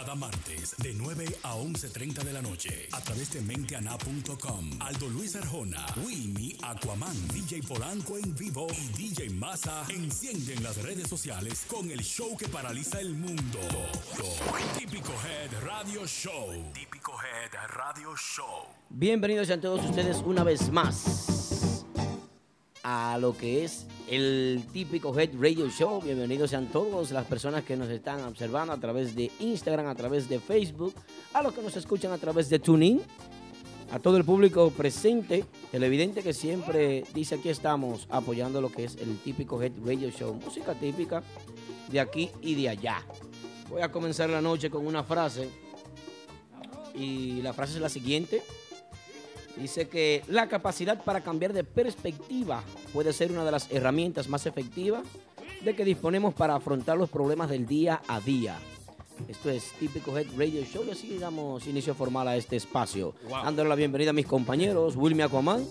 Cada martes de 9 a 11.30 de la noche a través de menteana.com. Aldo Luis Arjona, Winnie, Aquaman, DJ Polanco en vivo y DJ Massa encienden las redes sociales con el show que paraliza el mundo. Típico Head Radio Show. Típico Head Radio Show. Bienvenidos sean todos ustedes una vez más a lo que es el típico Head Radio Show. Bienvenidos sean todos las personas que nos están observando a través de Instagram, a través de Facebook, a los que nos escuchan a través de TuneIn, a todo el público presente, el evidente que siempre dice aquí estamos apoyando lo que es el típico Head Radio Show, música típica de aquí y de allá. Voy a comenzar la noche con una frase y la frase es la siguiente. Dice que la capacidad para cambiar de perspectiva puede ser una de las herramientas más efectivas de que disponemos para afrontar los problemas del día a día. Esto es Típico Head Radio Show y así damos inicio formal a este espacio. Dándole la bienvenida a mis compañeros, Wilmy Aquaman.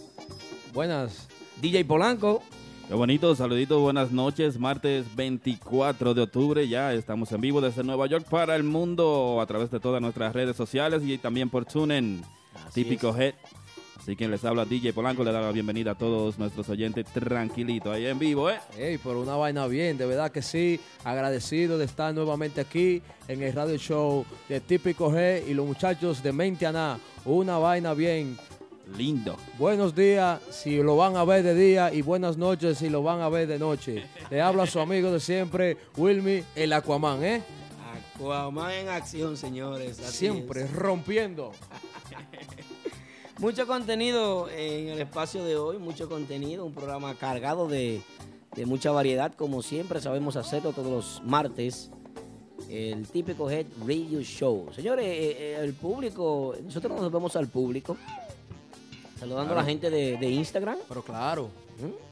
Buenas. DJ Polanco. Qué bonito, saluditos, buenas noches. Martes 24 de octubre, ya estamos en vivo desde Nueva York para el mundo a través de todas nuestras redes sociales y también por TuneIn. Típico Head Así que les habla DJ Polanco, le da la bienvenida a todos nuestros oyentes tranquilito ahí en vivo, ¿eh? Ey, por una vaina bien, de verdad que sí. Agradecido de estar nuevamente aquí en el radio show de Típico G y los muchachos de Mentiana. Una vaina bien. Lindo. Buenos días si lo van a ver de día y buenas noches si lo van a ver de noche. Le habla su amigo de siempre, Wilmy, el Aquaman, ¿eh? Aquaman en acción, señores. siempre rompiendo. Mucho contenido en el espacio de hoy, mucho contenido, un programa cargado de, mucha variedad, como siempre sabemos hacerlo todos los martes. El típico Head Radio Show. Señores, eh, eh, el público, nosotros nos vemos al público, saludando a la gente de Instagram. Pero claro.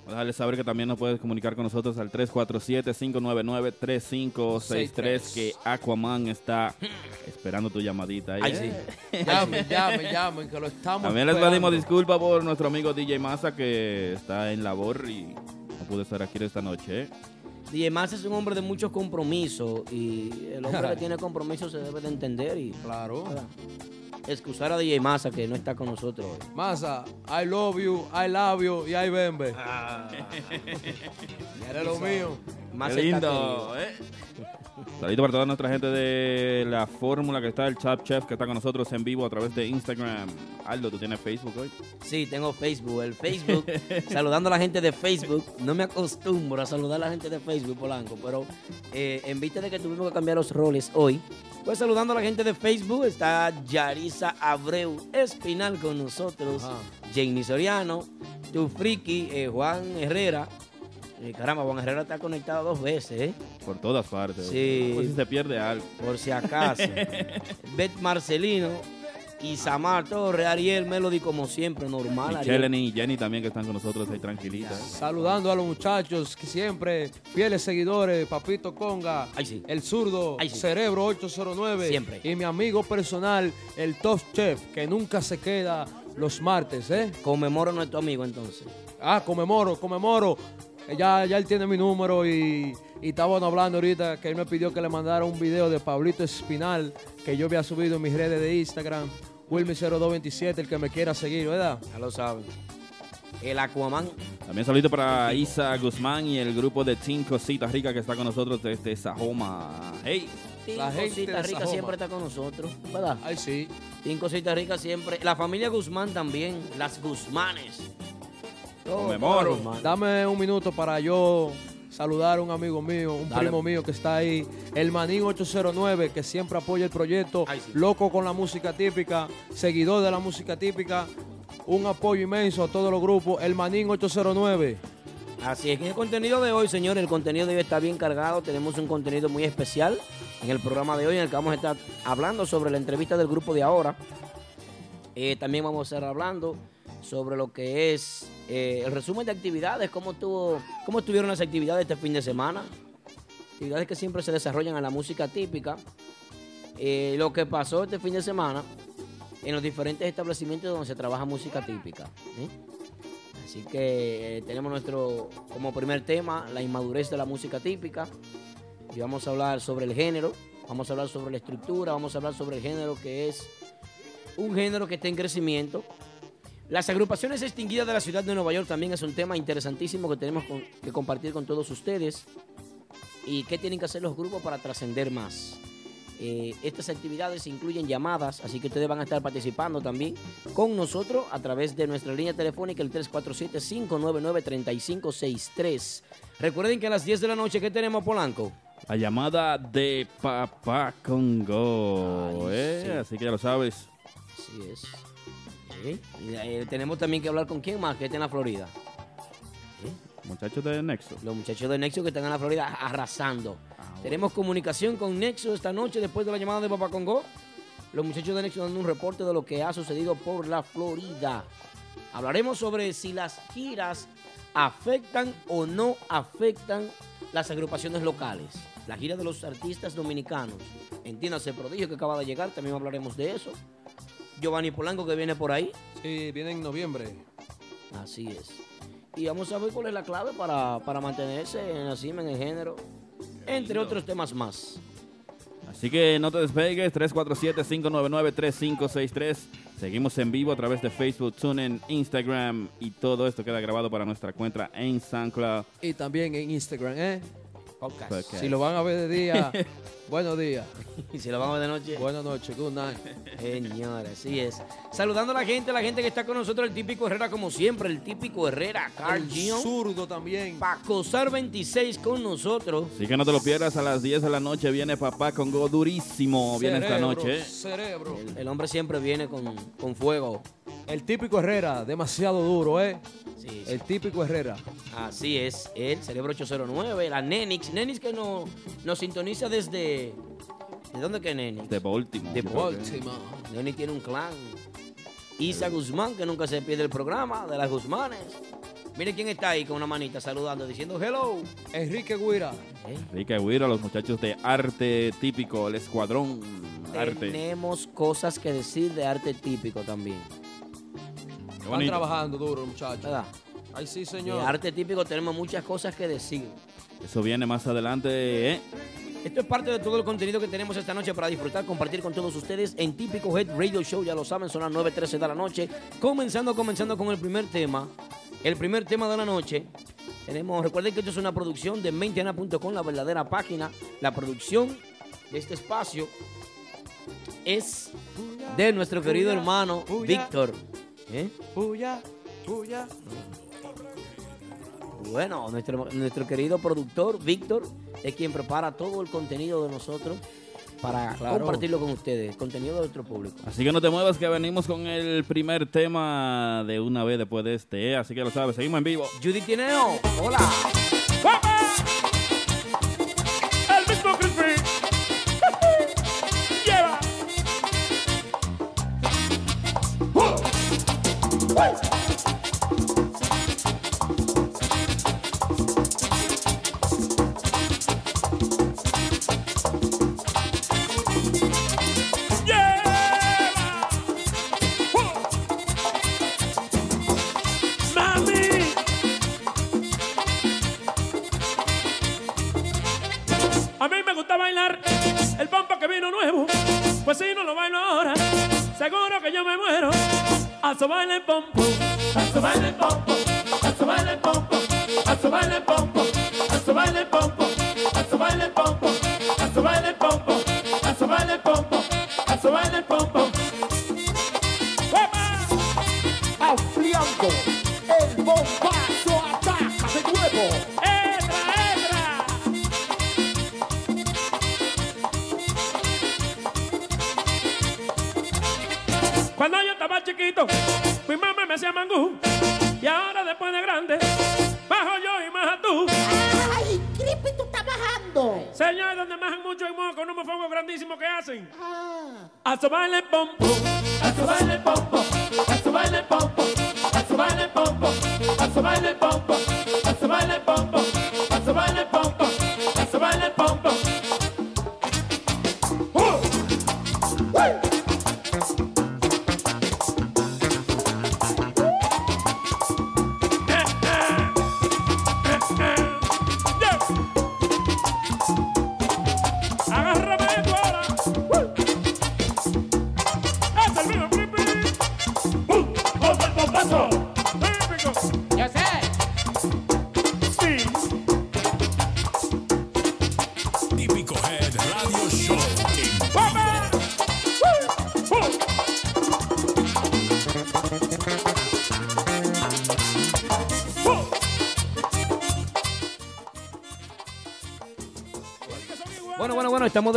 Déjale saber que también nos puedes comunicar con nosotros al 347-599-3563 que Aquaman está esperando tu llamadita. Ahí, Ay, sí. llame, llame, llame, que lo estamos También les pedimos disculpas por nuestro amigo DJ Massa que está en labor y no pudo estar aquí esta noche. ¿eh? DJ Massa es un hombre de muchos compromisos y el hombre que tiene compromisos se debe de entender y claro excusar a DJ Massa que no está con nosotros hoy. Massa, I love you, I love you y I bembe. Ah. Era lo mío. Más lindo, ¿eh? Saludos para toda nuestra gente de la fórmula que está, el Chap Chef que está con nosotros en vivo a través de Instagram. Aldo, ¿tú tienes Facebook hoy? Sí, tengo Facebook. El Facebook, saludando a la gente de Facebook. No me acostumbro a saludar a la gente de Facebook, Polanco, pero eh, en vista de que tuvimos que cambiar los roles hoy, pues saludando a la gente de Facebook, está Yarisa Abreu Espinal con nosotros, Jamie Soriano, tu friki, eh, Juan Herrera. Eh, caramba, Juan Herrera está conectado dos veces, ¿eh? Por todas partes. Sí. Por si se pierde algo. Por si acaso. Beth Marcelino, Isamar Torre, Ariel Melody, como siempre, normal. Michelle y Jenny también que están con nosotros ahí tranquilitas. Saludando a los muchachos que siempre, fieles seguidores, Papito Conga, el zurdo, Cerebro 809. Siempre. Y mi amigo personal, el Top Chef, que nunca se queda los martes, ¿eh? Conmemoro a nuestro amigo entonces. Ah, conmemoro, conmemoro. Ya, ya él tiene mi número y, y estábamos hablando ahorita que él me pidió que le mandara un video de Pablito Espinal que yo había subido en mis redes de Instagram. Wilmy0227, el que me quiera seguir, ¿verdad? Ya lo saben. El Aquaman. También saludito para Isa Guzmán y el grupo de Team Cositas Rica que está con nosotros desde Sajoma. Hey. la Cositas Rica siempre está con nosotros, ¿verdad? Ay, sí. Team Cositas Rica siempre. La familia Guzmán también, las Guzmanes. Conmemoro. Dame un minuto para yo saludar a un amigo mío, un primo mío que está ahí, el Manín 809, que siempre apoya el proyecto, loco con la música típica, seguidor de la música típica, un apoyo inmenso a todos los grupos, el Manín 809. Así es que el contenido de hoy, señor, el contenido de hoy está bien cargado, tenemos un contenido muy especial en el programa de hoy en el que vamos a estar hablando sobre la entrevista del grupo de ahora. Eh, también vamos a estar hablando sobre lo que es eh, el resumen de actividades, cómo, tuvo, cómo estuvieron las actividades este fin de semana. Actividades que siempre se desarrollan en la música típica. Eh, lo que pasó este fin de semana en los diferentes establecimientos donde se trabaja música típica. ¿eh? Así que tenemos nuestro, como primer tema, la inmadurez de la música típica. Y vamos a hablar sobre el género, Vamos a hablar sobre la estructura, vamos a hablar sobre el género que es un género que está en crecimiento. Las agrupaciones extinguidas de la ciudad de Nueva York también es un tema interesantísimo que tenemos que compartir con todos ustedes. ¿Y qué tienen que hacer los grupos para trascender más? Eh, estas actividades incluyen llamadas, así que ustedes van a estar participando también con nosotros a través de nuestra línea telefónica, el 347-599-3563. Recuerden que a las 10 de la noche, ¿qué tenemos, Polanco? La llamada de Papá Congo. ¿eh? Así que ya lo sabes. Así es. Eh, tenemos también que hablar con quién más que está en la Florida. Muchachos de Nexo. Los muchachos de Nexo que están en la Florida arrasando. Tenemos comunicación con Nexo esta noche después de la llamada de Papá Congo. Los muchachos de Nexo dando un reporte de lo que ha sucedido por la Florida. Hablaremos sobre si las giras afectan o no afectan las agrupaciones locales. La gira de los artistas dominicanos. Entiéndase, el prodigio que acaba de llegar, también hablaremos de eso. Giovanni Polanco que viene por ahí. Sí, viene en noviembre. Así es. Y vamos a ver cuál es la clave para, para mantenerse en la cima, en el género entre otros temas más. Así que no te despegues, 347-599-3563. Seguimos en vivo a través de Facebook, TuneIn, Instagram y todo esto queda grabado para nuestra cuenta en SoundCloud. Y también en Instagram, ¿eh? Si lo van a ver de día, buenos días. y si lo van a ver de noche, buenas noches, good night. Señora, así es. Saludando a la gente, la gente que está con nosotros, el típico Herrera como siempre, el típico Herrera, Carl El zurdo también. Pacosar 26 con nosotros. Así que no te lo pierdas, a las 10 de la noche viene papá con go durísimo, viene esta noche. Cerebro. El, hombre siempre viene con, con fuego. El típico Herrera, demasiado duro, ¿eh? Sí, El típico Herrera. Así es, el Cerebro 809, la Nenix. Nenix que nos, nos sintoniza desde... ¿De dónde que Nenix? De Baltimore. De Baltimore. Nenix tiene un clan. Isa Guzmán, que nunca se pierde el programa, de las Guzmanes. Mire quién está ahí con una manita saludando, diciendo hello. Enrique Guira. ¿Eh? Enrique Guira, los muchachos de arte típico, el escuadrón. Tenemos cosas que decir de arte típico también. Están trabajando duro, muchachos. ¿Verdad? Ay, sí, señor. De arte típico tenemos muchas cosas que decir. Eso viene más adelante, ¿eh? Esto es parte de todo el contenido que tenemos esta noche para disfrutar, compartir con todos ustedes en Típico Head Radio Show. Ya lo saben, son las 9.13 de la noche. Comenzando, comenzando con el primer tema. El primer tema de la noche. Tenemos, recuerden que esto es una producción de Mentiana.com, la verdadera página. La producción de este espacio es de nuestro querido hermano Víctor. ¿Eh? Puya, puya. Bueno, nuestro, nuestro querido productor, Víctor, es quien prepara todo el contenido de nosotros para compartirlo con ustedes, contenido de nuestro público. Así que no te muevas que venimos con el primer tema de una vez después de este, así que lo sabes, seguimos en vivo. Judy Tineo, hola.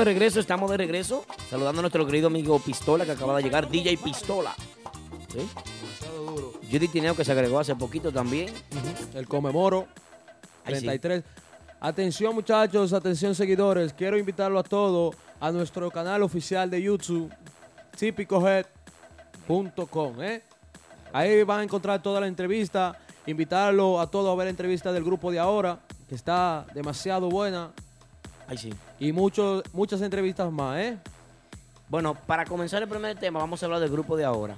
De regreso, estamos de regreso. Saludando a nuestro querido amigo Pistola que acaba de llegar, DJ Pistola. ¿Sí? Duro. Judy Tineo que se agregó hace poquito también. El Comemoro, Ahí sí. 33. Atención muchachos, atención seguidores. Quiero invitarlo a todos a nuestro canal oficial de YouTube, típicohead.com. ¿eh? Ahí van a encontrar toda la entrevista. Invitarlo a todos a ver la entrevista del grupo de ahora, que está demasiado buena. Ahí sí. Y muchos, muchas entrevistas más, ¿eh? Bueno, para comenzar el primer tema, vamos a hablar del grupo de ahora.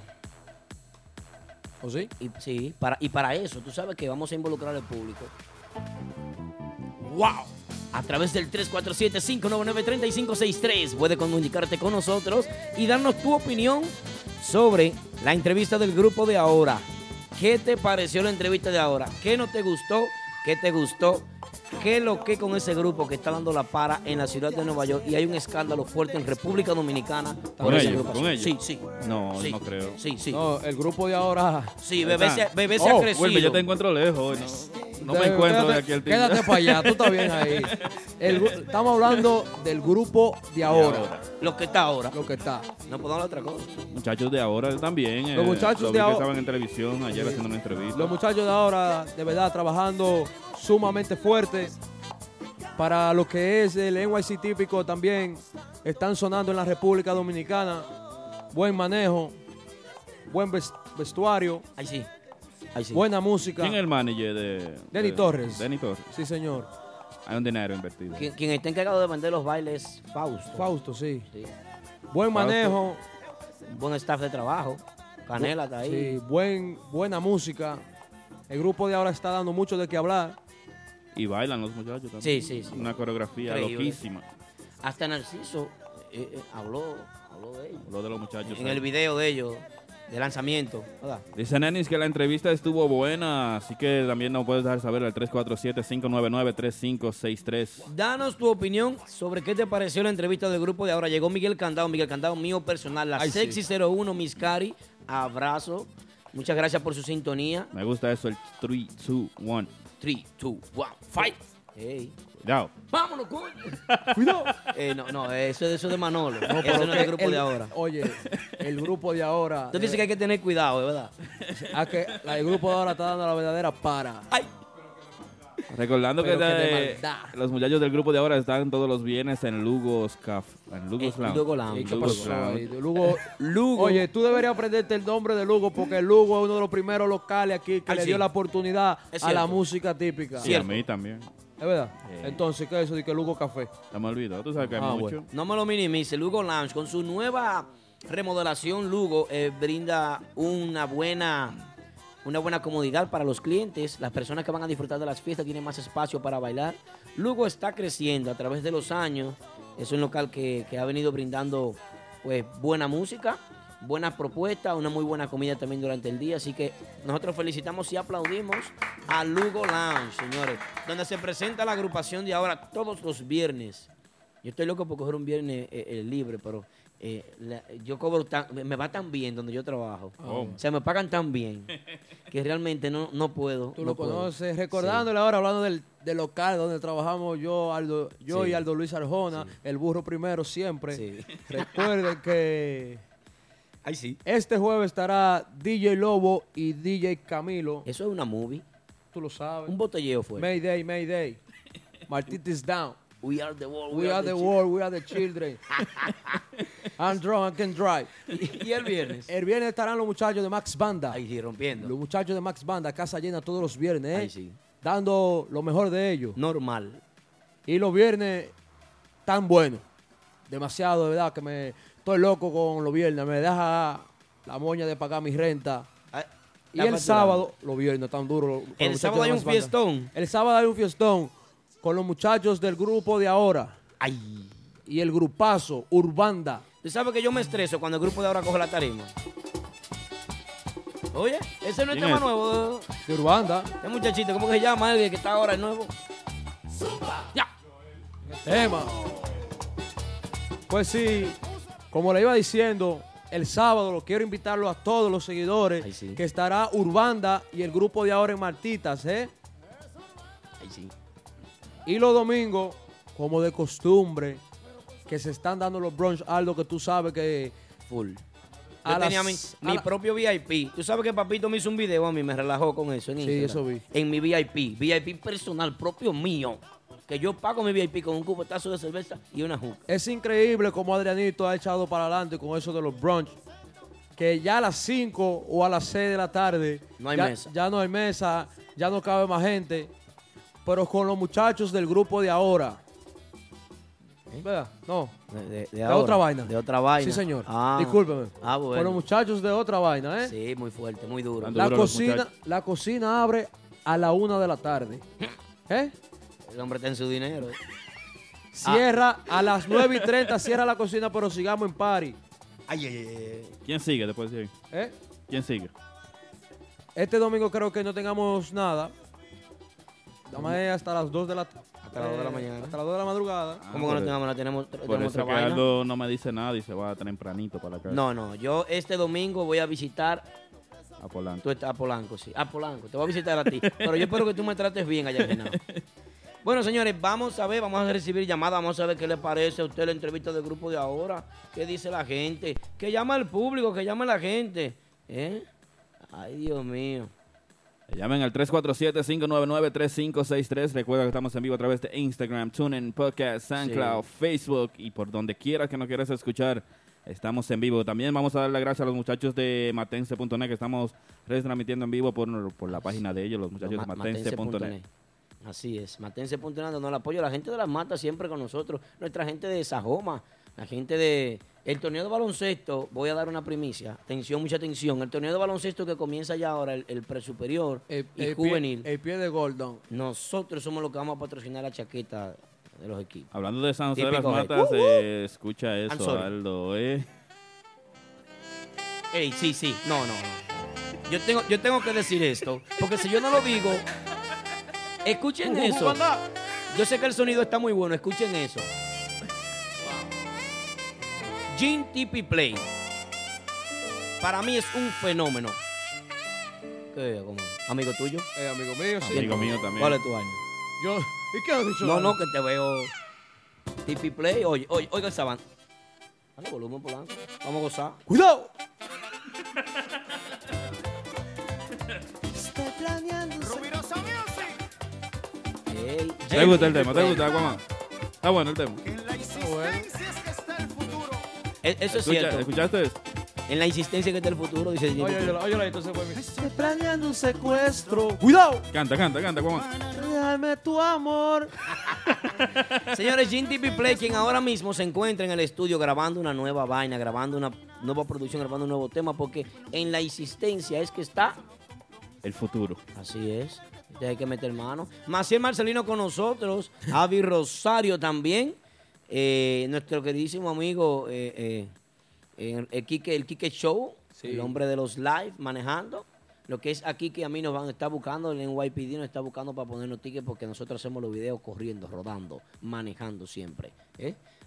¿O sí? Y, sí, para, y para eso, tú sabes que vamos a involucrar al público. ¡Wow! A través del 347-599-3563 puedes comunicarte con nosotros y darnos tu opinión sobre la entrevista del grupo de ahora. ¿Qué te pareció la entrevista de ahora? ¿Qué no te gustó? ¿Qué te gustó? ¿Qué es lo que con ese grupo que está dando la para en la ciudad de Nueva York y hay un escándalo fuerte en República Dominicana ¿Con ellos? ¿Con ellos? Sí, sí. No, Sí. no creo. Sí, sí. No, el grupo de ahora. Sí, bebé se, bebé se Oh, ha crecido. Wilmer, yo te encuentro lejos. No, no me Quédate- encuentro de aquí al timbre. Quédate para allá, tú estás bien ahí. El estamos hablando del grupo de ahora, ahora. Lo que está ahora. lo que está. No podemos hablar de otra cosa. Muchachos de ahora también. eh, Los muchachos lo de que ahora- estaban en televisión ayer haciendo una entrevista. Los muchachos de ahora, de verdad, trabajando sumamente fuerte para lo que es el NYC típico también. Están sonando en la República Dominicana. Buen manejo, buen ves- vestuario, Ahí sí. Ahí sí. buena música. ¿Quién es el manager de. Denny de- Torres. Denny Torres. Sí, señor. Hay un dinero invertido. Quien, quien está encargado de vender los bailes, Fausto. Fausto, sí. Sí. Buen Fausto. manejo, Buen staff de trabajo. Canela está ahí. sí, buen, buena música. El grupo de ahora está dando mucho de qué hablar. Y bailan los muchachos también. Sí, sí, sí. Una coreografía Increíble. loquísima. Hasta Narciso eh, eh, habló, habló de ellos. Lo de los muchachos. En el video de ellos, de lanzamiento. Dice Nenis que la entrevista estuvo buena, así que también nos puedes dejar saber al 347-599-3563. Danos tu opinión sobre qué te pareció la entrevista del grupo de ahora. Llegó Miguel Candado, Miguel Candado mío personal, la Ay, sí. Sexy 01 Miss Cari. Abrazo. Muchas gracias por su sintonía. Me gusta eso, el 3, 2, 1. 3, 2, 1, fight. Hey. Cuidado. Vámonos, coño. Cuidado. Eh, no, no, eso, eso es de Manolo. No, eso pero no es del grupo el- de ahora. Oye, el grupo de ahora. Tú dices que hay que tener cuidado, ¿eh, ¿verdad? a que el grupo de ahora está dando la verdadera para. Ay, Recordando que, de los muchachos del grupo de ahora están todos los viernes en Lugos Caf, en Lugos Eh, Lounge. Lugo Lounge. Lugo. Lugo. Oye, tú deberías aprenderte el nombre de Lugo porque Lugo es uno de los primeros locales aquí que Ay, le sí. dio la oportunidad a la música típica. Y a mí también. ¿Es verdad? Sí. Entonces, ¿qué es eso de que Lugo Café? No me olvidó, tú sabes que hay Ah, mucho. bueno. No me lo minimice. Lugo Lounge, con su nueva remodelación, Lugo eh, brinda una buena, una buena comodidad para los clientes. Las personas que van a disfrutar de las fiestas tienen más espacio para bailar. Lugo está creciendo a través de los años. Es un local que, que ha venido brindando pues, buena música, buenas propuestas, una muy buena comida también durante el día. Así que nosotros felicitamos y aplaudimos a Lugo Lounge, señores, donde se presenta la agrupación de ahora todos los viernes. Yo estoy loco por coger un viernes eh, eh, libre, pero eh, la- yo cobro tan, me- va tan bien donde yo trabajo. Oh. O sea, me pagan tan bien que realmente no, no puedo. Tú no lo puedo. conoces. Recordándole ahora, hablando del, del local donde trabajamos yo, Aldo, yo Sí. y Aldo Luis Arjona, el burro primero siempre. Sí. Recuerden que Ay, sí. este jueves estará DJ Lobo y DJ Camilo. Eso es una movie. Tú lo sabes. Un botelleo fue. Mayday, Mayday. Martitis down. We are the world. We are the world, we are the children. I'm drunk, I can drive. Y, y el viernes. El viernes estarán los muchachos de Max Banda. Ahí sí, rompiendo. Los muchachos de Max Banda, casa llena todos los viernes, ¿eh? Ahí sí. Dando lo mejor de ellos. Normal. Y los viernes tan buenos. Demasiado, de verdad, que me estoy loco con los viernes. Me deja la moña de pagar mi renta. Ah, Y el sábado, los viernes tan los El sábado hay un Banda. fiestón. El sábado hay un fiestón con los muchachos del grupo de ahora Ay. y el grupazo Urbanda. Tú sabes que yo me estreso cuando el grupo de ahora coge la tarima. Oye, ese no es ¿Quién tema es? nuevo. De Urbanda. Este muchachito, ¿cómo que se llama? El que está ahora el nuevo. Ya. Tema. Pues sí, como le iba diciendo, el sábado lo quiero invitarlo a todos los seguidores Ay, sí. que estará Urbanda y el grupo de ahora en Martitas, ¿eh? Ay, sí. Y los domingos, como de costumbre, que se están dando los brunch, algo que tú sabes que... Full. A Yo tenía las- mi, a mi la- propio VIP. Tú sabes que Papito me hizo un video a mí, me relajó con eso en Sí, Instagram. eso vi. En mi VIP, VIP personal, propio mío. Que yo pago mi VIP con un cubetazo de cerveza y una juca. Es increíble cómo Adrianito ha echado para adelante con eso de los brunch. Que ya a las 5 o a las 6 de la tarde No hay ya, mesa. ya no hay mesa, ya no cabe más gente. Pero con los muchachos del grupo de ahora. ¿Verdad? No. De, de- de De ahora. otra vaina. De otra vaina. Sí, señor. Ah. Discúlpeme. Ah, Con los bueno. muchachos de otra vaina, ¿eh? Sí, muy fuerte, muy duro. La Duro cocina, la cocina abre a la una de la tarde. ¿Eh? El hombre está en su dinero. Cierra a las 9 y 30, cierra la cocina, pero sigamos en party. Ay, ay, ay. ¿Quién sigue después de? ¿Eh? ¿Quién sigue? Este domingo creo que no tengamos nada. Nada más hasta las 2 de la Hasta las dos de la mañana. Hasta las 2 de la madrugada. Ah, ¿Cómo que no tengamos? la tenemos, Por tenemos eso otra que vaina. Aldo no me dice nada y se va tempranito para la casa. No, no. Yo este domingo voy a visitar. A Polanco. Tú estás a Polanco, sí. A Polanco. Te voy a visitar a ti. Pero yo espero que tú me trates bien allá en Genao. Bueno, señores, vamos a ver, vamos a recibir llamadas, vamos a ver qué le parece a usted la entrevista del grupo de ahora, qué dice la gente, que llama al público, que llama a la gente. ¿Eh? Ay, Dios mío. Llamen al 347-599-3563. Recuerda que estamos en vivo a través de Instagram, TuneIn, Podcast, SoundCloud, Facebook y por donde quieras que nos quieras escuchar. Estamos en vivo. También vamos a dar las gracias a los muchachos de matense.net que estamos retransmitiendo en vivo por, por la página de ellos, los muchachos Ma- de matense.net. Así es, matense.net, dando el apoyo. La gente de las matas siempre con nosotros, nuestra gente de Sajoma, la gente de... El torneo de baloncesto, voy a dar una primicia, atención, mucha atención. El torneo de baloncesto que comienza ya ahora, el, el presuperior El, y el juvenil, Pie, el pie de Gordon. nosotros somos los que vamos a patrocinar la chaqueta de los equipos. Hablando de San José de las eh. Matas, Uh, uh. eh, escucha eso. Aldo. Eh. Ey, sí, sí, no, no, no. Yo tengo, yo tengo que decir esto, porque si yo no lo digo, escuchen eso. Yo sé que el sonido está muy bueno, escuchen eso. Gene TP Play. Para mí es un fenómeno. ¿Qué, cómo? ¿Amigo tuyo? Eh, amigo mío, sí. Amigo mío también. ¿Cuál es tu año? Yo, ¿Y qué has dicho? No, no, que te veo. TP Play, oye, oye, oiga el saban. Dale volumen, Polanco. Vamos a gozar. ¡Cuidado! Ey, ¿Te Gene gusta el tema? ¿Te gusta, Aquaman? Está bueno el tema. E- Eso es Escucha- cierto. ¿Escuchaste eso? En la insistencia que está el futuro, dice Gene Oye, oye, entonces fue mi... Estoy planeando un secuestro. ¡Cuidado! Canta, canta, canta, Aquaman. Déjame tu amor. Señores, Gene TP Play, quien ahora mismo se encuentra en el estudio grabando una nueva vaina, grabando una nueva producción, grabando un nuevo tema, porque en la insistencia es que está. El futuro. Así es. Usted hay que meter mano. Maciel Marcelino con nosotros, Avi Rosario también, eh, nuestro queridísimo amigo eh, eh, el, Quique, el Quique Show, el hombre de los live manejando. Lo que es aquí que a mí nos van a estar buscando, el NYPD nos está buscando para ponernos tickets porque nosotros hacemos los videos corriendo, rodando, manejando siempre.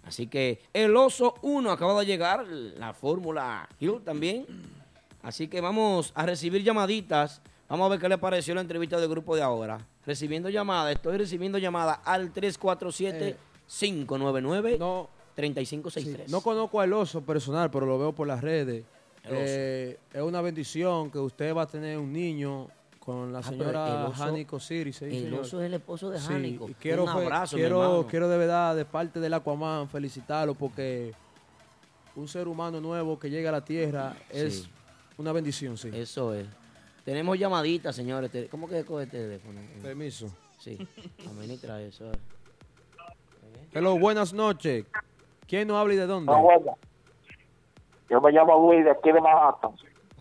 Así que el Oso 1 acaba de llegar, la Fórmula Hill también. Así que vamos a recibir llamaditas. Vamos a ver qué le pareció la entrevista del grupo de ahora. Recibiendo llamadas, estoy recibiendo llamadas al 347-599-3563. No, sí, 3563. no conozco al oso personal, pero lo veo por las redes. Eh, es una bendición que usted va a tener un niño con la Ah, señora Jánico Siri. sí, el señor. oso es el esposo de Sí, Jánico. y quiero, Un abrazo, quiero, quiero de verdad, de parte del Aquaman, felicitarlo porque un ser humano nuevo que llega a la tierra es Sí. una bendición, sí. Eso es. Tenemos llamaditas, señores. ¿Cómo que coge el teléfono? Permiso. Sí, administra eso. Hello, buenas noches. ¿Quién nos habla y de dónde? No, bueno. Yo me llamo Luis de aquí de Manhattan.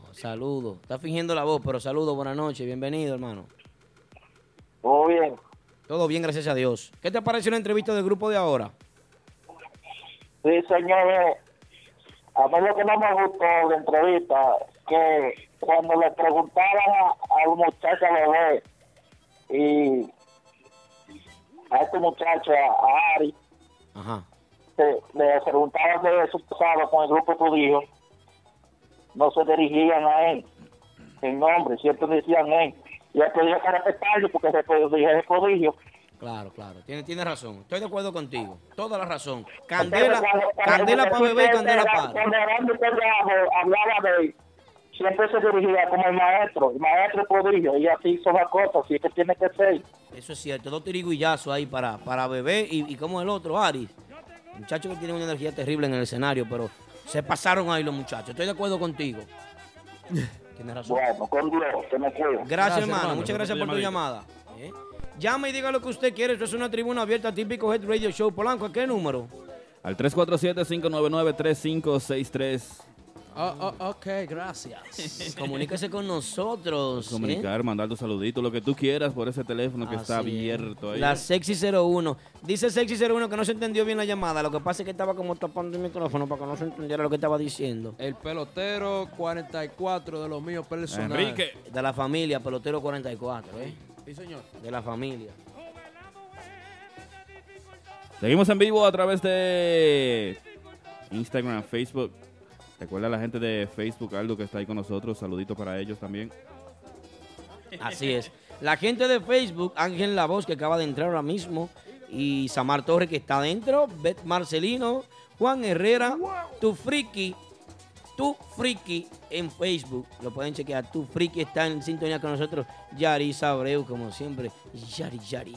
Oh, saludo. Está fingiendo la voz, pero saludo, buenas noches. Bienvenido, hermano. Todo bien. Todo bien, gracias a Dios. ¿Qué te pareció la entrevista del grupo de ahora? Sí, señores. A mí lo que no me gustó de la entrevista que cuando le preguntaban a- al muchacho bebé y a este muchacho, a, a Ari, Ajá. se- le preguntaban de su pasado con el grupo judío, no se dirigían a él en nombre, siempre decían él. Y él tenía que respetarlo porque se prodigio, es prodigio. Claro, claro. Tiene, tiene razón. Estoy de acuerdo contigo. Toda la razón. Candela, candela para beber y candela para. Cuando Pedrajo hablaba de él, siempre se dirigía como el maestro, el maestro prodigio, y así son las cosas, así es que tiene que ser. Eso es cierto. Dos tiriguillazos ahí para, para beber y, y como el otro, Aris. Muchachos que tienen una energía terrible en el escenario, pero se pasaron ahí los muchachos. Estoy de acuerdo contigo. Tienes razón. Bueno, con Dios, que me cuido. Gracias, hermano. Muchas gracias por tu llamada. ¿Eh? Llama y diga lo que usted quiere. Esto es una tribuna abierta típico Head Radio Show. Polanco, ¿a qué número? Al 347-599-3563. Oh, oh, ok, gracias. Comuníquese con nosotros. ¿eh? Comunicar, mandar tu saludito, lo que tú quieras por ese teléfono que está Así abierto ahí. La Sexy 01. Dice Sexy 01 que no se entendió bien la llamada. Lo que pasa es que estaba como tapando el micrófono para que no se entendiera lo que estaba diciendo. El pelotero 44 de los míos personales. Enrique. De la familia, pelotero 44, ¿eh? Sí, señor. De la familia. Seguimos en vivo a través de Instagram, Facebook. Recuerda a la gente de Facebook, Aldo, que está ahí con nosotros. Saluditos para ellos también. Así es. La gente de Facebook, Ángel La Voz, que acaba de entrar ahora mismo, y Samar Torres, que está adentro, Beth Marcelino, Juan Herrera, Tu Friki, Tu Friki en Facebook. Lo pueden chequear. Tu Friki está en sintonía con nosotros. Yari Sabreu, como siempre. Yari, Yari.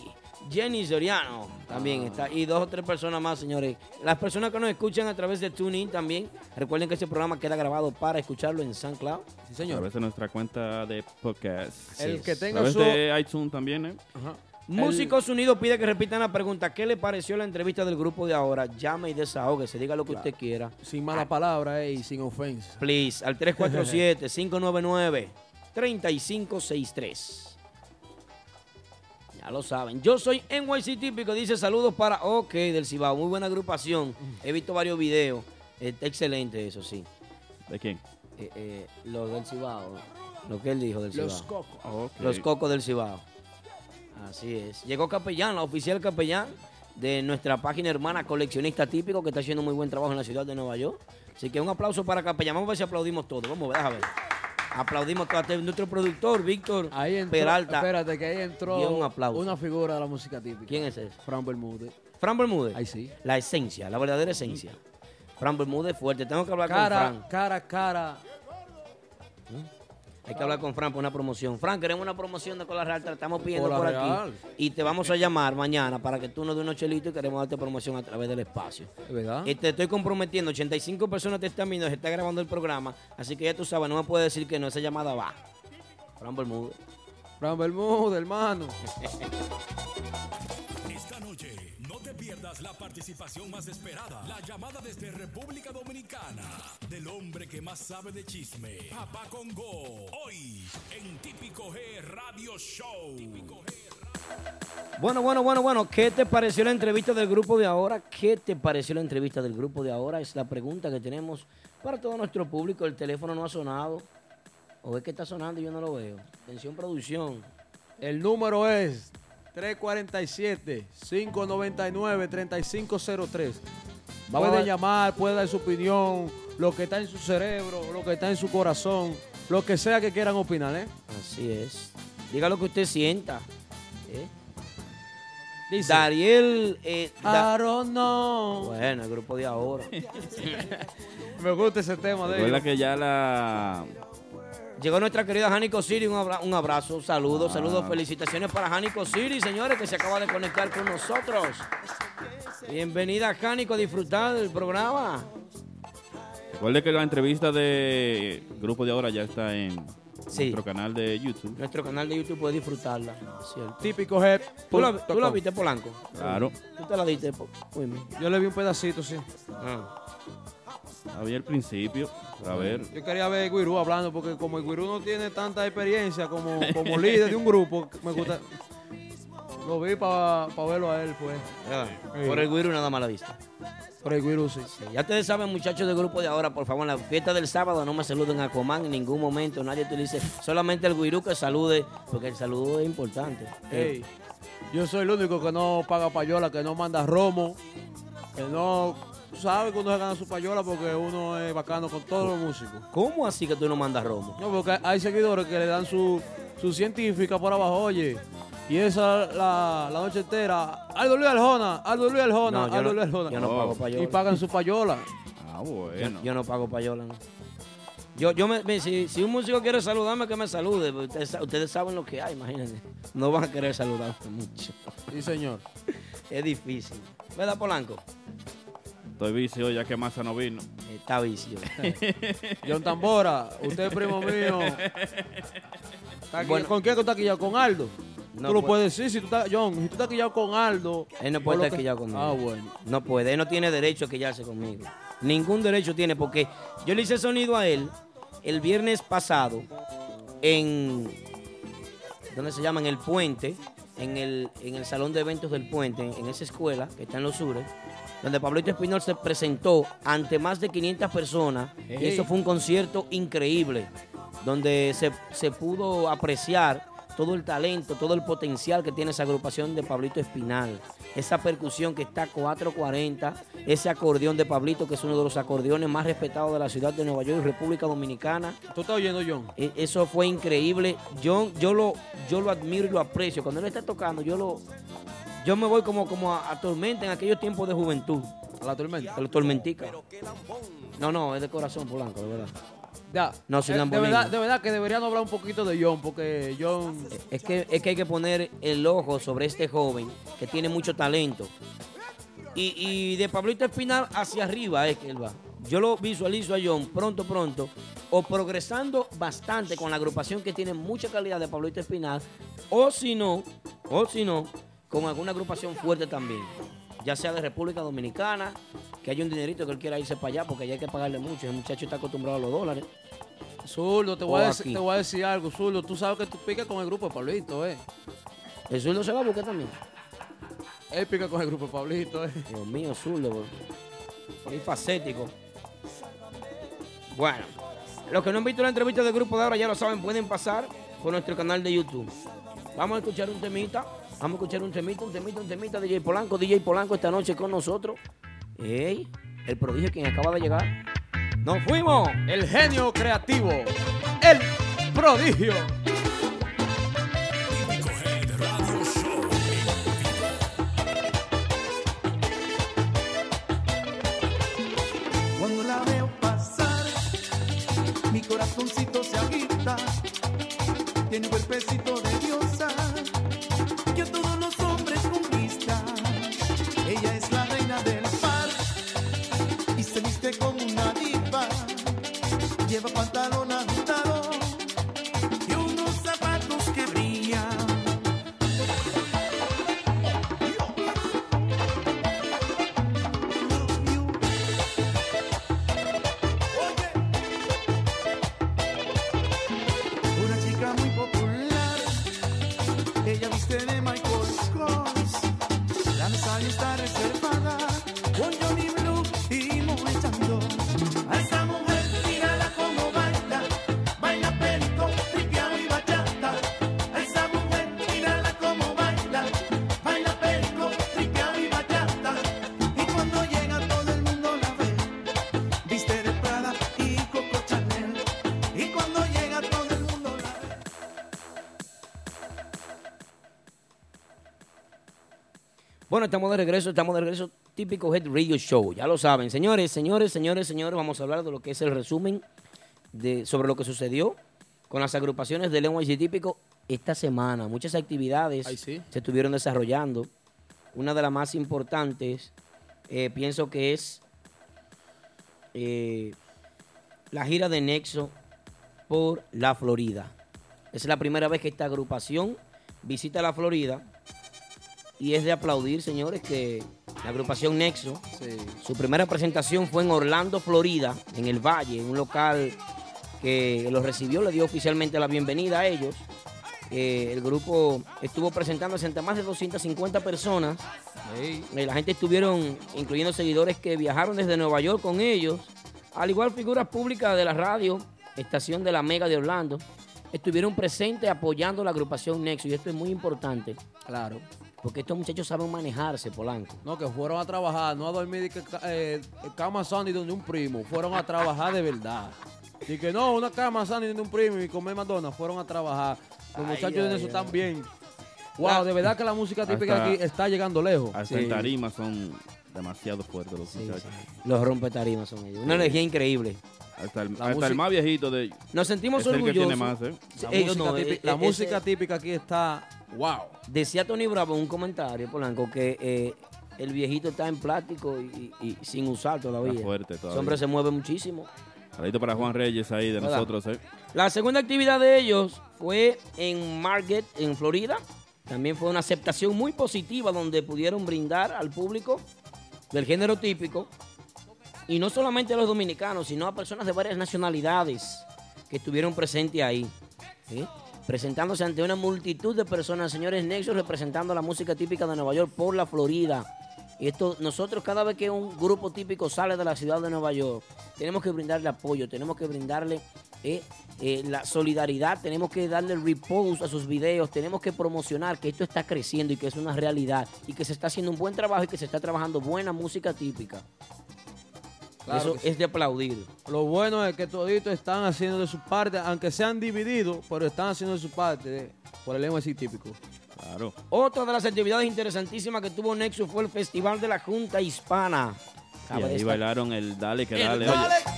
Jenny Soriano también está. Y dos o tres personas más, señores. Las personas que nos escuchan a través de TuneIn también. Recuerden que este programa queda grabado para escucharlo en SoundCloud. Sí, A señor. través de nuestra cuenta de podcast. El que A tenga través su... de iTunes también, ¿eh? Ajá. Músicos Unidos pide que repitan la pregunta. ¿Qué le pareció la entrevista del grupo de ahora? Llame y desahogue, se diga lo que usted quiera. Sin mala palabra eh, y sin ofensa. Please, al 347-599-3563. Ya lo saben. Yo soy NYC Típico, dice saludos para OK del Cibao. Muy buena agrupación. He visto varios videos. Está excelente eso, sí. ¿De quién? Eh, eh, los del Cibao. Lo que él dijo del Cibao. Los cocos. Ok. Los Cocos del Cibao. Así es. Llegó Capellán, la oficial Capellán de nuestra página hermana coleccionista típico que está haciendo muy buen trabajo en la ciudad de Nueva York. Así que un aplauso para Capellán. Vamos a ver si aplaudimos todos. Vamos a ver, déjame ver. Aplaudimos es Nuestro productor, Víctor Ahí entró, Peralta. Espérate, que ahí entró un aplauso. una figura de la música típica. ¿Quién es ese? Fran Bermúdez. Fran Bermúdez. Ahí sí. La esencia, la verdadera esencia. Fran Bermúdez fuerte. Tengo que hablar con Cara, Fran. cara, a cara. Hay que hablar con Fran por una promoción. Fran, queremos una promoción de Cola Real, te la estamos pidiendo Cola por Real. aquí. Y te vamos a llamar mañana para que tú nos des unos chelitos y queremos darte promoción a través del espacio. ¿Es verdad? Y te estoy comprometiendo, 85 personas te están viendo, se está grabando el programa, así que ya tú sabes, no me puedes decir que no, esa llamada va. Fran Bermúdez. Fran Bermúdez, hermano. la participación más esperada, la llamada desde República Dominicana del hombre que más sabe de chisme, Papá Congo, hoy en Típico G Radio Show. Bueno, bueno, bueno, bueno, ¿qué te pareció la entrevista del grupo de ahora? ¿Qué te pareció la entrevista del grupo de ahora? Es la pregunta que tenemos para todo nuestro público. El teléfono no ha sonado. ¿O es que está sonando y yo no lo veo? Atención, producción. El número es 347-599-3503. Vamos a Puede ver. llamar, puede dar su opinión, lo que está en su cerebro, lo que está en su corazón, lo que sea que quieran opinar, ¿eh? Así es. Diga lo que usted sienta. ¿eh? Dice, Dariel. eh, Da- I don't know. bueno, el grupo de ahora. Me gusta ese tema de ellos. que ya la... Llegó nuestra querida Janico City, un, abra- un abrazo, un saludo, Ah. saludos, felicitaciones para Janico City, señores, que se acaba de conectar con nosotros. Bienvenida, Janico, a disfrutar del programa. Recuerde que la entrevista de Grupo de Ahora ya está en Sí. nuestro canal de YouTube. Nuestro canal de YouTube puede disfrutarla, ¿cierto? Típico head. ¿Tú la, tú la viste, Polanco? Claro. ¿Tú te la diste? Uy, Yo le vi un pedacito, sí. ah. Había el principio. A ver. Yo quería ver a Guirú hablando porque como el Guirú no tiene tanta experiencia como, como líder de un grupo, me gusta. Lo vi para verlo a él, pues. Por el Guiru nada más la vista. Por el Guirú, sí. Ya ustedes saben, muchachos del grupo de ahora, por favor, en la fiesta del sábado no me saluden a Comán en ningún momento. Nadie utilice, solamente el Guirú que salude, porque el saludo es importante. Ey, yo soy el único que no paga payola, que no manda romo, que no sabe que uno se gana su payola porque uno es bacano con todos los músicos. ¿Cómo así que tú no mandas romo? No, porque hay seguidores que le dan su, su científica por abajo. Oye, Y esa la, la noche entera. Aldo Luis Aljona, Aldo Luis Aljona, No, Aldo Luis Aljona. yo no pago payola. Y pagan su payola. Ah, Yo, bueno. yo no pago payola. no. Yo, yo me, me- si, si un músico quiere saludarme, que me salude. Ustedes, ustedes saben lo que hay, imagínense. No van a querer saludarme mucho. Sí, señor. Es difícil. ¿Verdad, Polanco? Estoy vicio ya que Massa no vino. Está vicio. John Tambora, usted es primo mío. Está Bueno. ¿Con quién tú estás quillado? ¿Con Aldo? No tú lo puede- puedes decir si tú estás, John, si tú estás quillado con Aldo. Él no por puede estar que- quillado conmigo. Ah, bueno. No puede, él no tiene derecho a quillarse conmigo. Ningún derecho tiene, porque yo le hice sonido a él el viernes pasado en. ¿Dónde se llama? En el puente, en el, en el salón de eventos del puente, en, esa escuela que está en los sures, donde Pablito Espinol se presentó ante más de 500 personas. Y eso fue un concierto increíble, donde se, se pudo apreciar todo el talento, todo el potencial que tiene esa agrupación de Pablito Espinal. Esa percusión que está 440, ese acordeón de Pablito, que es uno de los acordeones más respetados de la ciudad de Nueva York y República Dominicana. ¿Tú estás oyendo, John? E- Eso fue increíble. Yo, yo, lo, yo lo admiro y lo aprecio. Cuando él está tocando, yo lo yo me voy como, como a, a tormenta en aquellos tiempos de juventud. A la tormenta. A la tormentica. No, no, es de corazón, Polanco, de verdad. Ya. No, sin Eh, de, verdad, de verdad que deberían hablar un poquito de John, porque John. Es que, es que hay que poner el ojo sobre este joven que tiene mucho talento. Y, y de Pablito Espinal hacia arriba es que él va. Yo lo visualizo a John pronto, pronto, o progresando bastante con la agrupación que tiene mucha calidad de Pablito Espinal, o si no, o si no, con alguna agrupación fuerte también. Ya sea de República Dominicana, que haya un dinerito que él quiera irse para allá, porque allá hay que pagarle mucho. El muchacho está acostumbrado a los dólares. Zurdo, te voy, a decir, aquí. te voy a decir algo, Zurdo. Tú sabes que tú picas con el grupo de Pablito, ¿eh? El zurdo se va a buscar también. Él pica con el grupo de Pablito, ¿eh? Dios mío, zurdo, bro. Muy facético. Bueno, los que no han visto la entrevista del grupo de ahora ya lo saben, pueden pasar por nuestro canal de YouTube. Vamos a escuchar un temita. Vamos a escuchar un temita, un temita, un temita DJ Polanco. DJ Polanco esta noche con nosotros. Ey, el prodigio quien acaba de llegar. ¡Nos fuimos! El genio creativo. El prodigio. Bueno, estamos de regreso, estamos de regreso. Típico Head Radio Show, ya lo saben. Señores, señores, señores, señores, vamos a hablar de lo que es el resumen de, sobre lo que sucedió con las agrupaciones del NYC Típico esta semana. Muchas actividades Ay, sí. se estuvieron desarrollando. Una de las más importantes, eh, pienso que es eh, la gira de Nexo por la Florida. Es la primera vez que esta agrupación visita la Florida y es de aplaudir, señores, que la agrupación Nexo, Sí. su primera presentación fue en Orlando, Florida, en el Valle, en un local que los recibió, le dio oficialmente la bienvenida a ellos. Eh, el grupo estuvo presentándose ante más de 250 personas. Eh, la gente estuvieron, incluyendo seguidores que viajaron desde Nueva York con ellos, al igual figuras públicas de la radio, estación de la Mega de Orlando, estuvieron presentes apoyando la agrupación Nexo. Y esto es muy importante, Claro. Porque estos muchachos saben manejarse, Polanco. No, que fueron a trabajar, no a dormir de que, eh, cama Sandy donde un primo. Fueron a trabajar de verdad. Y que no, una cama Sandy donde un primo y comer Madonna. Fueron a trabajar. Los Ay, muchachos de eso ay. están bien. Wow, de verdad que la música típica Hasta- aquí está llegando lejos. Hasta Sí. en tarima son demasiado fuertes los Sí, muchachos. sí. Los rompetarimas son ellos. Una energía increíble. Hasta, el, hasta el más viejito de ellos. Nos sentimos Es el que orgullosos. tiene más, ¿eh? Sí, La, ellos música, no, típica, eh, la música ese- típica aquí está wow. Decía Tony Bravo en un comentario, Polanco, que eh, el viejito está en plástico y, y- y sin usar todavía. Está fuerte Ese todavía. hombre se mueve muchísimo. Saludito para Juan Reyes ahí de ¿Verdad? nosotros, ¿eh? La segunda actividad de ellos fue en Market, en Florida. También fue una aceptación muy positiva donde pudieron brindar al público del género típico. Y no solamente a los dominicanos, sino a personas de varias nacionalidades que estuvieron presentes ahí. Presentándose ante una multitud de personas, señores Nexus, representando la música típica de Nueva York por la Florida. Y esto, nosotros cada vez que un grupo típico sale de la ciudad de Nueva York, tenemos que brindarle apoyo, tenemos que brindarle eh, eh, la solidaridad, tenemos que darle el repost a sus videos, tenemos que promocionar que esto está creciendo y que es una realidad y que se está haciendo un buen trabajo y que se está trabajando buena música típica. Claro Eso sí. es de aplaudir. Lo bueno es que toditos están haciendo de su parte, aunque sean divididos, pero están haciendo de su parte de- por el lenguaje típico. Claro. Otra de las actividades interesantísimas que tuvo Nexus fue el Festival de la Junta Hispana. Y ahí bailaron el Dale que El Dale. Dale oye. que dale.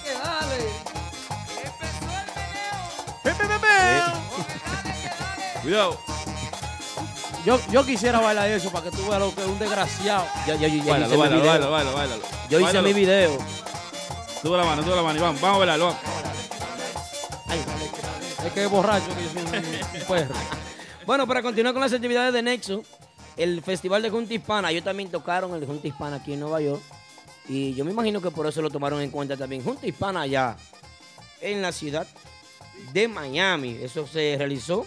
Cuidado. Yo, yo quisiera bailar eso para que tú veas lo que es un desgraciado. Yo, yo- yo- yo hice Báilalo, mi video. báilalo, báilalo, báilalo. Yo hice Báilalo. mi video. Sube la mano, sube la mano y vamos, vamos a bailarlo. vamos. Es que es borracho que yo soy un, un perro. Bueno, para continuar con las actividades de Nexo, el Festival de Junta Hispana, ellos también tocaron el Junta Hispana aquí en Nueva York. Y yo me imagino que por eso lo tomaron en cuenta también. Junta Hispana allá en la ciudad de Miami. Eso se realizó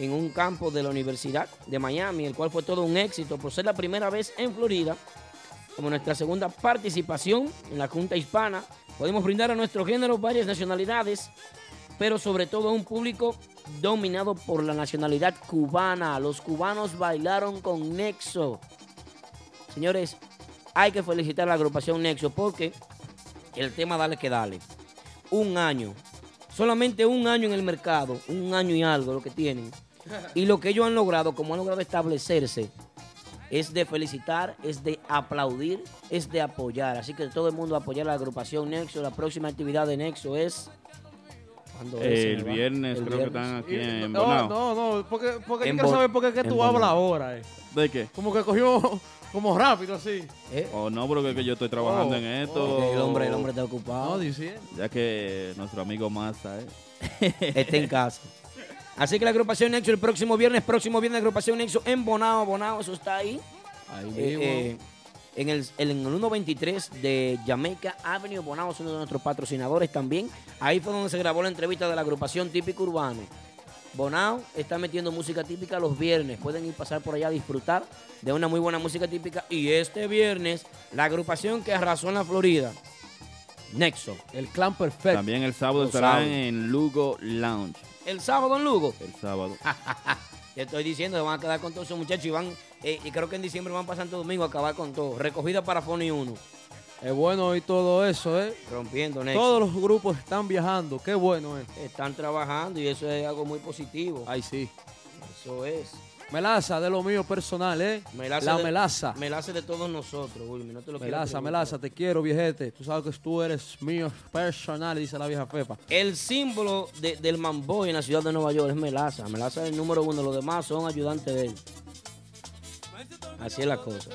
en un campo de la Universidad de Miami, el cual fue todo un éxito por ser la primera vez en Florida. Como nuestra segunda participación en la Junta Hispana, podemos brindar a nuestro género varias nacionalidades, pero sobre todo a un público dominado por la nacionalidad cubana. Los cubanos bailaron con Nexo. Señores, hay que felicitar a la agrupación Nexo porque el tema Dale que Dale. Un año. Solamente un año en el mercado. Un año y algo lo que tienen. Y lo que ellos han logrado, como han logrado establecerse, es de felicitar, es de aplaudir, es de apoyar. Así que todo el mundo apoyar a la agrupación Nexo. La próxima actividad de Nexo es... ¿cuándo es? El viernes El creo que viernes. están aquí en No, Bonao. no, no, porque, porque yo En quiero Bon- saber por qué es que en tú Bonao. hablas ahora. eh. ¿De qué? Como que cogió como rápido así. ¿Eh? O no, porque que yo estoy trabajando Oh, en esto. Ok, el hombre, el hombre está ocupado. No, diciendo. Ya que nuestro amigo Massa, ¿eh? Está en casa. Así que la agrupación Nexo el próximo viernes, próximo viernes, agrupación Nexo en Bonao, Bonao, eso está ahí. Ahí Eh, mismo. eh, en el, en el 123 de Jamaica Avenue, Bonao es uno de nuestros patrocinadores también. Ahí fue donde se grabó la entrevista de la agrupación Típico Urbano. Bonao está metiendo música típica los viernes. Pueden ir pasar por allá a disfrutar de una muy buena música típica. Y este viernes, la agrupación que arrasó en la Florida, Nexo. el clan perfecto. También el sábado Los estarán sábados. en Lugo Lounge. El sábado en Lugo. El sábado. Te estoy diciendo, se van a quedar con todos esos muchachos y van, eh, y creo que en diciembre van a pasar Santo Domingo a acabar con todo. Recogida para Fony 1. Es bueno y todo eso, ¿eh? Rompiendo, Nexo. Todos los grupos están viajando. Qué bueno es. Están trabajando y eso es algo muy positivo. Ay, sí. Eso es. Melaza de lo mío personal, ¿eh? Melaza La de- melaza. Melaza de todos nosotros, Wilmy. No te lo quiero Melaza, melaza, te quiero, viejete. Tú sabes que tú eres mío personal, dice la vieja Fepa. El símbolo de- del Mamboy en la ciudad de Nueva York es Melaza. Melaza es el número uno. Los demás son ayudantes de él. Así es la cosa.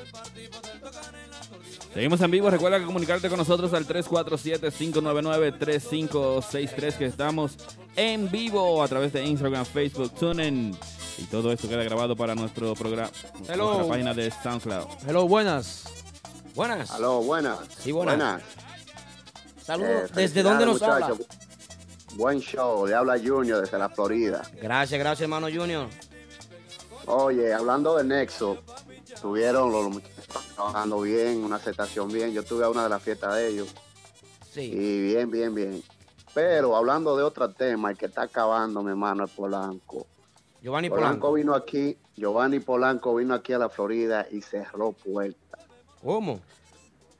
Seguimos en vivo. Recuerda que comunicarte con nosotros al 347-599-3563, que estamos en vivo a través de Instagram, Facebook, TuneIn. Y todo esto queda grabado para nuestro programa, Hello. nuestra página de SoundCloud. Hello, buenas. Buenas. Aló, buenas. Sí, buenas. Saludos. Eh, ¿Desde dónde nos habla? muchachos. Buen show, le habla Junior desde la Florida. Gracias, gracias, hermano Junior. Oye, hablando de Nexo, tuvieron los muchachos trabajando bien, una aceptación bien. Yo tuve a una de las fiestas de ellos Sí. y bien, bien, bien. Pero hablando de otro tema, el que está acabando, mi hermano, es Polanco. Giovanni Polanco Polanco. vino aquí, Giovanni Polanco vino aquí a la Florida y cerró puertas. ¿Cómo?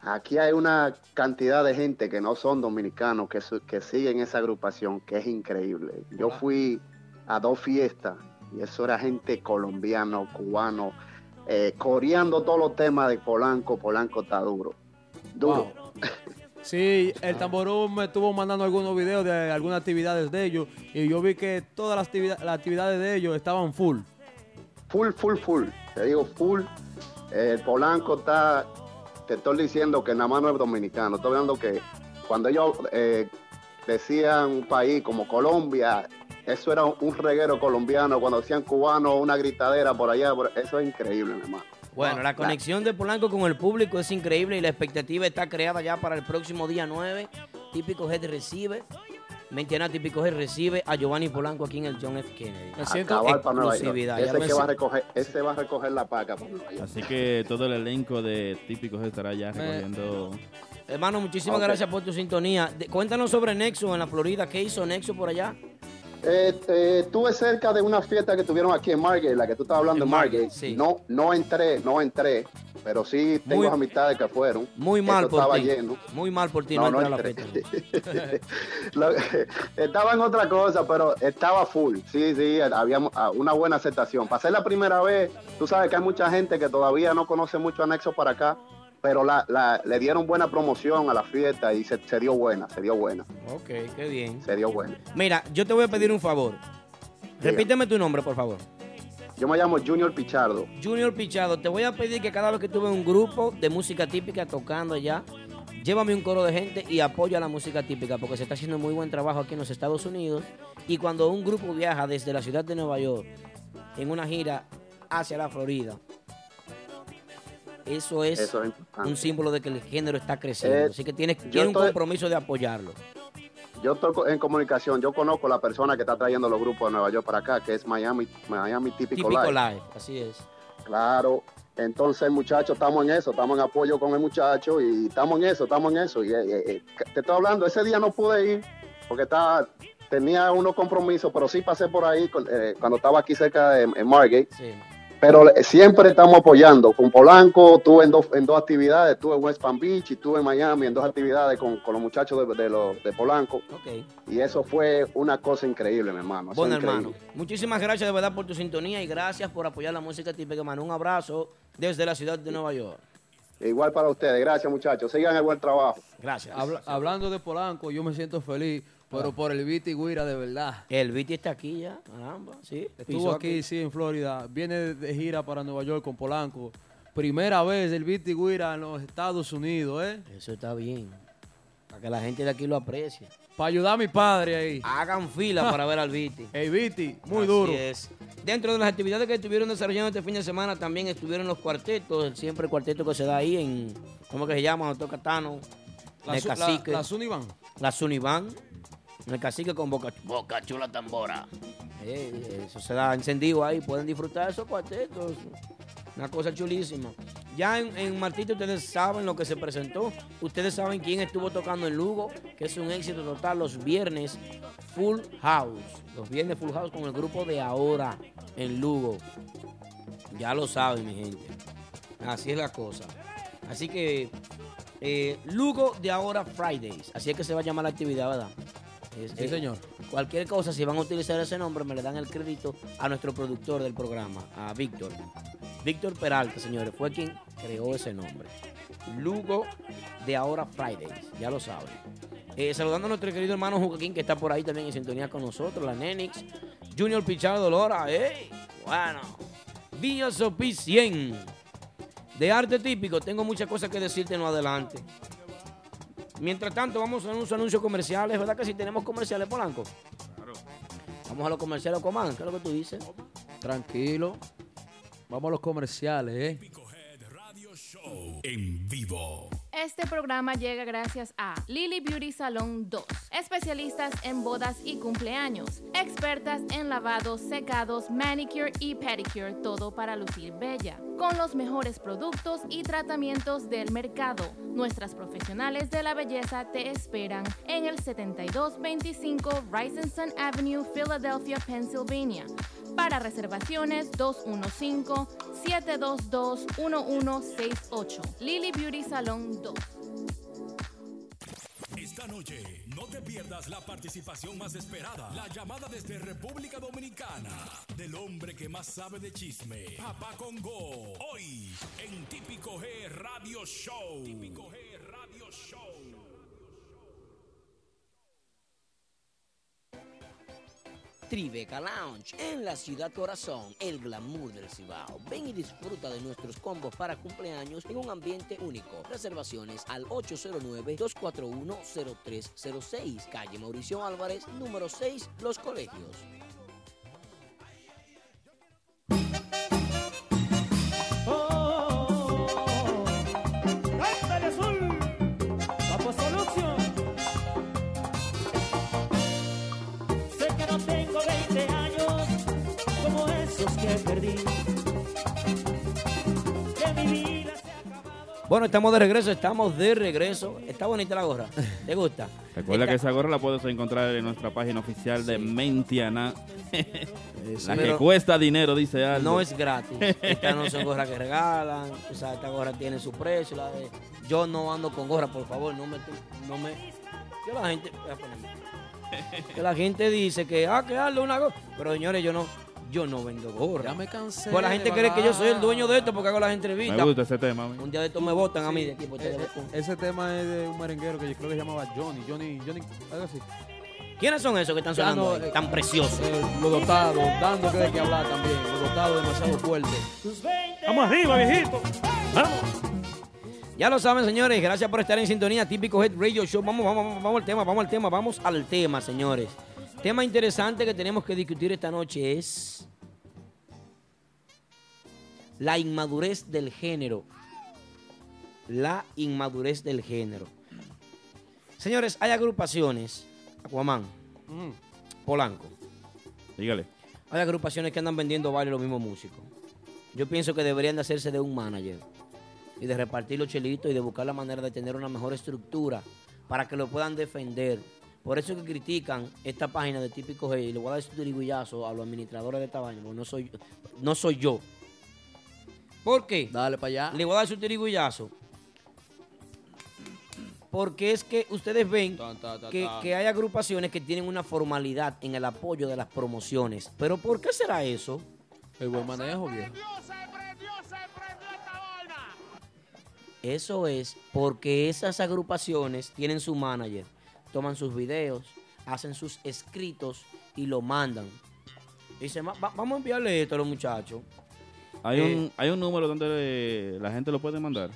Aquí hay una cantidad de gente que no son dominicanos que, su- que siguen esa agrupación, que es increíble. Yo fui a dos fiestas Y eso era gente colombiano, cubano, eh, coreando todos los temas de Polanco. Polanco está duro. Duro. Sí, el tamborón me estuvo mandando algunos videos de algunas actividades de ellos y yo vi que todas las, las actividades de ellos estaban full. Full, full, full. Te digo full. El Polanco está, te estoy diciendo que nada más no es dominicano. Estoy hablando que cuando ellos eh, decían un país como Colombia, eso era un reguero colombiano. Cuando decían cubano, una gritadera por allá. eso es increíble, mi hermano. Bueno, la conexión de Polanco con el público es increíble y la expectativa está creada ya para el próximo día 9. Típico Head recibe, Mentiana Típico Head recibe a Giovanni Polanco aquí en el John F. Kennedy. Me siento exclusividad. Ese, que es. va a recoger, ese va a recoger la paca. Así que todo el elenco de típicos estará ya Me- recogiendo. Hermano, muchísimas gracias por tu sintonía. De- cuéntanos sobre Nexo en la Florida. ¿Qué hizo Nexo por allá? Eh, eh, estuve cerca de una fiesta que tuvieron aquí en Margate, la que tú estabas hablando En Margate. Margate, sí. No, no entré, no entré, pero sí tengo Muy- amistades que fueron. Muy mal Eso por estaba ti. lleno. Muy mal por ti no, la entré. fiesta. Lo- estaba en otra cosa, pero estaba full. Sí, sí, había ah, una buena aceptación. Para ser la primera vez, tú sabes que hay mucha gente que todavía no conoce mucho Anexo para acá, pero la, la- le dieron buena promoción a la fiesta y se, se dio buena, se dio buena, Ok, qué bien. se dio buena. Mira, yo te voy a pedir un favor. Repíteme tu nombre, por favor. Yo me llamo Junior Pichardo. Junior Pichado, te voy a pedir que cada vez que tuve un grupo de música típica tocando allá, llévame un coro de gente y apoya la música típica, porque se está haciendo muy buen trabajo aquí en los Estados Unidos. Y cuando un grupo viaja desde la ciudad de Nueva York en una gira hacia la Florida, eso es, Eso es importante. un símbolo de que el género está creciendo. Eh, Así que tiene un estoy- compromiso de apoyarlo. Yo estoy en comunicación, yo conozco la persona que está trayendo los grupos de Nueva York para acá, que es Miami, Miami Típico, Típico Live. live, así es. Claro. Entonces, muchachos, estamos en eso, estamos en apoyo con el muchacho y estamos en eso, estamos en eso. Y, eh, eh, eh, te estoy hablando, ese día no pude ir porque estaba, tenía unos compromisos, pero sí pasé por ahí eh, cuando estaba aquí cerca de en Margate. Sí. Pero siempre estamos apoyando. Con Polanco tuve en dos, en dos actividades, estuve en West Palm Beach y estuve en Miami en dos actividades con, con los muchachos de, de los- de Polanco. Y eso fue una cosa increíble, mi hermano. eso Bueno, hermano, muchísimas gracias de verdad por tu sintonía y gracias por apoyar la música típica, hermano. Un abrazo desde la ciudad de Nueva York. Igual para ustedes. Gracias, muchachos. Sigan el buen trabajo. Gracias. Habla- hablando de Polanco, yo me siento feliz, pero por el Viti Guira de verdad. El Viti está aquí ya, caramba, sí. Estuvo aquí, sí, en Florida. Viene de- gira para Nueva York con Polanco. Primera vez el Viti Guira en los Estados Unidos, ¿eh? Eso está bien. Para que la gente de aquí lo aprecie. Para ayudar a mi padre ahí. Hagan fila para ver al Viti. El Viti, muy Así duro. es. Dentro de las actividades que estuvieron desarrollando este fin de semana también estuvieron los cuartetos, siempre el cuarteto que se da ahí en, ¿cómo que se llama? Donde toca Tano, La, su- la, la Sunivan. la Suniván, el cacique con boca, boca chula tambora. Eh, eso se da encendido ahí, pueden disfrutar esos cuartetos. Una cosa chulísima. Ya en, en Martito ustedes saben lo que se presentó. Ustedes saben quién estuvo tocando en Lugo, que es un éxito total los viernes Full House. Los viernes Full House con el grupo de ahora en Lugo. Ya lo saben, mi gente. Así es la cosa. Así que eh, Lugo de ahora Fridays. Así es que se va a llamar la actividad, ¿verdad? Es- Sí, eh, señor. Cualquier cosa, si van a utilizar ese nombre, me le dan el crédito a nuestro productor del programa, a Víctor. Víctor Peralta, señores, fue quien creó ese nombre. Lugo de ahora Fridays, ya lo saben. Eh, saludando a nuestro querido hermano Joaquín, que está por ahí también en sintonía con nosotros, la Nenix. Junior Pichardo Lora, ¡ey! Bueno. Villa Sopi 100. De arte típico, tengo muchas cosas que decirte en lo adelante. Mientras tanto, vamos a unos anuncios comerciales, ¿verdad que si tenemos comerciales, Polanco? Vamos a los comerciales, Comán, ¿qué es lo que tú dices? Tranquilo. Vamos a los comerciales, ¿eh? En vivo. Este programa llega gracias a Lily Beauty Salon 2, especialistas en bodas y cumpleaños, expertas en lavados, secados, manicure y pedicure, todo para lucir bella, con los mejores productos y tratamientos del mercado. Nuestras profesionales de la belleza te esperan en el 7225 Rising Avenue, Philadelphia, Pennsylvania. Para reservaciones 215-722-1168. Lily Beauty Salon 2. La noche. No te pierdas la participación más esperada. La llamada desde República Dominicana. Del hombre que más sabe de chisme. Papá Congo. Hoy en Típico G Radio Show. Típico G Radio Show. Tribeca Lounge en la ciudad corazón, el glamour del Cibao. Ven y disfruta de nuestros combos para cumpleaños en un ambiente único. Reservaciones al 809-241-0306, calle Mauricio Álvarez, número 6, Los Colegios. Bueno, estamos de regreso, estamos de regreso. Está bonita la gorra. ¿Te gusta? Recuerda que esa gorra la puedes encontrar en nuestra página oficial de Mentiana. la que Pero- cuesta dinero, dice Aldo. No es gratis. Estas no son gorras que regalan. O sea, esta gorra tiene su precio. la de- Yo no ando con gorra, por favor. No me. No me que la gente. Que la gente dice que, ah, que darle una gorra. Pero señores, yo no. Yo no vendo gorra. Ya me cansé. Pues la gente cree que yo soy el dueño de esto porque hago las entrevistas. Me gusta ese tema. Un día de estos me votan a mí de aquí. Eh, ese tema es de un merenguero que yo creo que se llamaba Johnny. Johnny, Johnny, algo así. ¿Quiénes son esos que están sonando Ya no, ahí? eh, tan preciosos? Eh, los dotados, dando que de qué hablar también. Los dotados demasiado fuertes. Vamos arriba, viejito. Vamos. Ya lo saben, señores. Gracias por estar en sintonía. Típico Head Radio Show. Vamos, vamos, vamos, vamos al tema, vamos al tema, vamos al tema, señores. Tema interesante que tenemos que discutir esta noche es la inmadurez del género. La inmadurez del género. Señores, hay agrupaciones, Aquaman, Polanco. Dígale. Hay agrupaciones que andan vendiendo baile los mismos músicos. Yo pienso que deberían de hacerse de un manager y de repartir los chelitos y de buscar la manera de tener una mejor estructura para que lo puedan defender. Por eso es que critican esta página de Típico G y le voy a dar su diriguillazo a los administradores de esta vaina, porque no soy, no soy yo. ¿Por qué? Dale para allá. Le voy a dar su tirigullazo. Porque es que ustedes ven ta, que, ta. que hay agrupaciones que tienen una formalidad en el apoyo de las promociones. Pero ¿por qué será eso? El buen manejo, viejo. Eso es porque esas agrupaciones tienen su manager, toman sus videos, hacen sus escritos y lo mandan. Dicen, "Va- va- vamos a enviarle esto a los muchachos. Hay, Eh, un, hay un número donde eh, la gente lo puede mandar.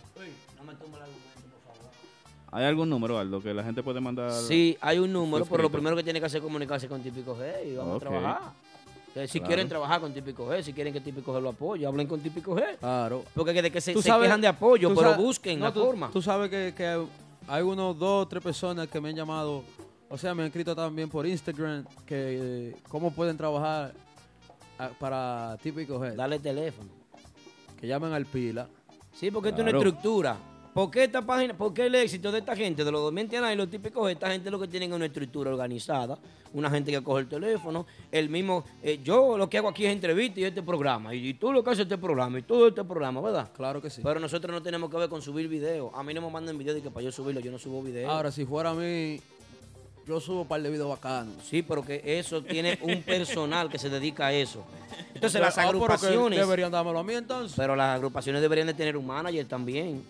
¿Hay algún número, Aldo, que la gente puede mandar? Sí, hay un número, pero lo primero que tiene que hacer es comunicarse con Típico G y vamos a trabajar. Que si Claro. quieren trabajar con Típico G, si quieren que Típico G lo apoye, hablen con Típico G. Claro. Porque de que se, Tú se sabes- quejan de apoyo, tú pero sabes- busquen no, la tú- forma. Tú sabes que, que hay unos dos, tres personas que me han llamado, o sea, me han escrito también por Instagram que eh, cómo pueden trabajar ah, para típico G. Dale teléfono. Que llamen al pila. Sí, porque esto es una Claro. estructura. ¿Por qué esta página, por qué el éxito de esta gente, de los dos mentianas y los típicos, esta gente lo que tienen es una estructura organizada, una gente que coge el teléfono, el mismo, eh, yo lo que hago aquí es entrevista y este programa, y, y tú lo que haces este programa, y todo este programa, ¿verdad? Claro que sí. Pero nosotros no tenemos que ver con subir video. A mí no me mandan video de que para yo subirlo, yo no subo video. Ahora, si fuera a mí, yo subo un par de videos bacanos. Sí, pero que eso tiene un personal que se dedica a eso. Entonces las Ah, pero agrupaciones... Deberían dármelo a mí entonces. Pero las agrupaciones deberían de tener un manager también.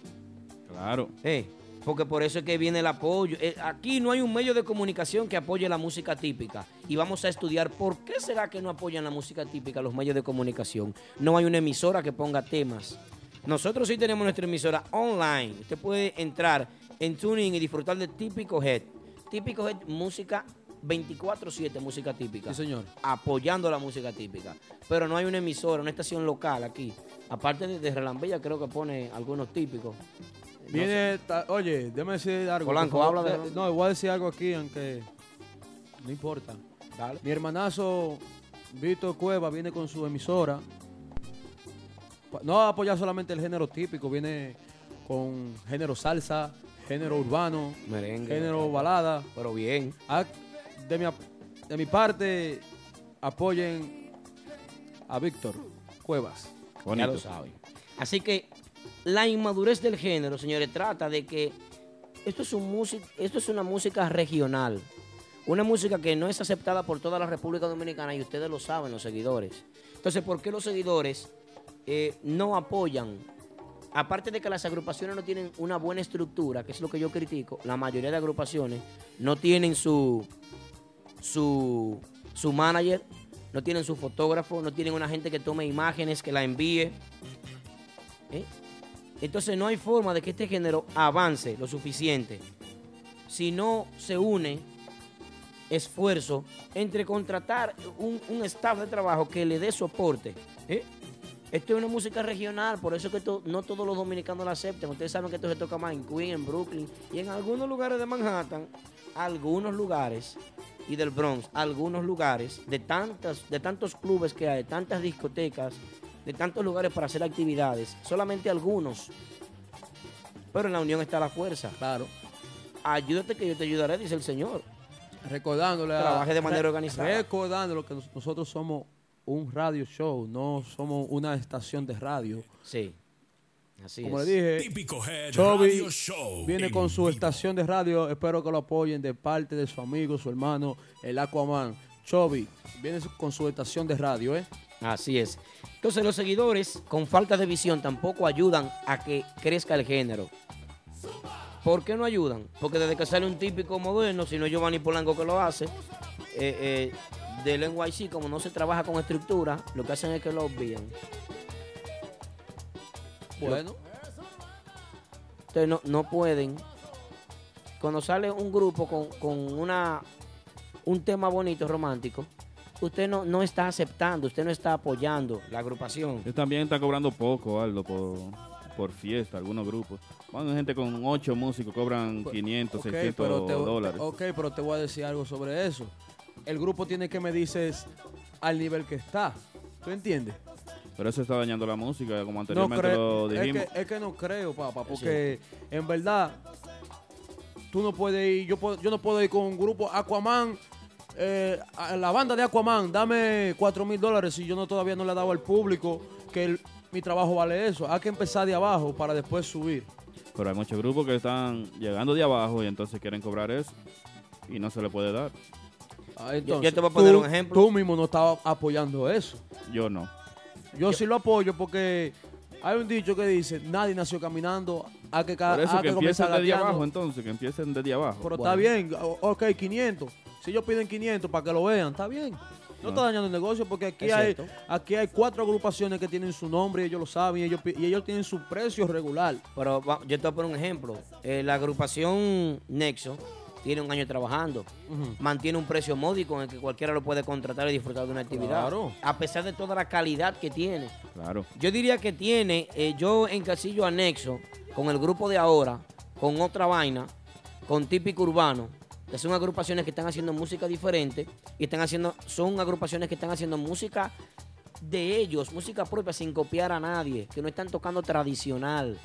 Claro. Eh, porque por eso es que viene el apoyo. Eh, aquí no hay un medio de comunicación que apoye la música típica. Y vamos a estudiar por qué será que no apoyan la música típica los medios de comunicación. No hay una emisora que ponga temas. Nosotros sí tenemos nuestra emisora online. Usted puede entrar en Tuning y disfrutar de Típico Head. Típico Head, música 24-7, música típica. Sí, señor. Apoyando la música típica. Pero no hay una emisora, una estación local aquí. Aparte de, de Relambella, creo que pone algunos típicos. Viene, ta- oye, déjame decir algo. por Polanco, favor. habla de- De- No, voy a decir algo aquí, aunque no importa. Mi hermanazo Víctor Cueva viene con su emisora. Pa- No va a apoyar solamente el género típico, viene con género salsa, género urbano, Merengue. género balada. Pero bien. Ah, De mi, ap- de mi parte, apoyen a Víctor Cuevas. Ya lo saben. Así que la inmadurez del género, señores, trata de que esto es, un músic- esto es una música regional. Una música que no es aceptada por toda la República Dominicana y ustedes lo saben, los seguidores. Entonces, ¿por qué los seguidores eh, no apoyan? Aparte de que las agrupaciones no tienen una buena estructura, que es lo que yo critico, la mayoría de agrupaciones no tienen su, su, su manager, no tienen su fotógrafo, no tienen una gente que tome imágenes, que la envíe. ¿eh? Entonces no hay forma de que este género avance lo suficiente si no se une esfuerzo entre contratar un, un staff de trabajo que le dé soporte. ¿eh? Esto es una música regional, por eso es que no todos los dominicanos la aceptan. Ustedes saben que esto se toca más en Queens, en Brooklyn y en algunos lugares de Manhattan, algunos lugares y del Bronx, algunos lugares de tantas, de tantos clubes que hay, tantas discotecas, de tantos lugares para hacer actividades, solamente algunos. Pero en la unión está la fuerza. Claro. Ayúdate que yo te ayudaré, dice el Señor. Recordándole a- Trabaje de manera re- organizada. Recordándolo que nos- nosotros somos un radio show, no somos una estación de radio. Sí. Así Como es. le dije, Típico Head Chovy Radio Show viene en con su estación de radio. Espero que lo apoyen de parte de su amigo, su hermano, el Aquaman. Chovy viene con su estación de radio, ¿eh? Así es. Entonces los seguidores con falta de visión tampoco ayudan a que crezca el género. ¿Por qué no ayudan? Porque desde que sale un típico moderno, si no es Giovanni Polanco que lo hace, eh, eh, del NYC, como no se trabaja con estructura, lo que hacen es que lo obvían. Bueno. Entonces no, no pueden. Cuando sale un grupo con, con una un tema bonito, romántico, usted no, no está aceptando, usted no está apoyando la agrupación. Él también está cobrando poco, Aldo, por, por fiesta, algunos grupos. Van gente con ocho músicos, cobran 500, Ok, 600 pero te, dólares. ok, pero te voy a decir algo sobre eso. El grupo tiene que medirse al nivel que está. ¿Tú entiendes? Pero eso está dañando la música, como anteriormente lo es, dijimos. que, es que no creo, papá, porque en verdad tú no puedes ir, yo, puedo- yo no puedo ir con un grupo Aquaman, eh, a la banda de Aquaman, dame 4 mil dólares si yo no todavía no le he dado al público que el- mi trabajo vale eso. Hay que empezar de abajo para después subir. Pero hay muchos grupos que están llegando de abajo y entonces quieren cobrar eso y no se le puede dar. Ah, yo entonces, te voy a poner tú- un ejemplo. Tú mismo no estabas apoyando eso. Yo no. Yo, sí lo apoyo porque hay un dicho que dice, nadie nació caminando, hay que, Por eso hay que que empiecen desde gateando". abajo entonces, que empiecen desde abajo. Pero está bien, ok, 500. Si ellos piden 500 para que lo vean, está bien. No, está dañando el negocio porque aquí Es hay, cierto. aquí hay cuatro agrupaciones que tienen su nombre y ellos lo saben y ellos, pi- y ellos tienen su precio regular. Pero yo te voy a poner un ejemplo. Eh, la agrupación Nexo tiene un año trabajando. Mantiene un precio módico en el que cualquiera lo puede contratar y disfrutar de una actividad. Claro. A pesar de toda la calidad que tiene. Claro. Yo diría que tiene, eh, yo encasillo a Nexo con el grupo de ahora, con otra vaina, con típico urbano, que son agrupaciones que están haciendo música diferente y están haciendo, son agrupaciones que están haciendo música de ellos, música propia sin copiar a nadie, que no están tocando tradicional.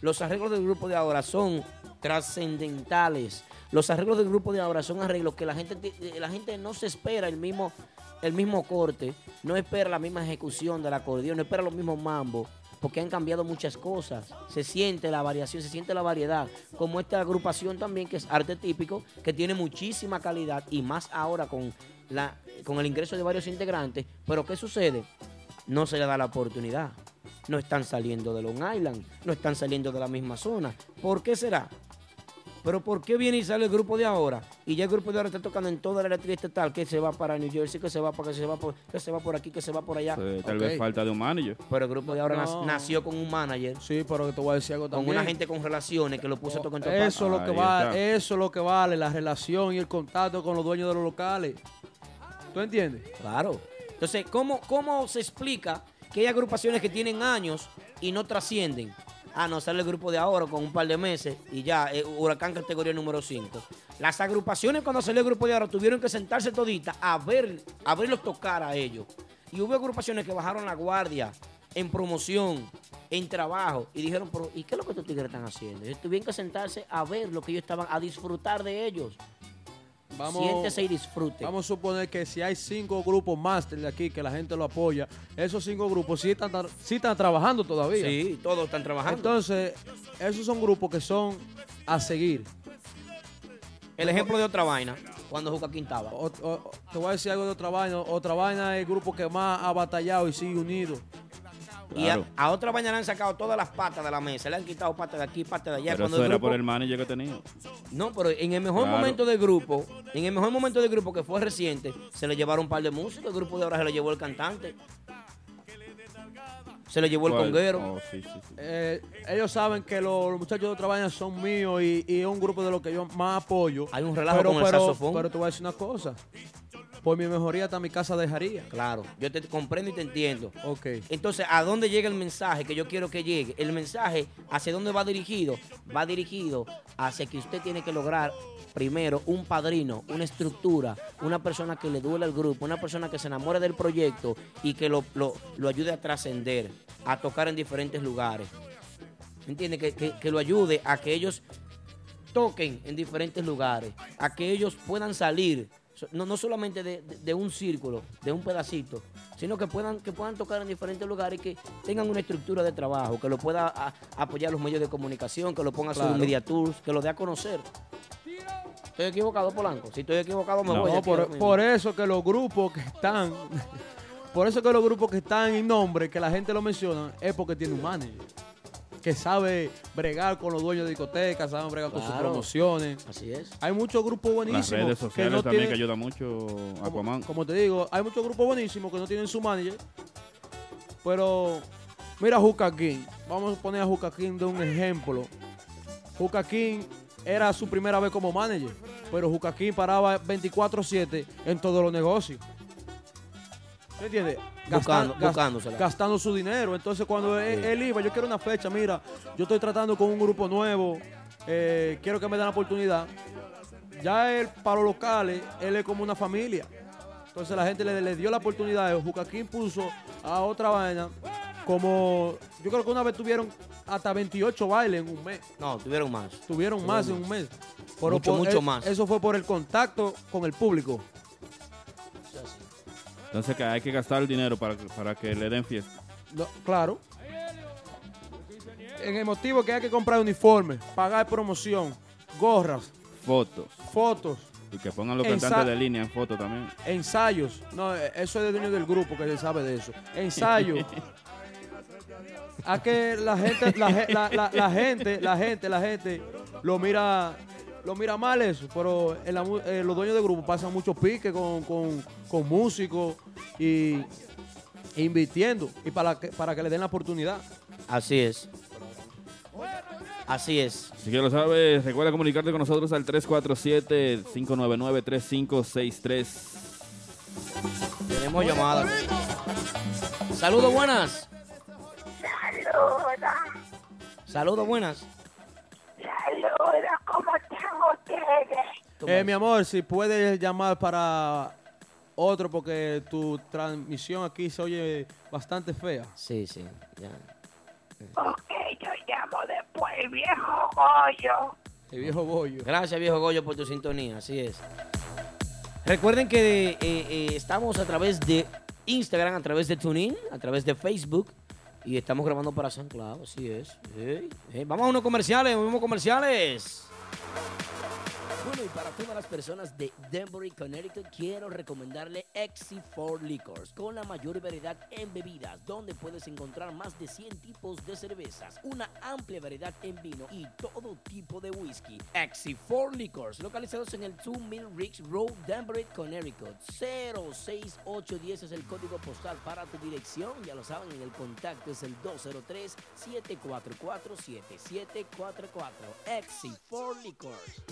Los arreglos del grupo de ahora son trascendentales. Los arreglos del grupo de ahora son arreglos que la gente, eh, la gente no se espera el mismo, el mismo corte, no espera la misma ejecución del acordeón, no espera los mismos mambos, porque han cambiado muchas cosas. Se siente la variación, se siente la variedad. Como esta agrupación también, que es arte típico, que tiene muchísima calidad y más ahora con, la, con el ingreso de varios integrantes. Pero ¿qué sucede? No se le da la oportunidad. No están saliendo de Long Island, no están saliendo de la misma zona. ¿Por qué será? Pero ¿por qué viene y sale el grupo de ahora? Y ya el grupo de ahora está tocando en toda la electricidad estatal, que se va para New Jersey, que se va para que se va por, que se va por aquí, que se va por allá. Tal vez falta de un manager. Pero el grupo de ahora No. nació con un manager. Sí, pero que te voy a decir algo Con también. una gente con relaciones que lo puso a tocar en todas Eso es lo que vale, eso es lo que vale, la relación y el contacto con los dueños de los locales. ¿Tú entiendes? Claro. Entonces, ¿cómo, ¿cómo se explica que hay agrupaciones que tienen años y no trascienden? Ah, no, sale el grupo de ahora con un par de meses y ya, eh, Huracán categoría número 5. Las agrupaciones cuando salió el grupo de ahora tuvieron que sentarse toditas a ver, a verlos tocar a ellos. Y hubo agrupaciones que bajaron la guardia en promoción, en trabajo, y dijeron, pero ¿y qué es lo que estos tigres están haciendo? Y tuvieron que sentarse a ver lo que ellos estaban, a disfrutar de ellos. Vamos, Siéntese y disfrute. Vamos a suponer que si hay cinco grupos máster de aquí que la gente lo apoya, esos cinco grupos sí están, sí están trabajando todavía. Sí, todos están trabajando. Entonces, esos son grupos que son a seguir. El ejemplo de otra vaina, cuando Juca Quintaba. O- o- te voy a decir algo de otra vaina. Otra vaina es el grupo que más ha batallado y sigue unido. Y a, a otra vaina le han sacado todas las patas de la mesa, le han quitado patas de aquí, patas de allá. Pero Cuando eso el era grupo- por el manager que tenía. No, pero en el mejor Claro. momento del grupo, en el mejor momento del grupo que fue reciente, se le llevaron un par de músicos. El grupo de ahora se lo llevó el cantante. Se le llevó el ¿Cuál? conguero. Oh, sí, sí, sí. Eh, ellos saben que los, los muchachos de otra vaina son míos y, y es un grupo de los que yo más apoyo. Hay un relajo pero, con el saxofón. Pero te voy a decir una cosa. Por mi mejoría hasta mi casa dejaría. Claro, yo te comprendo y te entiendo. Ok. Entonces, ¿a dónde llega el mensaje que yo quiero que llegue? El mensaje, ¿hacia dónde va dirigido? Va dirigido hacia que usted tiene que lograr primero un padrino, una estructura, una persona que le duele al grupo, una persona que se enamore del proyecto y que lo, lo- lo ayude a trascender, a tocar en diferentes lugares. ¿Entiende? Que, que- que lo ayude a que ellos toquen en diferentes lugares, a que ellos puedan salir, no, no solamente de, de- de un círculo, de un pedacito, sino que puedan, que puedan tocar en diferentes lugares y que tengan una estructura de trabajo, que lo pueda a- apoyar los medios de comunicación, que lo ponga a hacer un media tours, que lo dé a conocer. ¿Estoy equivocado, Polanco? Si estoy equivocado, me No, voy. aquí por, por eso que los grupos que están, por eso que los grupos que están en nombre, que la gente lo menciona, es porque tiene un manager que sabe bregar con los dueños de discotecas, sabe bregar con sus promociones. Así es. Hay muchos grupos Las buenísimos redes que sociales no también tienen, que ayuda mucho Aquaman. como te digo, hay muchos grupos buenísimos que no tienen su manager. Pero mira Juca King, vamos a poner a Juca King de un ejemplo. Juca King era su primera vez como manager, pero Juca King paraba 24/7 en todos los negocios. ¿Me entiendes? Buscando- gas- buscándosela. gastando su dinero. Entonces cuando él, él iba, yo quiero una fecha, mira, yo estoy tratando con un grupo nuevo, eh, quiero que me den la oportunidad. Ya él, para los locales, él es como una familia. Entonces la gente le, le dio la oportunidad. Jucaquín puso a otra vaina como, yo creo que una vez tuvieron hasta 28 bailes en un mes. No, tuvieron más. Tuvieron más en un mes. Pero Mucho, por- mucho más. Eso fue por el contacto con el público. Entonces que hay que gastar el dinero para, para que le den fiesta. No, claro. En el motivo que hay que comprar uniformes, pagar promoción, gorras, Fotos. fotos, Y que pongan los Ensa- cantantes de línea en foto también. ensayos. No, eso es de dueño del grupo que se sabe de eso. Ensayos. A que la gente, la, ge- la- la- la gente, la gente, la gente lo mira, lo mira mal eso, pero en la mu- eh, los dueños del grupo pasan mucho pique con, con- con músicos y e invirtiendo y para que, para que le den la oportunidad. Así es. Así es. Si que lo sabes, recuerda comunicarte con nosotros al 347-599-3563. Tenemos llamadas. Saludos, buenas. Saludos, buenas. Saludos, ¿cómo están ustedes? Eh, mi amor, si puedes llamar para otro porque tu transmisión aquí se oye bastante fea. Sí, sí, ya. Ok, yo llamo después, viejo Goyo. El viejo bollo. Gracias, viejo Goyo, por tu sintonía. Así es. Recuerden que eh, eh, estamos a través de Instagram, a través de TuneIn, a través de Facebook. Y estamos grabando para San Claro, así es. Vamos a unos comerciales, vamos comerciales. Bueno, y para todas las personas de Denver Connecticut, quiero recomendarle XC4 Liquors, con la mayor variedad en bebidas, donde puedes encontrar más de 100 tipos de cervezas, una amplia variedad en vino y todo tipo de whisky. XC4 Liquors, localizados en el 2 Mill Ridge Road, Denver, Connecticut. 06810 es el código postal para tu dirección, ya lo saben, en el contacto es el 203-744-7744. XC4 Liquors.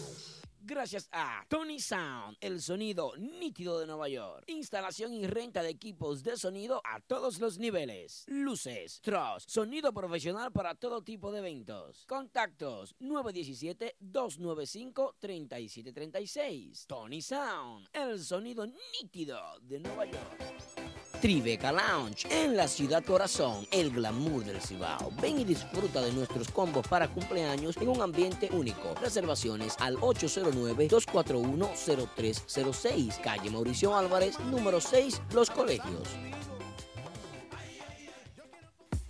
Gracias a Tony Sound, el sonido nítido de Nueva York. Instalación y renta de equipos de sonido a todos los niveles. Luces, truss, sonido profesional para todo tipo de eventos. Contactos 917-295-3736. Tony Sound, el sonido nítido de Nueva York. Tribeca Lounge en la ciudad corazón, el glamour del Cibao. Ven y disfruta de nuestros combos para cumpleaños en un ambiente único. Reservaciones al 809-241-0306, calle Mauricio Álvarez, número 6, Los Colegios.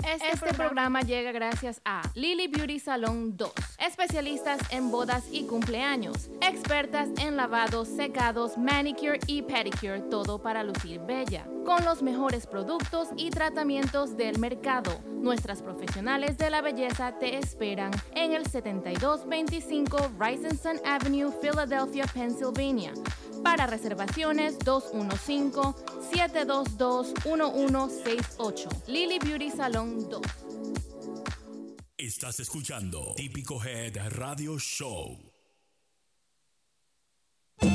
Este programa llega gracias a Lily Beauty Salon 2, especialistas en bodas y cumpleaños, expertas en lavados, secados, manicure y pedicure, todo para lucir bella, con los mejores productos y tratamientos del mercado. Nuestras profesionales de la belleza te esperan en el 7225 Rising Avenue, Philadelphia, Pennsylvania. Para reservaciones 215-722-1168. Lily Beauty Salon 2. Estás escuchando Típico Head Radio Show. Qué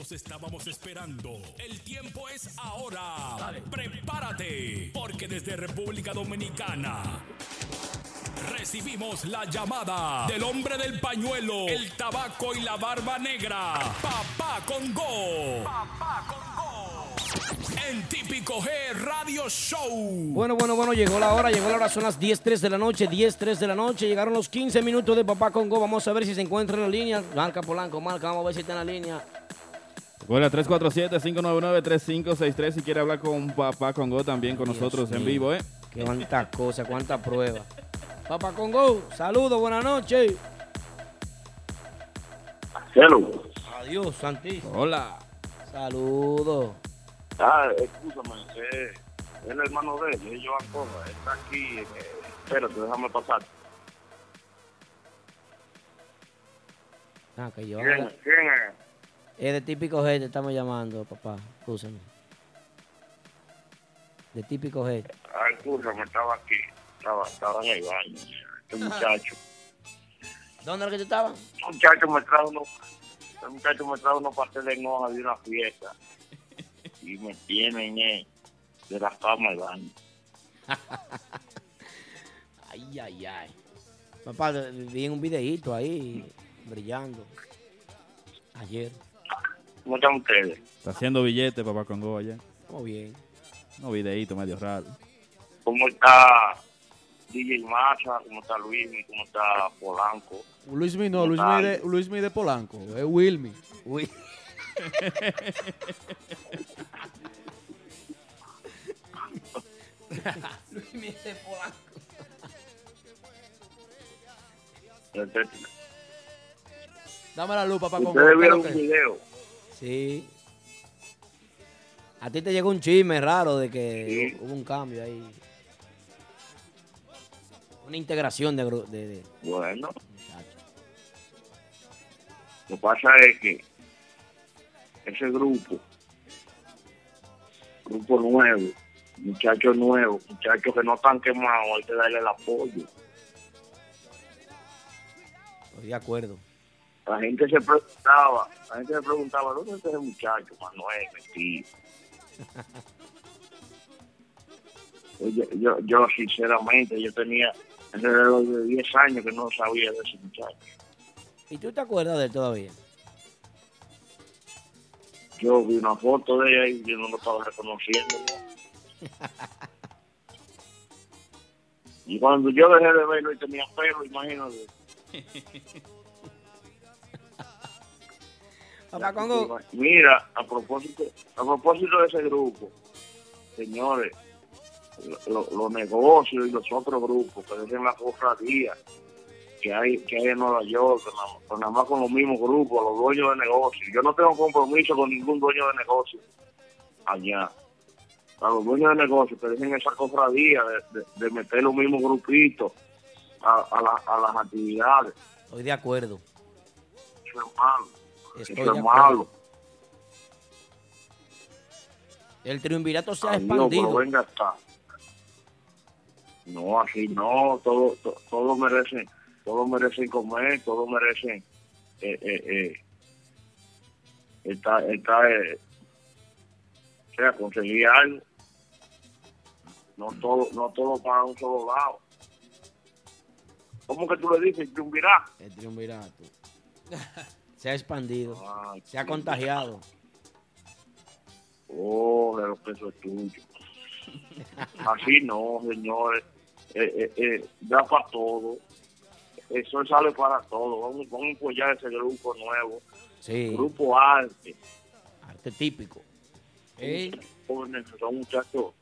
todos estábamos esperando. El tiempo es ahora. Prepárate, porque desde República Dominicana recibimos la llamada del hombre del pañuelo, el tabaco y la barba negra. Papá Congo. Papá Congo. En Típico G Radio Show. Bueno, bueno, bueno, llegó la hora, llegó la hora, son las 10.03 de la noche, 10.03 de la noche, llegaron los 15 minutos de Papá Congo, vamos a ver si se encuentra en la línea, marca Polanco, marca, vamos a ver si está en la línea. Recuerda 347-599-3563 si quiere hablar con Papá Congo también con nosotros en vivo, ¿eh? Qué cuántas cosas, cuántas pruebas. Papá Congo, saludos, buenas noches. Hello. Adiós, Santísimo. Hola. Saludos. Ah, escúchame, eh, es el hermano de él, es Joan Corra, está aquí, eh, espérate, déjame pasar. Ah, que yo. ¿Quién, quién es? Es de típico G, te estamos llamando, papá. Escúchame. De típico G. Ah, escúchame, estaba aquí, estaba, estaba en el baño, este muchacho. ¿Dónde era que tú estabas? Este muchacho me trajo unos, este muchacho me trajo unos pasteles en hoja de una fiesta y me tienen eh, de la cama al baño. Ay, ay, ay. Papá, vi un videíto ahí brillando. Ayer. ¿Cómo están ustedes? Está haciendo billete Papá Congo allá. Muy bien. No videíto medio raro. ¿Cómo está DJ Massa? ¿Cómo está Luis? ¿Cómo está Polanco? Luismi no, Luismi de, Luismi de Polanco, es Wilmy. Uy. Luis Miguel Polanco. Dame la luz, papá Congo. Ustedes vieron ¿qué un video. Sí. A ti te llegó un chisme raro de que hubo un cambio ahí. Una integración de... gru- de, de- Bueno. Lo que pasa es que ese grupo, grupo nuevo, muchachos nuevos, muchachos que no están quemados, hay que darle el apoyo. Estoy de acuerdo. La gente se preguntaba, la gente se preguntaba, ¿dónde está ese muchacho, Manuel, metido? yo, yo, yo, sinceramente, yo tenía alrededor de 10 años que no sabía de ese muchacho. ¿Y tú te acuerdas de él todavía? Yo vi una foto de él y yo no lo estaba reconociendo. Y cuando yo dejé de verlo y tenía pelo, imagínate. Papá Congo, Mira, a propósito, a propósito de ese grupo, señores, lo- lo- los negocios y los otros grupos que dejen la cofradía que hay que hay en Nueva York, nada, más con los mismos grupos, los dueños de negocios. Yo no tengo compromiso con ningún dueño de negocio allá. A los dueños de negocios que dejen esa cofradía de, de- de meter los mismos grupitos a, a la- a las actividades. estoy de acuerdo. Eso es malo. Estoy Eso es malo. El triunvirato se ha Adiós, pero expandido. venga acá. No, así no, todo, to- todo merece, todos merecen comer, todos merecen eh, eh, eh, está, está, eh, o sea, conseguir algo. No todo, no todo para un solo lado. ¿Cómo que tú le dices, triunvirá? El triunvirato. Se ha expandido. Ay, Se ha contagiado. Oh, de lo que eso es tuyo. Así no, señores. Eh, eh, eh, da para todo. Eso sale para todo. Vamos, vamos a apoyar ese grupo nuevo. Sí. Grupo Arte. Arte típico. Jóvenes, son muchachos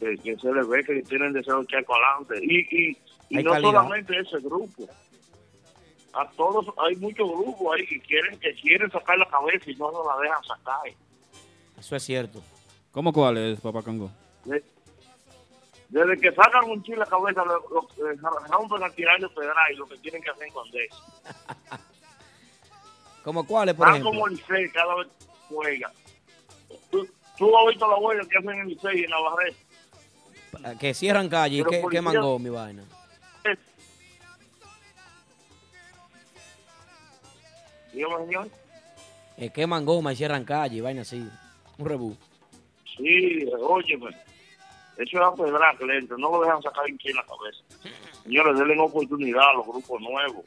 que, que se les ve que tienen deseo de echar para adelante. Y, y, y no calidad. solamente ese grupo. A todos, hay muchos grupos ahí que quieren que quieren sacar la cabeza y no nos la dejan sacar. Eso es cierto. ¿Cómo cuál es, Papá Congo? De- Desde que sacan un chile la cabeza, lo, lo- eh, rompen a tirarle pedra y lo que tienen que hacer es esconderse. ¿Como cuáles, por Están ejemplo? como Licey cada vez que juega. Tú, tú has visto la huella que hacen en Licey y en Navarrete. Que cierran calle y Pero que, que policía- mangó mi vaina. Dígame, señor. Eh, que mangoma y cierran calle y vaina así. Un rebú. Sí, óyeme. Eso es a pedra que le entra. No lo dejan sacar en en la cabeza. Señores, denle oportunidad a los grupos nuevos.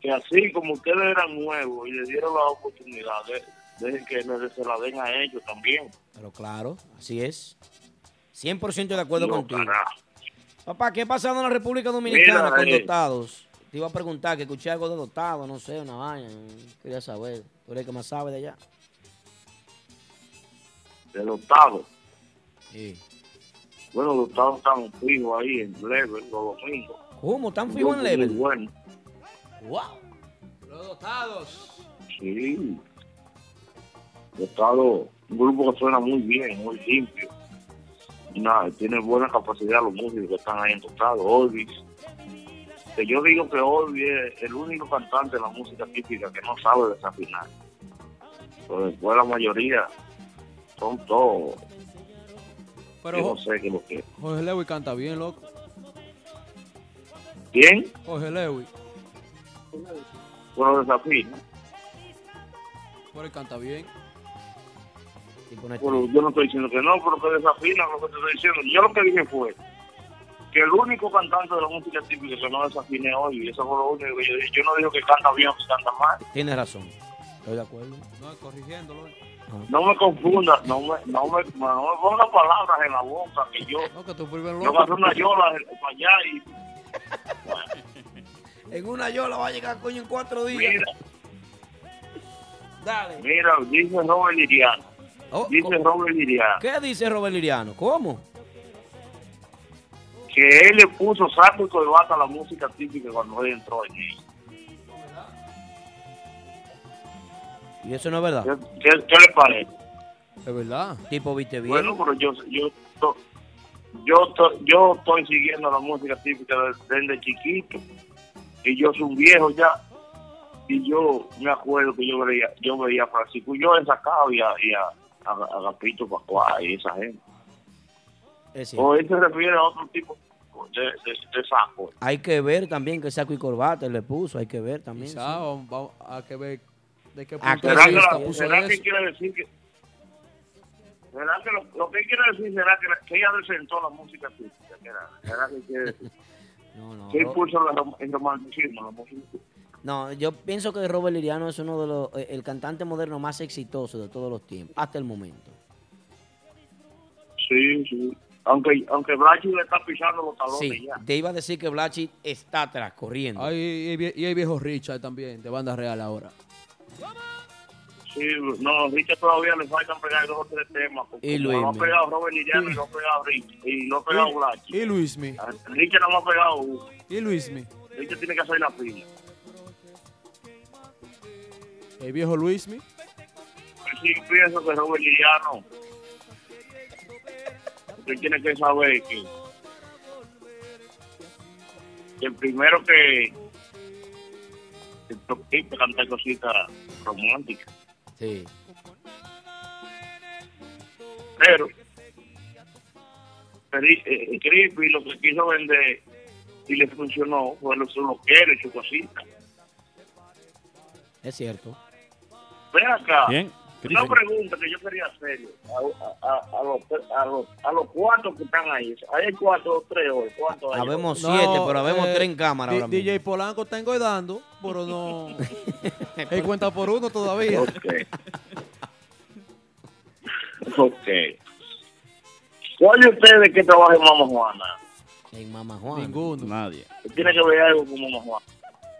Que así como ustedes eran nuevos y le dieron la oportunidad, de- dejen que les- se la den a ellos también. Pero claro, así es. 100% de acuerdo No, contigo. Papá, ¿qué ha pasado en la República Dominicana Mira, con eh. dotados? Te iba a preguntar, que escuché algo de dotados, no sé, una vaina. Quería saber. Tú eres el que más sabe de allá. De octavos. Sí. Bueno, los octavos están fijos ahí en level los domingos. ¿Cómo? ¿Están fijos en level? muy Bueno, Wow. Los dotados. sí. Dotado, un grupo que suena muy bien, muy limpio. Nada, tiene buena capacidad los músicos que están ahí en Dotado. Olvis. Que yo digo que Olvis es el único cantante de la música típica que no sabe desafinar. Pero después la mayoría son todos. Pero yo no sé qué es lo que es. Jorge Lewy canta bien, loco. ¿Quién? Jorge Lewy. Bueno, desafina. Pero él canta bien. Bueno, yo no estoy diciendo que no, pero que desafina lo que te estoy diciendo. Yo lo que dije fue que el único cantante de la música típica que no desafine hoy, y eso fue lo único que yo dije. Yo no digo que canta bien o que canta mal. Tienes razón. Estoy de acuerdo. No, corrigiéndolo. No me confunda, no me, no me, no me ponga palabras en la boca que yo, No, que tú primer yo voy a hacer una yola para allá y En una yola va a llegar coño en cuatro días. mira, Dale. mira, dice Robert Liriano. Oh, dice co- Robert Liriano ¿Qué dice Robert Liriano? ¿Cómo? Que él le puso saco y corbata a la música típica cuando él entró en ella. Y eso no es verdad. ¿Qué, qué- qué le parece? Es verdad. Tipo, viste bien. Bueno, pero yo, yo, yo, yo estoy siguiendo la música típica de- desde chiquito. Y yo soy un viejo ya. Y yo me acuerdo que yo veía, yo veía a Francisco yo he sacado y a, y a, a, a Agapito Pascual y esa gente. Es. O él se refiere a otro tipo de, de, de saco. Hay que ver también que saco y corbata él le puso. Hay que ver también. Quizá sí. vamos, a que ver de qué Ah, punto de ¿Será, que, vista la- puso será que quiere decir que... ¿Será que lo, lo que quiere decir será que, la- que ella desentó la música típica? ¿Será, será que quiere decir? No, no. puso rom- el romanticismo la música típica? No, yo pienso que Robert Liriano es uno de los, eh, el cantante moderno más exitoso de todos los tiempos, hasta el momento. Sí, sí. Aunque, aunque Blachi le está pisando los talones Sí, ya. te iba a decir que Blachi está atrás, corriendo. Ay, y, hay viejo Richard también, de banda real ahora. Sí, no, Richard todavía le faltan pegar dos o tres temas. Porque Y como lo ha Luismi. pegado Robert y lo ha pegado Richard. Y lo ha pegado Y, Blachi. y Luismi. Richard no lo ha pegado uno. Y Luismi. Richard tiene que hacer la pila. El viejo Luismi. Sí pienso que Robert Liriano usted tiene que saber que, que el primero que toque cantar cositas románticas Sí. pero Cri- eh, Creepy lo que quiso vender y le funcionó, eso lo quiere, su cosita. Es cierto. Ven acá. Bien. ¿Qué Una pregunta que yo quería hacerle a, a, a, a los, a, los, a los cuatro que están ahí. Hay cuatro o tres hoy. ¿Cuántos hay? Habemos No, siete, pero habemos eh, tres en cámara D- ahora mismo. DJ Polanco está engoidando, pero no. Él cuenta por uno todavía. Ok. ok. ¿Cuál de ustedes que trabaja en Mama Juana? En Mama Juana. Ninguno. Nadie. Tiene que ver algo con Mama Juana.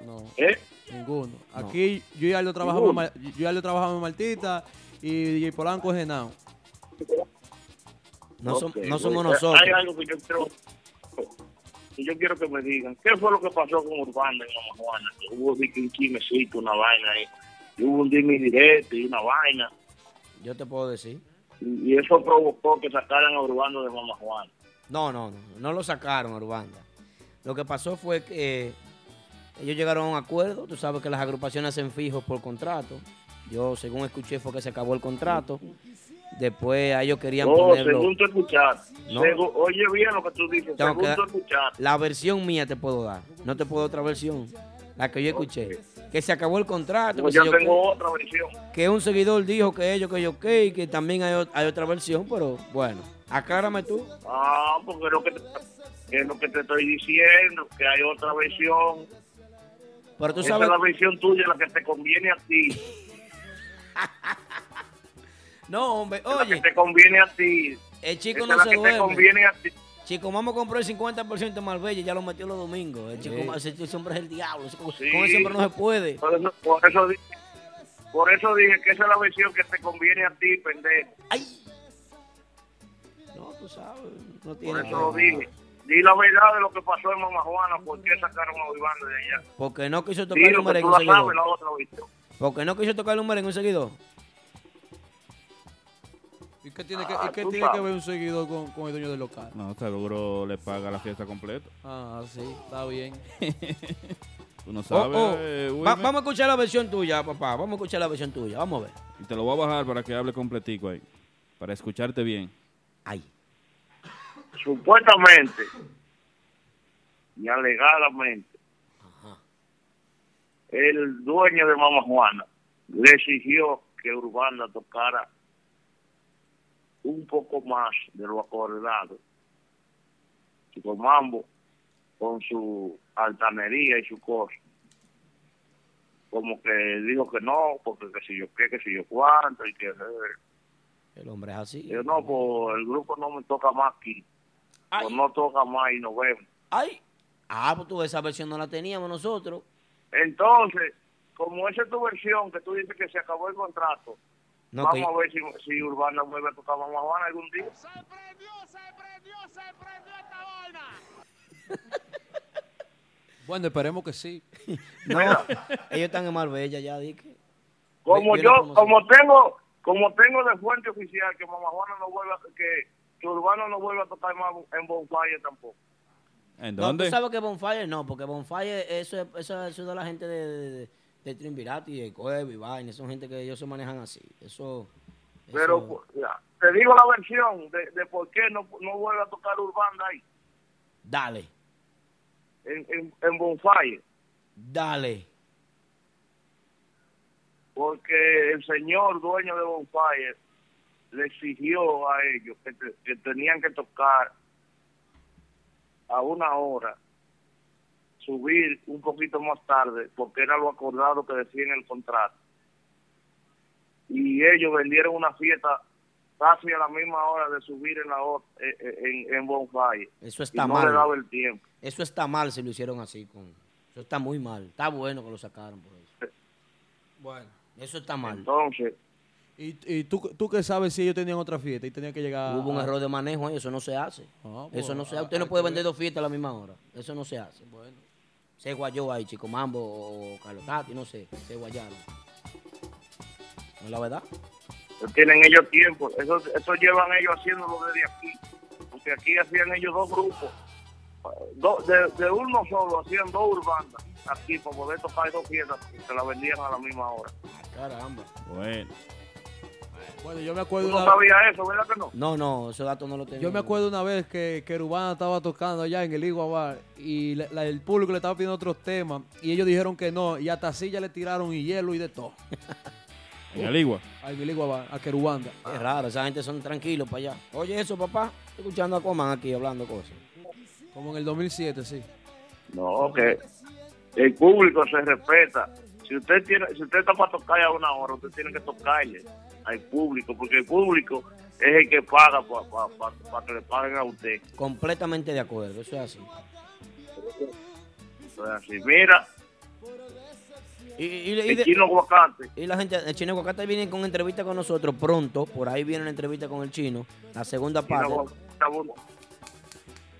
No, ¿Eh? Ninguno. Aquí yo y Aldo trabajamos, en yo y Aldo trabajamos en Martita y DJ Polanco es Genao. No, som- no somos nosotros. Hay algo que yo quiero, que yo quiero que me digan. ¿Qué fue lo que pasó con Urbana en Mama Juana? Que hubo un chismecito, una vaina ahí. Y hubo un dime directo y una vaina. Yo te puedo decir. Y, y eso provocó que sacaran a Urbano de Mama Juana. No, no, no. No lo sacaron a Urbanda. Lo que pasó fue que ellos llegaron a un acuerdo. Tú sabes que las agrupaciones hacen fijos por contrato. Yo, según escuché, fue que se acabó el contrato. Después a ellos querían No, ponerlo. según tú escuchaste. No. Oye bien lo que tú dices. Tengo según que tú escuchaste. La versión mía te puedo dar. No te puedo dar otra versión. La que yo escuché. Que se acabó el contrato. Pues que yo tengo qué. otra versión. que un seguidor dijo que ellos, que yo, que, y que también hay, hay otra versión, pero bueno, aclárame tú. Ah, porque es lo que te, es lo que te estoy diciendo, que hay otra versión. Pero tú Esa sabes, es la versión tuya, la que te conviene a ti. no, hombre, La oye, que te conviene a ti. el chico Esa no la se que te duerme. conviene a ti. Chico, Mamo compró el 50% de Marbella y ya lo metió los domingos. El chico, Sí. ese, ese hombre es el diablo. ese- con Sí. con ese hombre no se puede. Por eso, por eso dije, por eso dije que esa es la versión que te conviene a ti, pendejo. ¡Ay! No, tú sabes, no Por tiene eso lo dije. Di la verdad de lo que pasó en Mama Juana, por qué sacaron a Iván de allá. Porque no quiso tocar el número en un seguidor. Porque no quiso tocar el número en un seguidor. ¿Y qué tiene que, Ah, y qué tú tiene que ver un seguidor con, con el dueño del local? No, seguro le paga la fiesta completa. Ah, sí, está bien. Tú no Oh, sabes. oh. eh, Va- vamos a escuchar la versión tuya, papá. Vamos a escuchar la versión tuya. Vamos a ver. Y te lo voy a bajar para que hable completico ahí. Para escucharte bien. Ay. Supuestamente y alegadamente, el dueño de Mama Juana le exigió que Urbana tocara un poco más de lo acordado. Chico Mambo, con su altanería y su cosa, como que dijo que no, porque que si yo qué, que si yo cuánto, y que... eh, El hombre es así. yo no, pues el grupo no me toca más aquí. Pues no toca más y nos vemos. Ay. Ah, pues tú esa versión no la teníamos nosotros. Entonces, como esa es tu versión, que tú dices que se acabó el contrato, No, vamos que- a ver si, si Urbana vuelve a tocar Mamá Juana algún día. Bueno, esperemos que sí. No, ellos están en Marbella ya, dije. Como yo, como tengo, como tengo de fuente oficial que Mamá Juana no vuelva, que, que Urbana no vuelva a tocar más en Bonfire tampoco. ¿En No, dónde? tú sabes que Bonfire no, porque Bonfire, eso es, eso, eso es de la gente de, de, de, de Triunvirati, de Cueva y vaina, son gente que ellos se manejan así. Eso. Pero eso- ya, te digo la versión de, de por qué no, no vuelve a tocar Urbana ahí, Dale, en, en, en Bonfire. dale. porque el señor dueño de Bonfire le exigió a ellos que, te- que tenían que tocar a una hora, subir un poquito más tarde, porque era lo acordado que decía en el contrato. Y ellos vendieron una fiesta casi a la misma hora de subir en la eh, eh, en, en Bonfire. Eso y está no mal. le daba el tiempo. Eso está mal si lo hicieron así. Con, eso está muy mal. Está bueno que lo sacaron por eso. Bueno. Eso está mal. Entonces, ¿Y, y tú, tú qué sabes si ellos tenían otra fiesta y tenían que llegar Hubo un error de manejo ahí, eso no se hace. Ah, pues, eso no se ah, hace. Usted no puede vender ver. dos fiestas a la misma hora. Eso no se hace. Bueno. Se guayó ahí, Chico Mambo o Carlos Tati, no sé. Se guayaron. ¿No es la verdad? tienen ellos tiempo. Eso, eso llevan ellos haciéndolo desde aquí. Porque aquí hacían ellos dos grupos. Do- de, de uno solo hacían dos urbanas aquí para poder tocar dos fiestas que se la vendían a la misma hora. Caramba. Bueno. Bueno, yo me acuerdo ¿Tú no una- sabías eso, verdad que no? No, no, ese dato no lo tengo. Yo me acuerdo una vez que, que Urbana estaba tocando allá en el Igua Bar y la- la- el público le estaba pidiendo otros temas y ellos dijeron que no y hasta así ya le tiraron y hielo y de todo. En el Igua. Al el Igua Bar, a Querubanda. Es raro, esa gente son tranquilos para allá. Oye, eso, papá. Estoy escuchando a Coman aquí hablando cosas. Como en el 2007, sí. No, que el público se respeta. Si usted tiene, si usted está para tocar a una hora, usted tiene que tocarle al público, porque el público es el que paga para que le paguen a usted. Completamente de acuerdo, eso es así. Eso es así. Mira, Y, y- y el de- chino aguacate. y la gente, el chino Aguacate viene con entrevista con nosotros pronto. Por ahí viene una entrevista con el chino. La segunda Chino parte. Aguacate,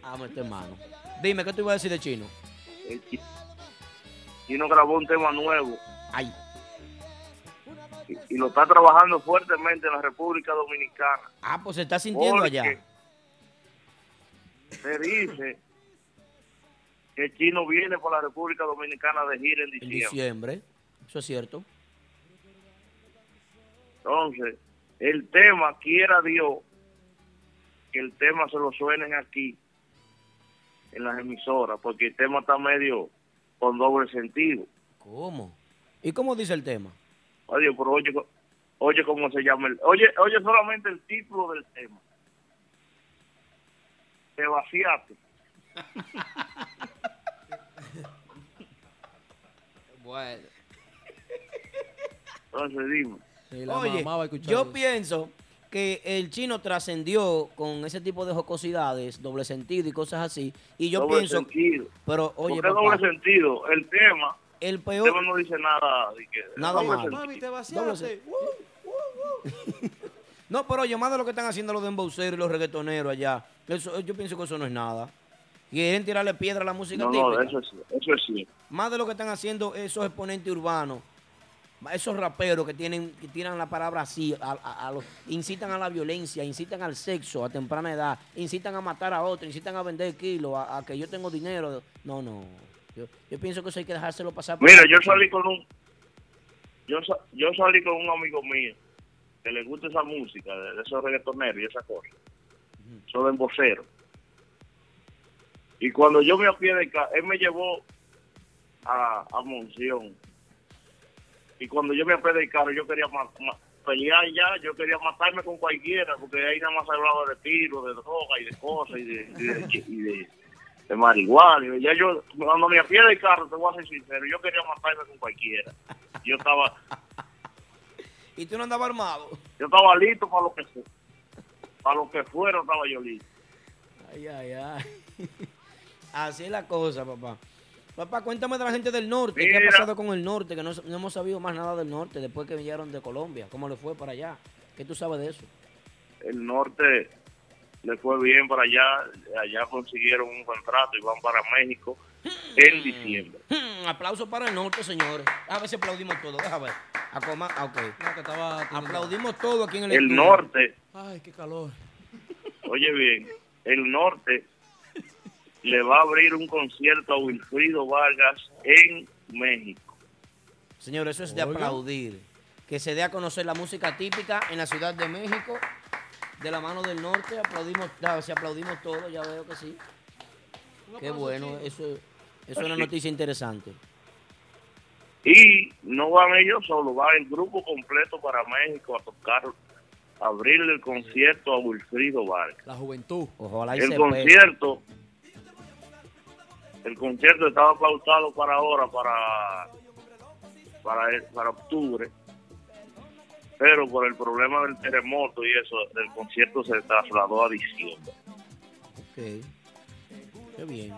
Ah, este hermano. Dime, ¿qué tú ibas a decir de chino? el chi- chino grabó un tema nuevo. Ay. Y, y lo está trabajando fuertemente en la República Dominicana. Ah, pues se está sintiendo allá. Se dice que el chino viene por la República Dominicana de gira en diciembre. Eso es cierto. Entonces, el tema, quiera Dios, que el tema se lo suenen aquí, en las emisoras, porque el tema está medio con doble sentido. ¿Cómo? ¿Y cómo dice el tema? Oye, pero oye, oye cómo se llama el... Oye, oye solamente el título del tema. Te vaciaste. Bueno. Entonces dime. Oye, yo pienso que el chino trascendió con ese tipo de jocosidades, doble sentido y cosas así. Y yo doble pienso, sentido. pero oye, ¿Por qué papá, doble sentido? El tema, el el peor, no dice nada. de que- Nada vaciaste. no, pero oye, más de lo que están haciendo los dembowceros y los reggaetoneros allá, eso, yo pienso que eso no es nada. Quieren tirarle piedra a la música No, típica. no, eso es, eso es cierto. Más de lo que están haciendo esos exponentes urbanos, esos raperos que tienen que tiran la palabra así, a, a- a los, incitan a la violencia, incitan al sexo a temprana edad, incitan a matar a otro, incitan a vender kilos, a, a que yo tengo dinero. No, no. Yo, yo pienso que eso hay que dejárselo pasar. por Mira, yo salí con un yo, yo salí con un amigo mío que le gusta esa música, de, esos reggaetoneros y esas cosas. Son emboceros. Y cuando yo me apié de él me llevó a, a Monción. Y cuando yo me apié del carro, yo quería ma- ma- pelear ya, yo quería matarme con cualquiera, porque ahí nada más hablaba de tiro, de droga y de cosas, y de, y de, y de- de marihuana. Ya yo, cuando me apié del carro, te voy a ser sincero, yo quería matarme con cualquiera. Yo estaba, Y tú no andabas armado. yo estaba listo para lo que fu- para lo que fuera, estaba yo listo. Ay, ay, ay. Así es la cosa, papá. Papá, cuéntame de la gente del norte. ¿Qué ha pasado con el norte? Que no, no hemos sabido más nada del norte después que vinieron de Colombia. ¿Cómo le fue para allá? ¿Qué tú sabes de eso? el norte le fue bien para allá, allá consiguieron un contrato y van para México en diciembre. Hmm, aplauso para el norte, señores. A ver si aplaudimos todo. Déjame ver. A coma- ah. Aplaudimos todo aquí en el El estudio. norte, Ay, qué calor. oye bien, el norte le va a abrir un concierto a Wilfrido Vargas en México. Señores, eso es de Oiga. aplaudir. Que se dé a conocer la música típica en la Ciudad de México, de la mano del norte. Aplaudimos, si aplaudimos todo, ya veo que sí. Qué bueno, eso, eso es una noticia interesante. Y no van ellos solo, va el grupo completo para México a tocar, a abrirle el concierto a Wilfrido Vargas. La juventud. Ojalá y el se concierto el concierto estaba pautado para ahora para para para octubre pero por el problema del terremoto y eso el concierto se trasladó a diciembre Ok. Qué bien.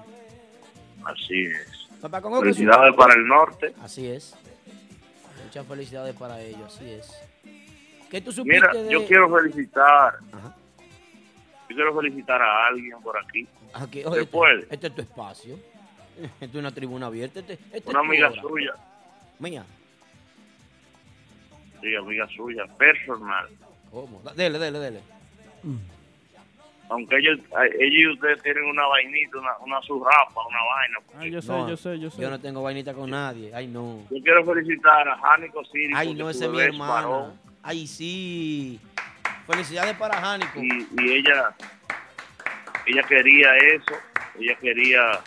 así es Papá, ¿cómo que felicidades para el norte Así es. Muchas felicidades para ellos, así es. ¿Qué tú supiste mira de... yo quiero felicitar yo quiero felicitar a alguien por aquí Aquí, ¿Se oye, este, puede? este es tu espacio. Esto es una tribuna abierta. Este, este es una amiga hora. suya Mía. Sí amiga suya personal ¿Cómo? Dele, dele, dele. aunque ellos, ellos y ustedes tienen una vainita, una, una surrapa, una vaina. Ay, yo sé, No, yo sé, yo sé. Yo no tengo vainita con nadie. Ay, no. Yo quiero felicitar a Jánico Círico. Ay, no, ese es mi varón. Ay, sí. Felicidades para Jánico. y, y ella ella quería eso, ella quería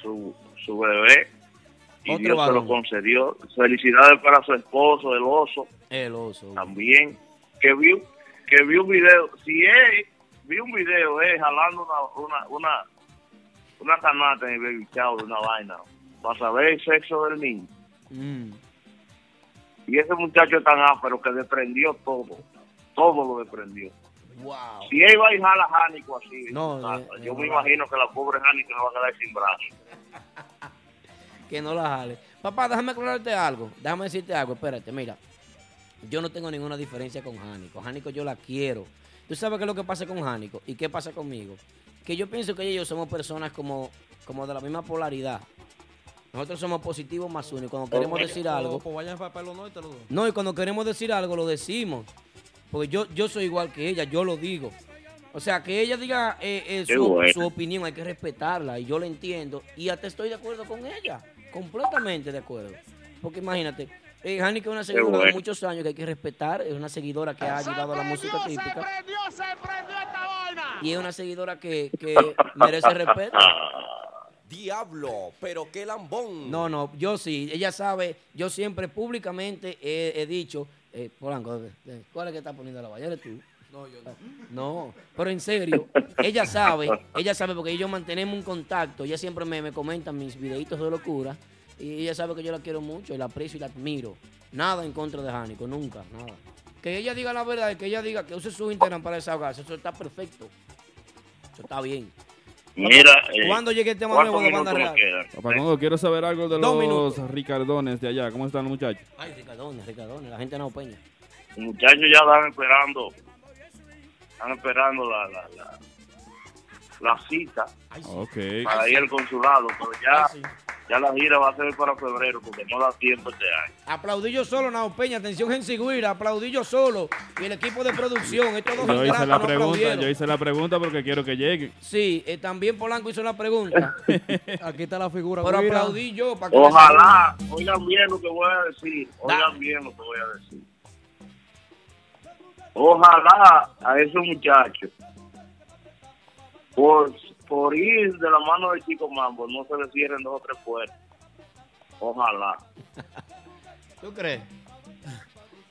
su, su bebé y Otro Dios se lo concedió. Felicidades para su esposo, el oso, El oso. también, que vio, que vio un video, si él vio un video, es jalando una, una, una, una canasta en el baby shower, una vaina, para saber el sexo del niño. Mm. Y ese muchacho es tan áspero que desprendió todo, todo lo desprendió. Wow. Si él va y jala a Jánico así, No, eh, yo eh, me no. imagino que la pobre Jánico no va a quedar sin brazo. Que no la jale. Papá, déjame aclararte algo. Déjame decirte algo. Espérate, mira. Yo no tengo ninguna diferencia con Jánico. Jánico yo la quiero. ¿Tú sabes qué es lo que pasa con Jánico? ¿Y qué pasa conmigo? Que yo pienso que ella y yo somos personas como, como de la misma polaridad. Nosotros somos positivos más uno. Y cuando queremos decir algo, Pues vayan para pelo no y cuando queremos decir algo, lo decimos. Porque yo, yo soy igual que ella, yo lo digo. O sea, que ella diga eh, eh, su, su opinión, hay que respetarla. Y yo la entiendo. Y hasta estoy de acuerdo con ella. Completamente de acuerdo. Porque imagínate, eh, Jánico es una seguidora de muchos años que hay que respetar. Es una seguidora que ha ayudado a la música típica. Y es una seguidora que, que merece respeto. Diablo, pero qué lambón. No, no, yo sí, ella sabe, yo siempre públicamente he, he dicho, eh, Polanco, eh, ¿cuál es que está poniendo la valla? ¿Eres tú? No, yo no. No, pero en serio, ella sabe, ella sabe porque ellos mantenemos un contacto, ella siempre me, me comenta mis videitos de locura y ella sabe que yo la quiero mucho, y la aprecio y la admiro. Nada en contra de Jánico, nunca, nada. Que ella diga la verdad y que ella diga que use su Instagram para desahogarse, eso está perfecto. Eso está bien. Mira, eh, ¿Cuándo llegue el tema ¿cuántos nuevo de Banda Real? Papá Congo, quiero saber algo de Dos los minutos. Ricardones de allá. ¿Cómo están los muchachos? Ay, Ricardones, Ricardones, la gente no peña. Los muchachos ya están esperando, están esperando la, la, la, la cita para ir al consulado, pero ya, ya la gira va a ser para febrero porque no da tiempo este año. Aplaudí yo solo, Nao Peña, atención en Sigüira, aplaudí yo solo. Y el equipo de producción, estos dos Yo hice la no pregunta, yo hice la pregunta porque quiero que llegue. Sí, eh, también Polanco hizo la pregunta. Aquí está la figura. Pero aplaudí yo para que Ojalá, oigan bien lo que voy a decir, oigan bien lo que voy a decir. Ojalá a esos muchachos, por, por ir de la mano de Chico Mambo, no se les cierren dos o tres puertas. Ojalá. ¿Tú crees?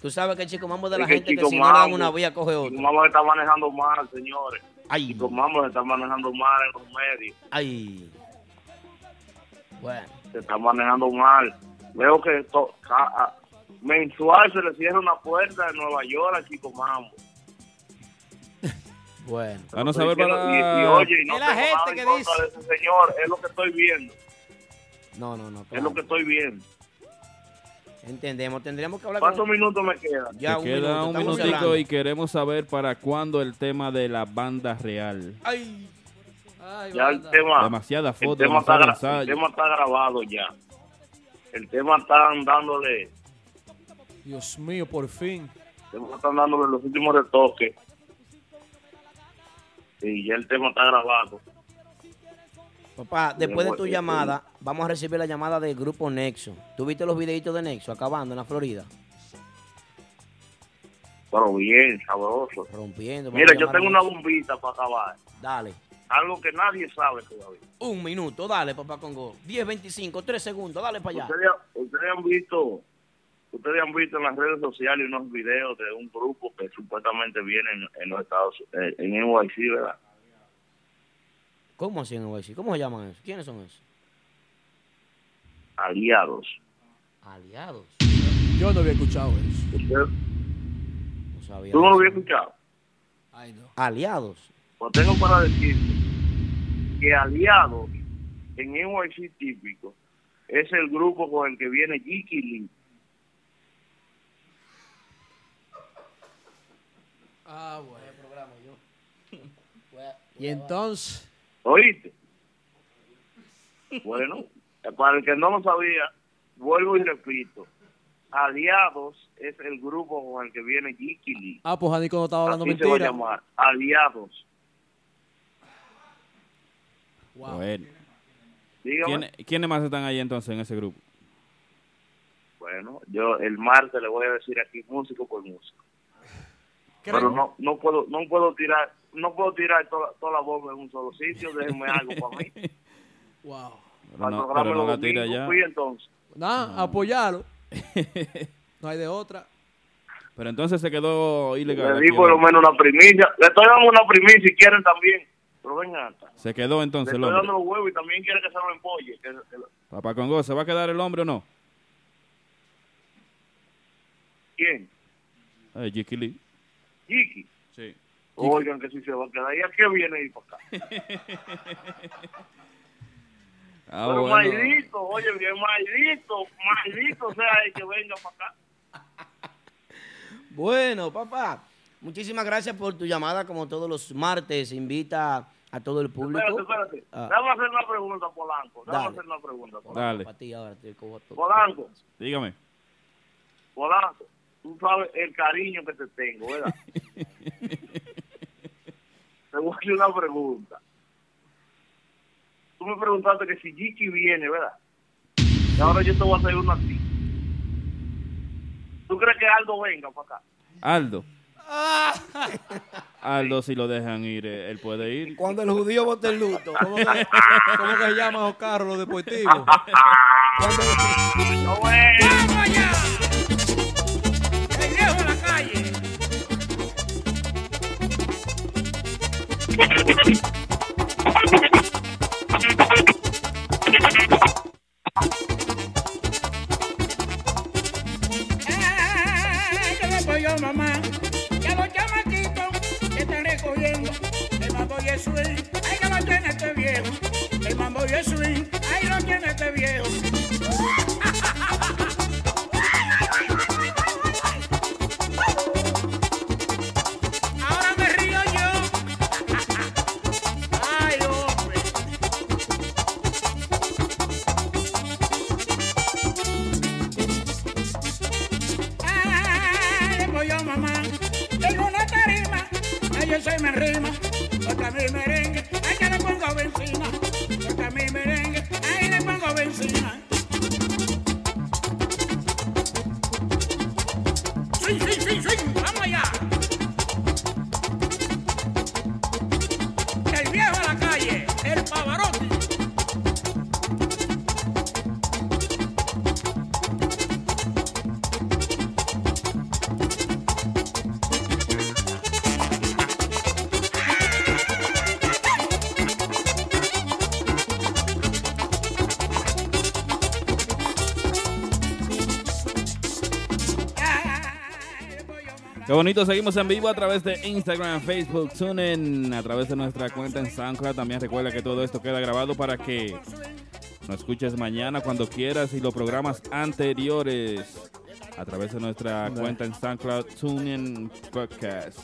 Tú sabes que el chico mambo de la Es que gente que Chico si no le dan Mambo- una vía coge Chico otra. Mambo se está manejando mal, señores. Ay, Chico Mambo se está manejando mal en los medios. ay. Bueno, se está manejando mal. Veo que to- a- mensual se le cierra una puerta de Nueva York a Chico Mambo. bueno. Vamos a ver para... diciendo- y, y oye, y no Es la gente nada en que dice. de ese señor, es lo que estoy viendo, No, no, no. es lo que estoy viendo. Entendemos, tendríamos que hablar con... ¿Cuántos minutos me quedan? Ya, un queda minuto, un estamos minutico y queremos saber para cuándo el tema de la banda real. Ay, Ay, Ya el tema, Demasiada el foto, tema, está, demasiado gra- el tema está grabado ya. El tema están dándole, Dios mío, por fin. tema están dándole los últimos retoques. Y ya el tema está grabado. Papá, después de tu llamada, vamos a recibir la llamada del grupo Nexo. ¿Tú viste los videitos de Nexo acabando en la Florida? Pero bien, sabroso. Rompiendo. Mira, yo tengo una bombita para acabar. Dale. Algo que nadie sabe todavía. Un minuto, dale, papá Congo. 10, 25, 3 segundos, dale para allá. Ustedes, ustedes han visto ustedes han visto en las redes sociales unos videos de un grupo que supuestamente viene en, en los Estados eh, en NYC, ¿verdad? ¿Cómo así en NYC? ¿Cómo se llaman eso? ¿Quiénes son esos? Aliados. Aliados. Yo no había escuchado eso. Usted- No sabía. ¿Tú no lo eso. habías escuchado? Ay, no. Aliados. Pues tengo para decirte que Aliados en NYC típico es el grupo con el que viene Jiki Ah, bueno. Y entonces, ¿Oíste? Bueno, para el que no lo sabía, vuelvo y repito. Aliados es el grupo con el que viene Jiki Lee. ah, pues Janico no estaba hablando Así se va a mentira. llamar. Aliados. Wow. Bueno. ¿Quién- ¿Quiénes más están ahí entonces en ese grupo? Bueno, yo el martes le voy a decir aquí músico por músico. Pero no no puedo no puedo tirar no puedo tirar toda, toda la bomba en un solo sitio, déjenme algo para mí. Wow. Pero no, pero no la tira ya. fui entonces. Nada, apoyarlo. no hay de otra. Pero entonces se quedó ilegal. Le di por lo el- menos una primicia. Le estoy dando una primicia si quieren también. Pero venga, le Se quedó entonces el estoy dando hombre. los huevos y también quiere que se lo empolle. Que, que- Papá Congo, ¿se va a quedar el hombre o no? ¿Quién? Eh, Jiki Jiki. Sí. Oigan que si se va a quedar. ¿Y a qué viene ir para acá? Ah, Pero bueno. maldito, oye bien, maldito, maldito sea el que venga para acá. Bueno, papá, muchísimas gracias por tu llamada. Como todos los martes, invita a todo el público. Espérate, espérate. Ah. Déjame hacer una pregunta, Polanco. Dale. hacer una pregunta. Polanco. Dale. Para ti ahora, te cojo todo. Polanco, Dígame. Polanco, tú sabes el cariño que te tengo, ¿verdad? te voy a hacer una pregunta. Tú me preguntaste que si Jiki viene, ¿verdad? Y ahora yo te voy a hacer una a ti. ¿Tú crees que Aldo venga para acá? Aldo. Aldo, si lo dejan ir, eh, él puede ir. Cuando el judío vote el luto. ¿Cómo que, cómo que se llama esos carros, los deportivos? No, ¡Ay, bonito, seguimos en vivo a través de Instagram, Facebook, TuneIn, a través de nuestra cuenta en SoundCloud. También recuerda que todo esto queda grabado para que nos escuches mañana cuando quieras y los programas anteriores a través de nuestra cuenta en SoundCloud, TuneIn Podcast.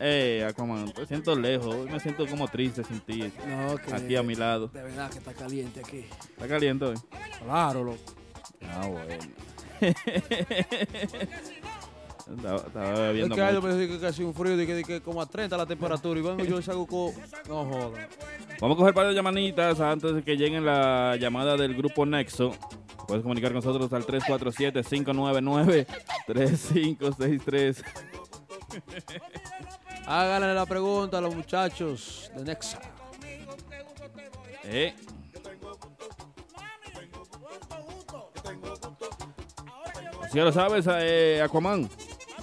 Eh, Aquaman, me siento lejos, hoy me siento como triste sin ti, No, que- aquí a mi lado. De verdad que está caliente aquí. ¿Está caliente hoy? Claro, loco. Ah, bueno. estaba, estaba Es bebiendo que me hace un frío y que, que como a 30 la temperatura y vengo yo salgo con... No joda. Vamos a coger par de llamanitas antes de que lleguen la llamada del grupo Nexo. Puedes comunicar con nosotros al 347-599-3563. Háganle la pregunta a los muchachos de Nexa. Eh. Si ya lo sabes, eh, Aquaman.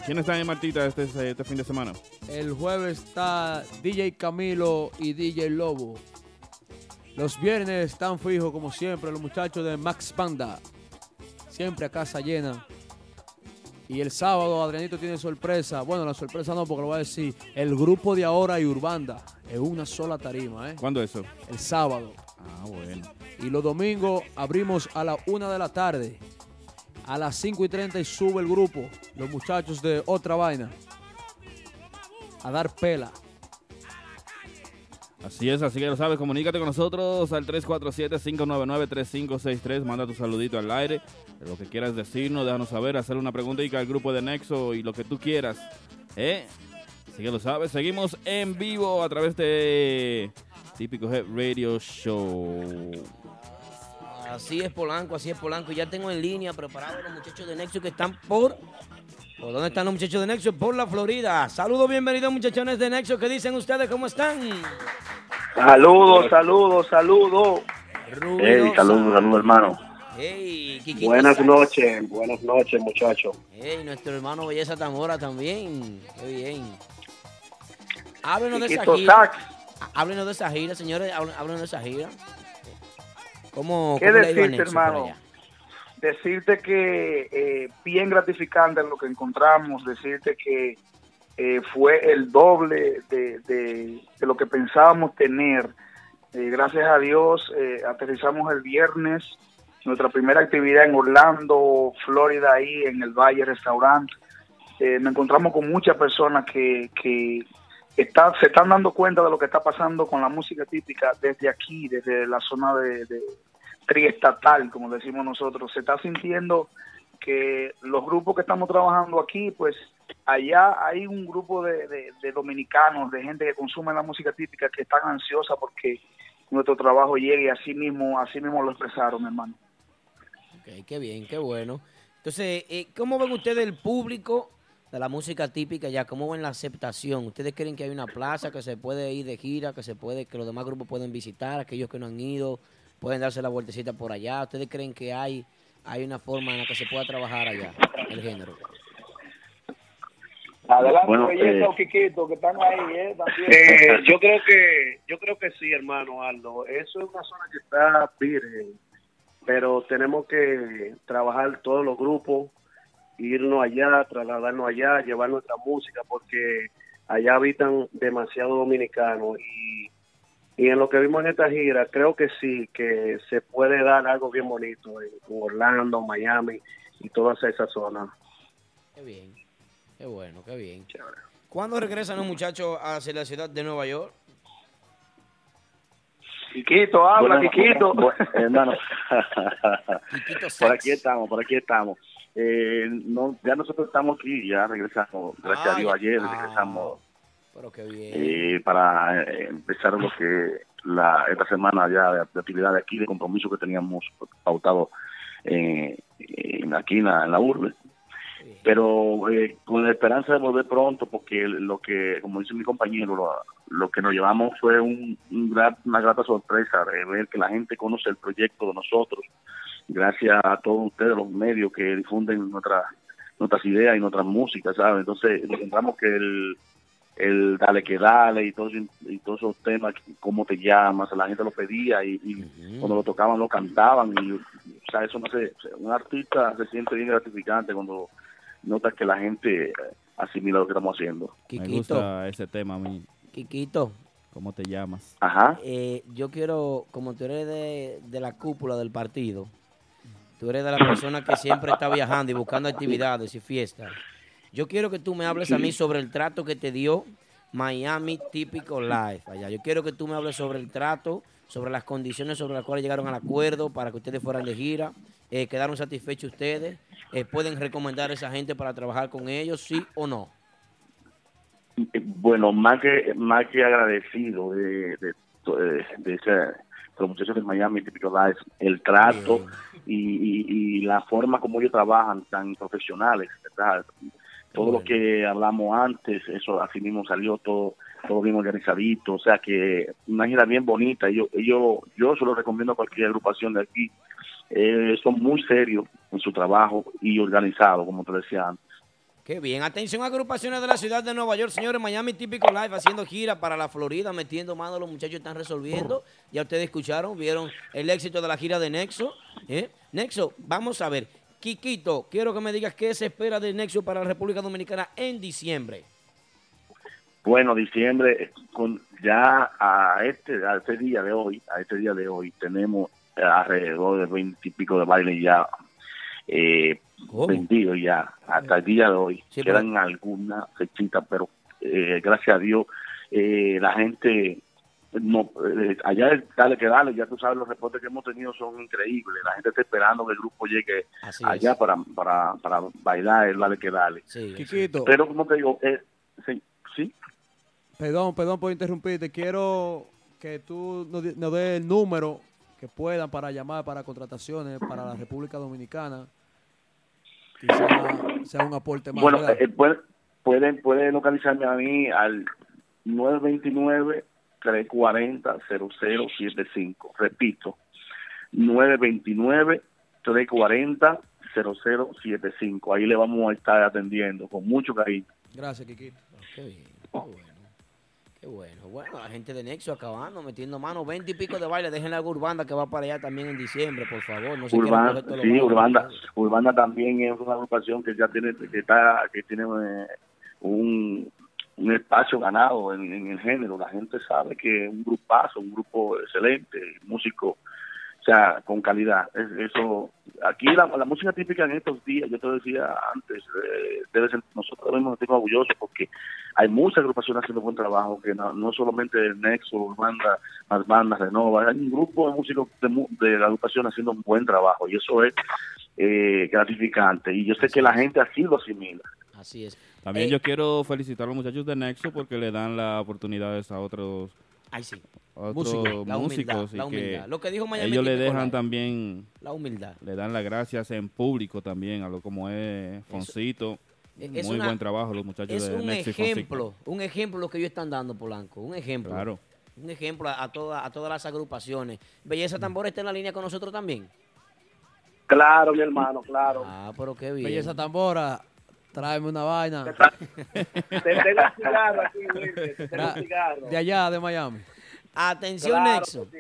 ¿Quién está en Martita este, este fin de semana? El jueves está DJ Camilo y DJ Lobo. Los viernes están fijos como siempre los muchachos de Max Banda. Siempre a casa llena. Y el sábado Adrianito tiene sorpresa. Bueno, la sorpresa no, porque lo voy a decir. El grupo de ahora y Urbanda. En una sola tarima, ¿eh? ¿Cuándo eso? El sábado. Ah, bueno. Y los domingos abrimos a la una de la tarde. A las 5 y 30 y sube el grupo. Los muchachos de otra vaina. A dar pela. Así es, así que lo sabes, comunícate con nosotros al 347-599-3563, manda tu saludito al aire, lo que quieras decirnos, déjanos saber, hacer una pregunta al grupo de Nexo y lo que tú quieras, ¿eh? Así que lo sabes, seguimos en vivo a través de Típico Head Radio Show. Así es Polanco, así es Polanco. Ya tengo en línea preparados los muchachos de Nexo que están por ¿Por dónde están los muchachos de Nexo? Por la Florida. Saludos, bienvenidos muchachones de Nexo. ¿Qué dicen ustedes? ¿Cómo están? Saludos, saludos, saludos. Hey, saludos, saludos, hermano. Hey, Buenas noches, buenas noches, muchachos. Hey, nuestro hermano Belleza Tamora también. Qué bien. Háblenos de esa gira. Sax. Háblenos de esa gira, señores. Háblen- Háblenos de esa gira. ¿Cómo, ¿Qué cómo decirte, hermano? Decirte que eh, bien gratificante lo que encontramos, decirte que eh, fue el doble de, de- de lo que pensábamos tener. Eh, gracias a Dios, eh, aterrizamos el viernes, nuestra primera actividad en Orlando, Florida, ahí en el Valle Restaurant. Eh, nos encontramos con muchas personas que, que está- se están dando cuenta de lo que está pasando con la música típica desde aquí, desde la zona de, triestatal, como decimos nosotros. Se está sintiendo que los grupos que estamos trabajando aquí, pues allá hay un grupo de dominicanos, de gente que consume la música típica, que están ansiosa porque nuestro trabajo llegue así mismo, así mismo lo expresaron, hermano. Ok, qué bien, qué bueno. Entonces, eh, ¿cómo ven ustedes el público de la música típica ya? ¿Cómo ven la aceptación? ¿Ustedes creen que hay una plaza que se puede ir de gira, que se puede, que los demás grupos pueden visitar, aquellos que no han ido pueden darse la vueltecita por allá? ¿Ustedes creen que hay, hay una forma en la que se pueda trabajar allá el género? Adelante, Bueno, eh, o Quiquito, que están ahí, ¿eh? Eh, yo creo que yo creo que sí, hermano Aldo. Eso es una zona que está virgen, pero tenemos que trabajar todos los grupos, irnos allá, trasladarnos allá, llevar nuestra música, porque allá habitan demasiados dominicanos y, y en lo que vimos en esta gira, creo que sí, que se puede dar algo bien bonito en, Orlando, Miami y todas esas zonas. Qué bien, qué bueno, qué bien. ¿Cuándo regresan los muchachos hacia la ciudad de Nueva York? Quiquito, habla, Bueno, Quiquito. bueno, hermano, por aquí estamos, por aquí estamos. Eh, no, ya nosotros estamos aquí, ya regresamos, gracias a Dios, ayer Ah, regresamos Pero qué bien. eh, para eh, empezar lo que la esta semana ya de, de actividad de aquí, de compromiso que teníamos pautado eh, en, aquí en la, en la urbe. Pero eh, con la esperanza de volver pronto, porque lo que, como dice mi compañero, lo, lo que nos llevamos fue un, una grata sorpresa de ver que la gente conoce el proyecto de nosotros, gracias a todos ustedes, los medios que difunden nuestras nuestras ideas y nuestras músicas, ¿sabes? Entonces, encontramos que el, el dale que dale y todos y todos esos temas cómo te llamas la gente lo pedía y, y cuando lo tocaban lo cantaban y o sea eso no sé un artista se siente bien gratificante cuando notas que la gente asimila lo que estamos haciendo Me gusta ese tema a mí. Quiquito. ¿Cómo te llamas? Ajá. Eh, yo quiero, como tú eres de, de la cúpula del partido, tú eres de la persona que siempre está viajando y buscando actividades y fiestas. Yo quiero que tú me hables a mí sobre el trato que te dio Miami Típico Live allá. Yo quiero que tú me hables sobre el trato, sobre las condiciones sobre las cuales llegaron al acuerdo para que ustedes fueran de gira. Eh, ¿Quedaron satisfechos ustedes? Eh, ¿Pueden recomendar a esa gente para trabajar con ellos, sí o no? Eh, bueno más que más que agradecido de de, de, de de los muchachos de Miami típico Live el trato y, y, y la forma como ellos trabajan tan profesionales ¿verdad? todo lo que hablamos antes, eso así mismo salió todo todo bien organizadito, o sea que una gira bien bonita, yo yo yo se lo recomiendo a cualquier agrupación de aquí, eh, son muy serios en su trabajo y organizados, como te decía antes. Qué bien. Atención agrupaciones de la ciudad de Nueva York, señores. Miami Típico Live haciendo gira para la Florida, metiendo mano. Los muchachos están resolviendo. Ya ustedes escucharon, vieron el éxito de la gira de Nexo. ¿eh? Nexo, vamos a ver. Quiquito, quiero que me digas qué se espera de Nexo para la República Dominicana en diciembre. Bueno, diciembre, con ya a este, a este día de hoy, a este día de hoy, tenemos alrededor de veinte y pico de bailes ya eh, vendidos ya, hasta el día de hoy. Sí, Quedan algunas fechitas, pero eh, gracias a Dios, eh, la gente, no eh, allá el dale que dale, ya tú sabes, los reportes que hemos tenido son increíbles. La gente está esperando que el grupo llegue Así allá para, para, para bailar el dale que dale. Quiquito. Pero como te digo, eh, sí, sí. Perdón, perdón por interrumpirte. Quiero que tú nos, nos des el número que puedan para llamar para contrataciones para la República Dominicana. Quizá sea un aporte más. Bueno, eh, pueden, pueden, pueden localizarme a mí al 929-340-0075. Repito, 929-340-0075. Ahí le vamos a estar atendiendo con mucho cariño. Gracias, Kikito. Bien, qué bueno. Qué bueno. Bueno, la gente de Nexo acabando, metiendo mano, 20 y pico de baile. Déjenle a Urbanda que va para allá también en diciembre, por favor. No se Urbana, sí. Urbanda, Urbana también es una agrupación que ya tiene, que está, que tiene eh, un, un espacio ganado en, en el género. La gente sabe que es un grupazo, un grupo excelente, músico, o sea, con calidad. Es- Eso, aquí la, la música típica en estos días, yo te decía antes, eh, debe ser, nosotros debemos sentirnos orgullosos porque hay muchas agrupaciones haciendo buen trabajo, que no, no solamente el Nexo, Urbanda, más bandas, Renova, hay un grupo de músicos de, mu- de la agrupación haciendo un buen trabajo y eso es eh, gratificante y yo sé que la gente así lo asimila. Así es. También Eh, yo quiero felicitar a los muchachos de Nexo porque le dan las oportunidades a otros, Ay, sí. otros humildad, músicos y la que humildad. Lo que dijo Miami ellos le dejan también, La humildad. le dan las gracias en público también a lo como es Foncito. Es Muy una- buen trabajo los muchachos Es de un ejemplo, un ejemplo lo que ellos están dando, Polanco. Un ejemplo. Claro. Un ejemplo a, a toda- a todas las agrupaciones. Belleza Tambora está en la línea con nosotros también. Claro, mi hermano, claro. Ah, pero qué bien. Belleza Tambora, tráeme una vaina. Te tengo un cigarro aquí, Wilmer, te tengo un Tra- cigarro. De allá, de Miami. Atención, Claro Nexo. sí.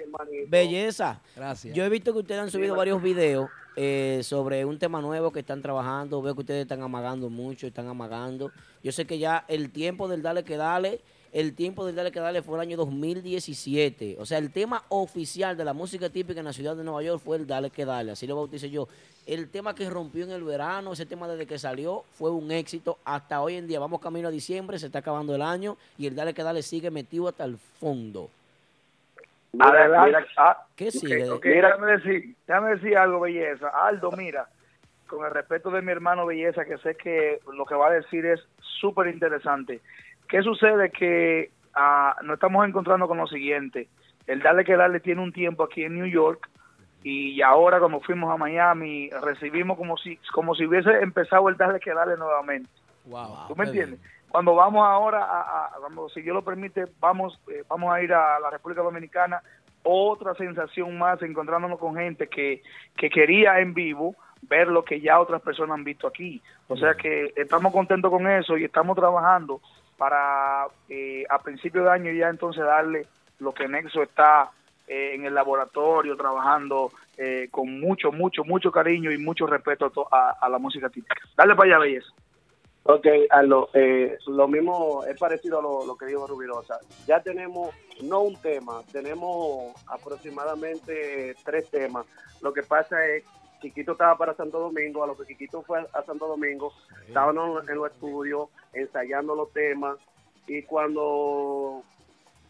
Belleza. Gracias. Yo he visto que ustedes han subido varios videos eh, sobre un tema nuevo que están trabajando. Veo que ustedes están amagando mucho, están amagando. Yo sé que ya el tiempo del Dale que Dale, el tiempo del Dale que Dale fue el año 2017. O sea, el tema oficial de la música típica en la ciudad de Nueva York fue el Dale que Dale, así lo bauticé yo. El tema que rompió en el verano, ese tema desde que salió, fue un éxito hasta hoy en día. Vamos camino a diciembre, se está acabando el año y el Dale que Dale sigue metido hasta el fondo. Mira, mira, ah, ¿Qué sigue? déjame, decir, déjame decir algo, Belleza. Aldo, mira, con el respeto de mi hermano Belleza, que sé que lo que va a decir es súper interesante. ¿Qué sucede? Que ah, nos estamos encontrando con lo siguiente. El Dale que Dale tiene un tiempo aquí en New York y ahora cuando fuimos a Miami recibimos como si como si hubiese empezado el Dale que Dale nuevamente. Wow. ¿Tú me entiendes? Cuando vamos ahora, a, a- cuando si Dios lo permite, vamos eh, vamos a ir a la República Dominicana, otra sensación más, encontrándonos con gente que, que quería en vivo ver lo que ya otras personas han visto aquí. O sea que estamos contentos con eso y estamos trabajando para eh, a principio de año ya entonces darle lo que Nexo está eh, en el laboratorio trabajando eh, con mucho, mucho, mucho cariño y mucho respeto a, la música típica. Dale para allá, belleza. Ok, Aldo, eh, lo mismo es parecido a lo, lo que dijo Rubirosa. Ya tenemos, no un tema, tenemos aproximadamente tres temas. Lo que pasa es, Chiquito estaba para Santo Domingo, a lo que Chiquito fue a Santo Domingo, estábamos en los estudios ensayando los temas y cuando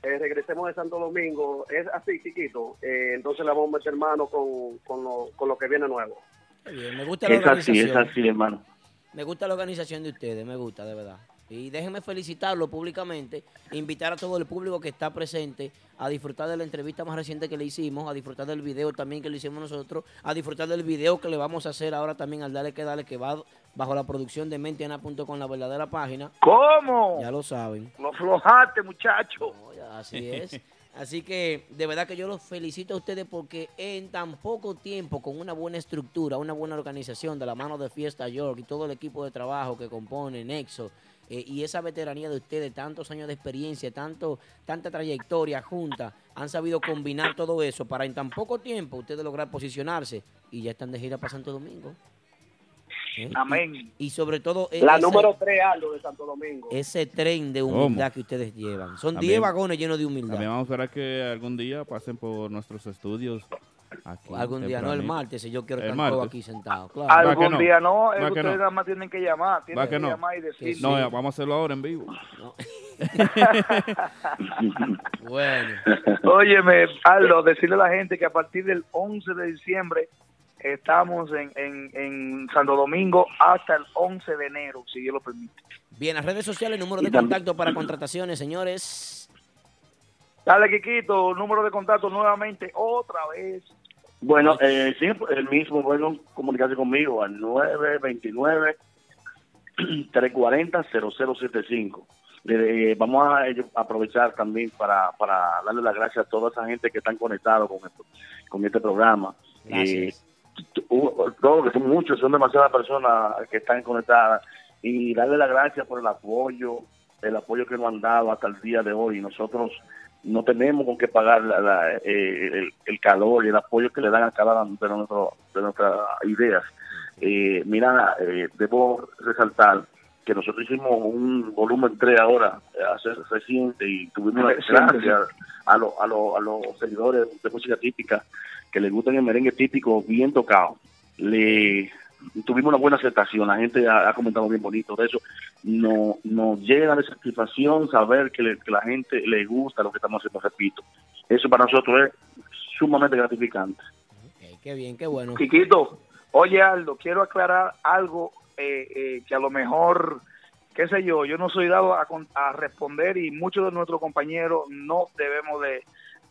eh, regresemos de Santo Domingo, es así, Chiquito, eh, entonces le vamos a meter mano con, con, lo, con lo que viene nuevo. Bien, Me gusta la Es así, es organización. así, hermano. Me gusta la organización de ustedes, me gusta, de verdad. Y déjenme felicitarlo públicamente, invitar a todo el público que está presente a disfrutar de la entrevista más reciente que le hicimos, a disfrutar del video también que le hicimos nosotros, a disfrutar del video que le vamos a hacer ahora también al Dale que Dale, que va bajo la producción de Mentiana.com, la verdadera página. ¿Cómo? Ya lo saben. Lo flojaste, muchacho. Así es. Así que de verdad que yo los felicito a ustedes porque en tan poco tiempo, con una buena estructura, una buena organización de la mano de Fiesta York y todo el equipo de trabajo que compone Nexo eh, y esa veteranía de ustedes, tantos años de experiencia, tanto, tanta trayectoria junta, han sabido combinar todo eso para en tan poco tiempo ustedes lograr posicionarse y ya están de gira para Santo Domingo. ¿Eh? Amén. Y, y sobre todo eh, La ese- número 3, Aldo, de Santo Domingo. ese tren de ¿Cómo? humildad que ustedes llevan. Son También- 10 vagones llenos de humildad. También vamos a esperar que algún día pasen por nuestros estudios. Aquí, Algún día, no el martes, si yo quiero El estar todo aquí sentado. ¿Va Claro. Algún no? día no, es ¿Va que que ustedes no? nada más tienen que llamar, tienen ¿Va que, que no? llamar y decir. No, ya, vamos a hacerlo ahora en vivo. bueno. Óyeme, Aldo, decirle a la gente que a partir del 11 de diciembre estamos en, en, en Santo Domingo hasta el 11 de enero, si Dios lo permite. Bien, las redes sociales, número de contacto para contrataciones, señores. Dale, Kikito, número de contacto nuevamente, otra vez. Bueno, eh, sí, el mismo, bueno, comunicarse conmigo al 929-340-0075. Eh, vamos a eh, aprovechar también para, para darle las gracias a toda esa gente que están conectados con, esto, con este programa. Eh, todos, que son muchos, son demasiadas personas que están conectadas y darle las gracias por el apoyo, el apoyo que nos han dado hasta el día de hoy. Nosotros no tenemos con qué pagar eh, el, calor y el apoyo que le dan a cada una de, nuestro, de nuestras ideas. Eh, mira, eh, debo resaltar que nosotros hicimos un volumen 3 ahora, hace reciente, y tuvimos una gracias a, lo, a, a los seguidores de música típica que les gustan el merengue típico bien tocado. Le tuvimos una buena aceptación, la gente ha, comentado bien bonito de eso. No, nos llena de satisfacción saber que, la gente le gusta lo que estamos haciendo, repito. Eso para nosotros es sumamente gratificante. qué bien, qué bueno. Chiquito, oye Aldo, quiero aclarar algo eh, eh, que a lo mejor, qué sé yo, yo no soy dado a, a responder y muchos de nuestros compañeros no debemos de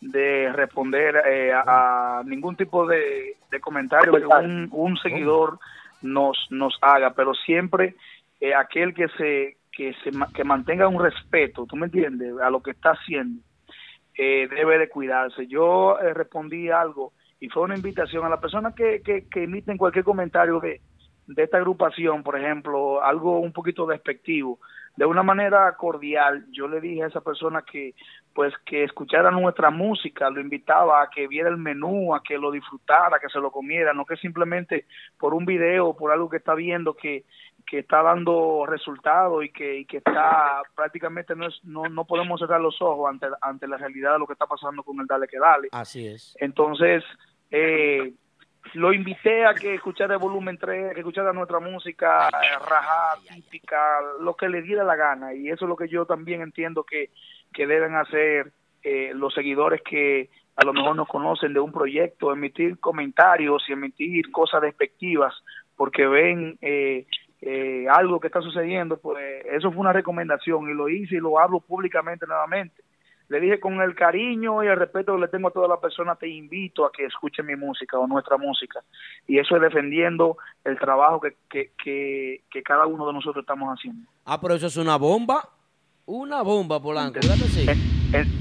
de responder eh, a, ningún tipo de, comentario que un, seguidor nos nos haga, pero siempre eh, aquel que se que se que mantenga un respeto, ¿tú me entiendes? A lo que está haciendo eh, debe de cuidarse. Yo respondí algo y fue una invitación a la persona que, que, que emiten cualquier comentario de, de esta agrupación, por ejemplo, algo un poquito despectivo, de una manera cordial, yo le dije a esa persona que pues que escuchara nuestra música, lo invitaba a que viera el menú, a que lo disfrutara, que se lo comiera, no que simplemente por un video o por algo que está viendo que, que está dando resultados y que, y que está prácticamente no, es, no, no podemos cerrar los ojos ante, ante la realidad de lo que está pasando con el Dale que Dale. Así es. Entonces, eh, lo invité a que escuchara el volumen 3, que escuchara nuestra música eh, rajada, típica, lo que le diera la gana. Y eso es lo que yo también entiendo que, que deben hacer eh, los seguidores que a lo mejor no conocen de un proyecto, emitir comentarios y emitir cosas despectivas porque ven eh, algo que está sucediendo. Pues eso fue una recomendación y lo hice y lo hablo públicamente nuevamente le dije con el cariño y el respeto que le tengo a todas las personas, te invito a que escuche mi música o nuestra música. Y eso es defendiendo el trabajo que, que, que, cada uno de nosotros estamos haciendo. Ah, pero eso es una bomba. Una bomba, Polanco.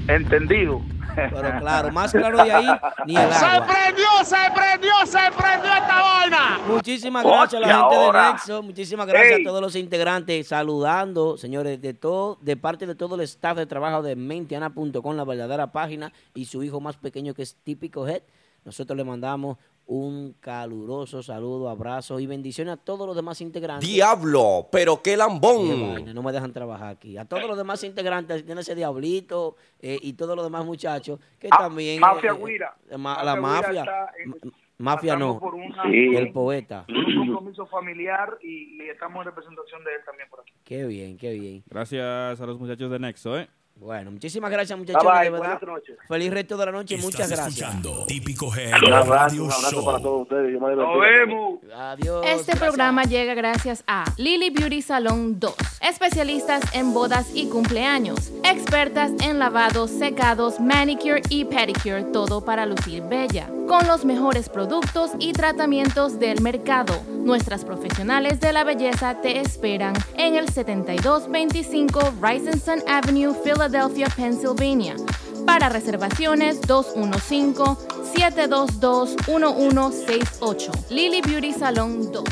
entendido. Pero claro, más claro de ahí, ni el agua. ¡Se prendió, se prendió, se prendió esta vaina! Muchísimas gracias a la gente de Nexo, muchísimas gracias a todos los integrantes, saludando, señores, de todo, de parte de todo el staff de trabajo de mentiana.com, la verdadera página, y su hijo más pequeño que es Típico Head. Nosotros le mandamos un caluroso saludo, abrazo y bendiciones a todos los demás integrantes. Diablo, pero qué lambón. no me dejan trabajar aquí. A todos los demás integrantes, tiene ese diablito eh, y todos los demás muchachos que ah, también... Mafia eh, Guira. la mafia. mafia no, el poeta. Un compromiso familiar y, y estamos en representación de él también por aquí. Qué bien, qué bien. Gracias a los muchachos de Nexo, ¿eh? Bueno, muchísimas gracias, muchachos. Bye, de verdad. Feliz resto de la noche. Muchas gracias. Típico G. Un abrazo, un abrazo para todos ustedes. Nos vemos. Adiós. Este programa llega gracias a Lily Beauty Salon 2, especialistas en bodas y cumpleaños, expertas en lavados, secados, manicure y pedicure, todo para lucir bella, con los mejores productos y tratamientos del mercado. Nuestras profesionales de la belleza te esperan en el 7225 Rising Avenue, Philadelphia, Pennsylvania. Para reservaciones 215-722-1168. Lily Beauty Salon 2.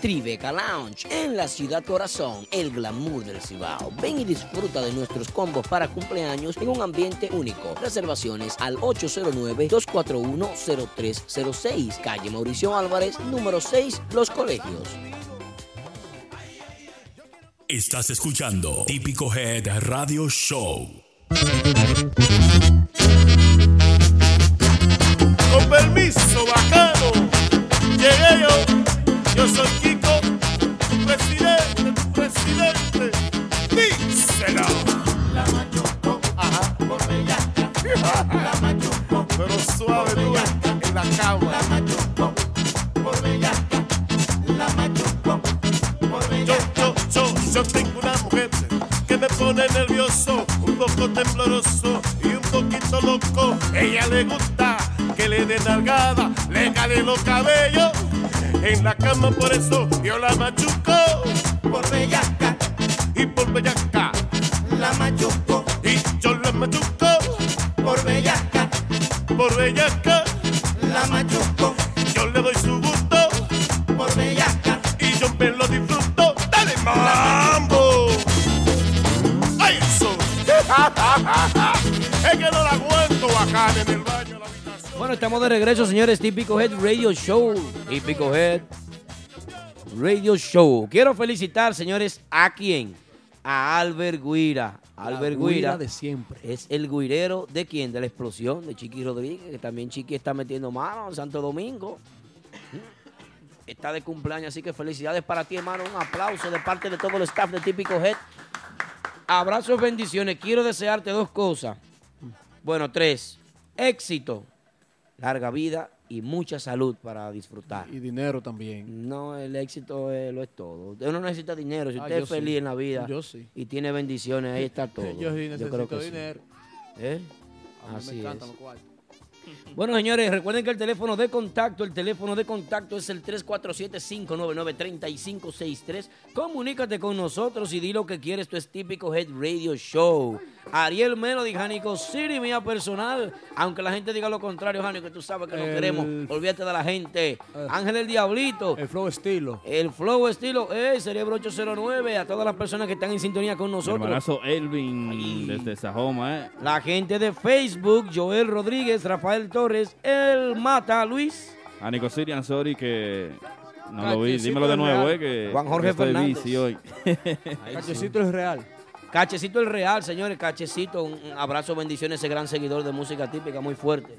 Tribeca Lounge en la ciudad corazón, el glamour del Cibao. Ven y disfruta de nuestros combos para cumpleaños en un ambiente único. Reservaciones al 809-241-0306, calle Mauricio Álvarez, número 6, Los Colegios. Estás escuchando Típico Head Radio Show. Con permiso, bacano. Llegué yo. Yo soy Kiko, tu presidente, tu presidente. Dísela. La machuco, ajá, por bellaca. La machuco, pero suave tú en la cama. Ella le gusta que le den nalgada, le calen los cabellos. En la cama por eso yo la machuco. Por bellaca. Y por bellaca. La machuco. Y yo la machuco. Por bellaca. Por bellaca. La machuco. Yo le doy su gusto. Por bellaca. Y yo me lo disfruto. Dale mambo. ¡Ay, eso! es que no la acá en el baño. Bueno, estamos de regreso, señores. Típico Head Radio Show. Típico Head Radio Show. Quiero felicitar, señores, ¿a quién? A Albert Guira. Albert guira Guira de siempre. es el guirero de quién? De la explosión de Chiqui Rodríguez, que también Chiqui está metiendo mano en Santo Domingo. Está de cumpleaños, así que felicidades para ti, hermano. Un aplauso de parte de todo el staff de Típico Head. Abrazos, bendiciones. Quiero desearte dos cosas. Bueno, tres. Éxito, larga vida y mucha salud para disfrutar. Y dinero también. No, el éxito es- lo es todo. Usted no necesita dinero. Si Ah, usted es feliz sí. en la vida Yo sí. y tiene bendiciones, ahí está todo. Yo sí necesito creo que sí. dinero. ¿Eh? A mí Así me encantan es. los cuartos. Bueno, señores, recuerden que el teléfono de contacto, el teléfono de contacto es el 347-599-3563. Comunícate con nosotros y di lo que quieres. Esto es típico Head Radio Show. Ariel Melody, Jánico City, mía personal. Aunque la gente diga lo contrario, Jánico, que tú sabes que no El- queremos. Olvídate de la gente. Ángel el Diablito. El flow estilo. El Flow Estilo. Eh, Cerebro 809. A todas las personas que están en sintonía con nosotros. hermanazo Elvin desde Sajoma, ¿eh? La gente de Facebook, Joel Rodríguez, Rafael Torres, El Mata, Luis. A Nico Sirian, sorry que no lo vi. Dímelo de nuevo, real. eh, que Juan Jorge que estoy Fernández. busy hoy. Cachecito es real. Cachecito el Real, señores. Cachecito, un abrazo, bendiciones, ese gran seguidor de música típica, muy fuerte.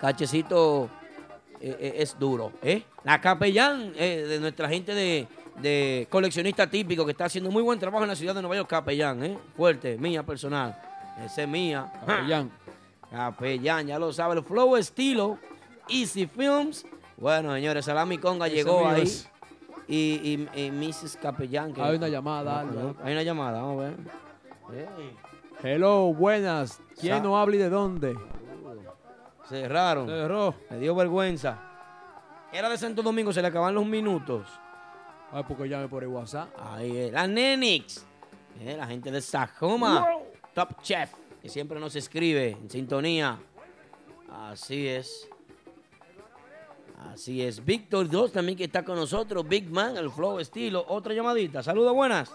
Cachecito eh, eh, es duro, ¿eh? La capellán eh, de nuestra gente de, de coleccionista típico que está haciendo muy buen trabajo en la ciudad de Nueva York, capellán, ¿eh? Fuerte, mía personal. Ese es mía. Capellán. Capellán, ya lo sabe. El flow estilo, Easy Films. Bueno, señores, Salami Conga Ese llegó ahí. es. Y, y, y Mrs. Capellán. que- Hay una llamada, Álvaro. Hay una llamada, vamos a ver. Hello, buenas. ¿Quién Sa- no habla y de dónde? cerraron. Cerró. Me dio vergüenza. Era de Santo Domingo, se le acaban los minutos. Ay, porque llame por el WhatsApp. Ahí es. La Nenix. Eh, la gente de Sajoma. Top Chef. Que siempre nos escribe en sintonía. Así es. Así es. Víctor 2 también que está con nosotros. Big Man, el flow estilo. Otra llamadita. Saludos, buenas.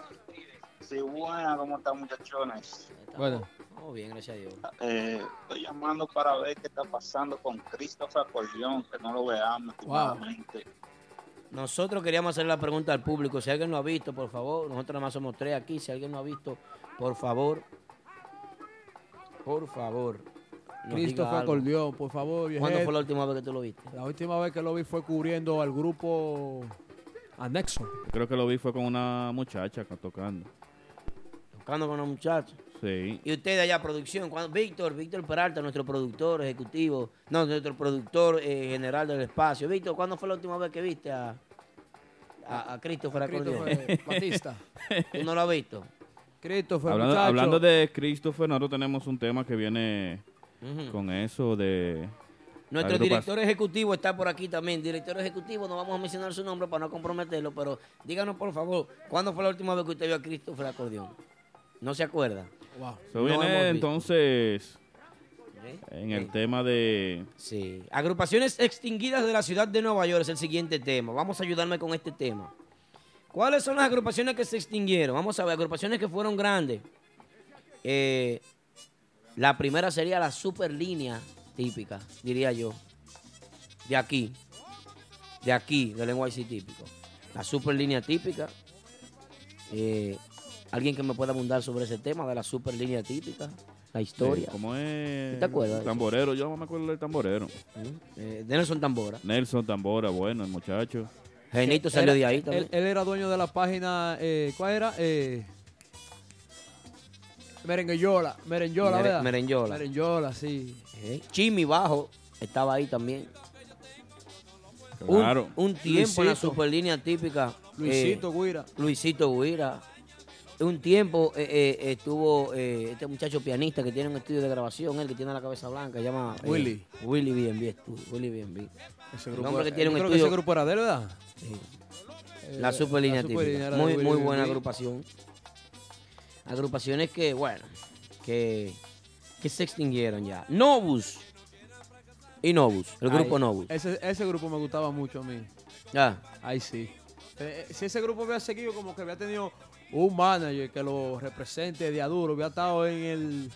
Sí, buena, ¿cómo están muchachones? Bueno. Oh, bien, gracias a Dios. Eh, estoy llamando para ver qué está pasando con Christopher Acordeón, que no lo veamos últimamente. Nosotros queríamos hacer la pregunta al público. Si alguien lo ha visto, por favor. Nosotros nada más somos tres aquí. Si alguien lo ha visto, por favor. Por favor. Christopher. Acordeón, por favor, ¿Cuándo viejero. fue la última vez que tú lo viste? La última vez que lo vi fue cubriendo al grupo Anexo. Creo que lo vi fue con una muchacha acá tocando. Tocando con una muchacha. Sí. Y usted allá, producción. ¿cuándo? Víctor, Víctor Peralta, nuestro productor ejecutivo. No, nuestro productor eh, general del espacio. Víctor, ¿cuándo fue la última vez que viste a, a, a Christopher Acordeón? Christopher Batista. ¿Tú no lo has visto? Christopher, Hablando, muchacho. hablando de Christopher, nosotros tenemos un tema que viene Con eso de... Nuestro director ejecutivo está por aquí también. Director ejecutivo, no vamos a mencionar su nombre para no comprometerlo, pero díganos por favor, ¿cuándo fue la última vez que usted vio a Christopher Acordeón? ¿No se acuerda? No viene entonces ¿Eh? en el tema de... Sí. Agrupaciones extinguidas de la ciudad de Nueva York es el siguiente tema. Vamos a ayudarme con este tema. ¿Cuáles son las agrupaciones que se extinguieron? Vamos a ver, agrupaciones que fueron grandes. Eh, la primera sería la superlínea típica, diría yo. De aquí. De aquí, del NYC típico. La superlínea típica. Eh, ¿Alguien que me pueda abundar sobre ese tema de la superlínea típica? La historia. Sí, ¿Cómo es? ¿Te acuerdas? Tamborero, yo no me acuerdo del tamborero. Eh, de Nelson Tambora. Nelson Tambora, bueno, el muchacho. Genito salió Era- de ahí él, también. él era dueño de la página, eh, ¿cuál era? Eh, Merengueyola, Merenyola, Mere- ¿verdad? Merenyola. Merenyola, sí. Eh, Chimi Bajo estaba ahí también. Un- Claro. Un, tiempo en la Luisito. superlínea típica. Luisito eh, Guira. Luisito Guira. un tiempo eh, eh, estuvo eh, este muchacho pianista que tiene un estudio de grabación, él que tiene la cabeza blanca, se llama eh, Willy. Willy estu- Willy B&B. Ese El grupo, hombre que tiene un que estudio. ese grupo era de él, ¿verdad? Sí. La Eh, super típica. superlínea Muy, muy buena agrupación. Agrupaciones que, bueno, que, que se extinguieron ya. Novus. Y Novus, el grupo Ay, Novus. Ese, ese grupo me gustaba mucho a mí. Ya. Ahí sí. Eh, si ese grupo había seguido, como que había tenido un manager que lo represente de aduro, había estado en el.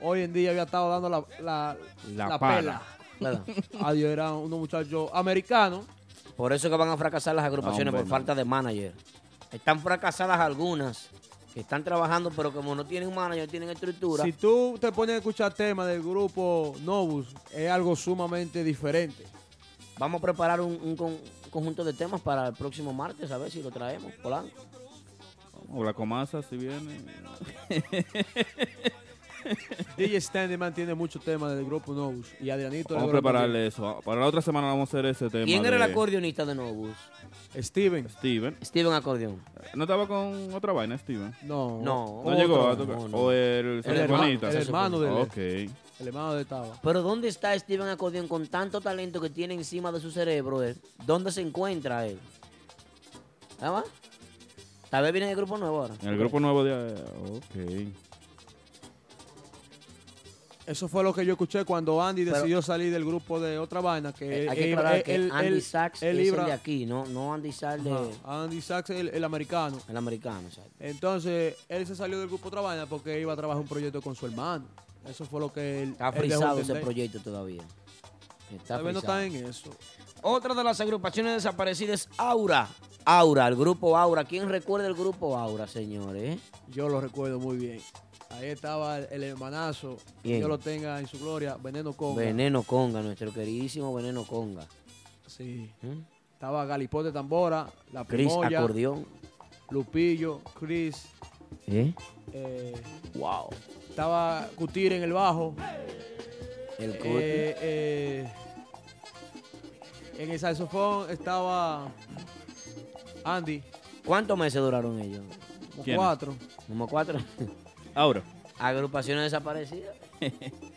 Hoy en día había estado dando la, la, La la pala. pela. Adiós, eran unos muchachos americanos. Por eso que van a fracasar las agrupaciones Hombre, por no. falta de manager. Están fracasadas algunas que están trabajando, pero como no tienen manager, tienen estructura. Si tú te pones a escuchar temas del grupo Novus, es algo sumamente diferente. Vamos a preparar un, un con- un conjunto de temas para el próximo martes, a ver si lo traemos. Polanco. O la comasa, si viene. DJ Standyman tiene muchos temas del grupo Novus. Y Adrianito. Vamos a prepararle eso. Para la otra semana vamos a hacer ese tema. ¿Quién era el de- acordeonista de Novus? Steven. Steven. Steven acordeón. ¿No estaba con otra vaina, Steven? No. No. ¿No llegó a tocar? no, no. ¿O el El saxofonista? el hermano de él. Ok. El hermano de Taba. Pero ¿dónde está Steven Acordeón con tanto talento que tiene encima de su cerebro? él? ¿Dónde se encuentra él? ¿Ah, va? Tal vez viene en el grupo nuevo ahora. En el grupo nuevo de... Ok. Eso fue lo que yo escuché cuando Andy Pero- decidió salir del grupo de otra vaina. Que Eh, Hay que aclarar que Andy Sachs él es el de aquí, no, no Andy Sachs de... Ajá, Andy Sachs es el, el americano. El americano, exacto. Entonces, él se salió del grupo otra vaina porque iba a trabajar un proyecto con su hermano. Eso fue lo que él. Está frisado ese proyecto todavía. Está no está en eso. Otra de las agrupaciones desaparecidas es Aura. Aura, el grupo Aura. ¿Quién recuerda el grupo Aura, señores? Yo lo recuerdo muy bien. Ahí estaba el, hermanazo. Que. Dios lo tenga en su gloria. Veneno Conga. Veneno Conga, nuestro queridísimo Veneno Conga. Sí. ¿Mm? Estaba Galipote Tambora, La Chris Primoya, Acordeón. Lupillo, Chris. ¿Eh? eh, wow. Estaba Cutir en el bajo. El. Eh, eh, en el saxofón estaba Andy. ¿Cuántos meses duraron ellos? Cuatro. Como cuatro. Aura. Agrupaciones desaparecidas.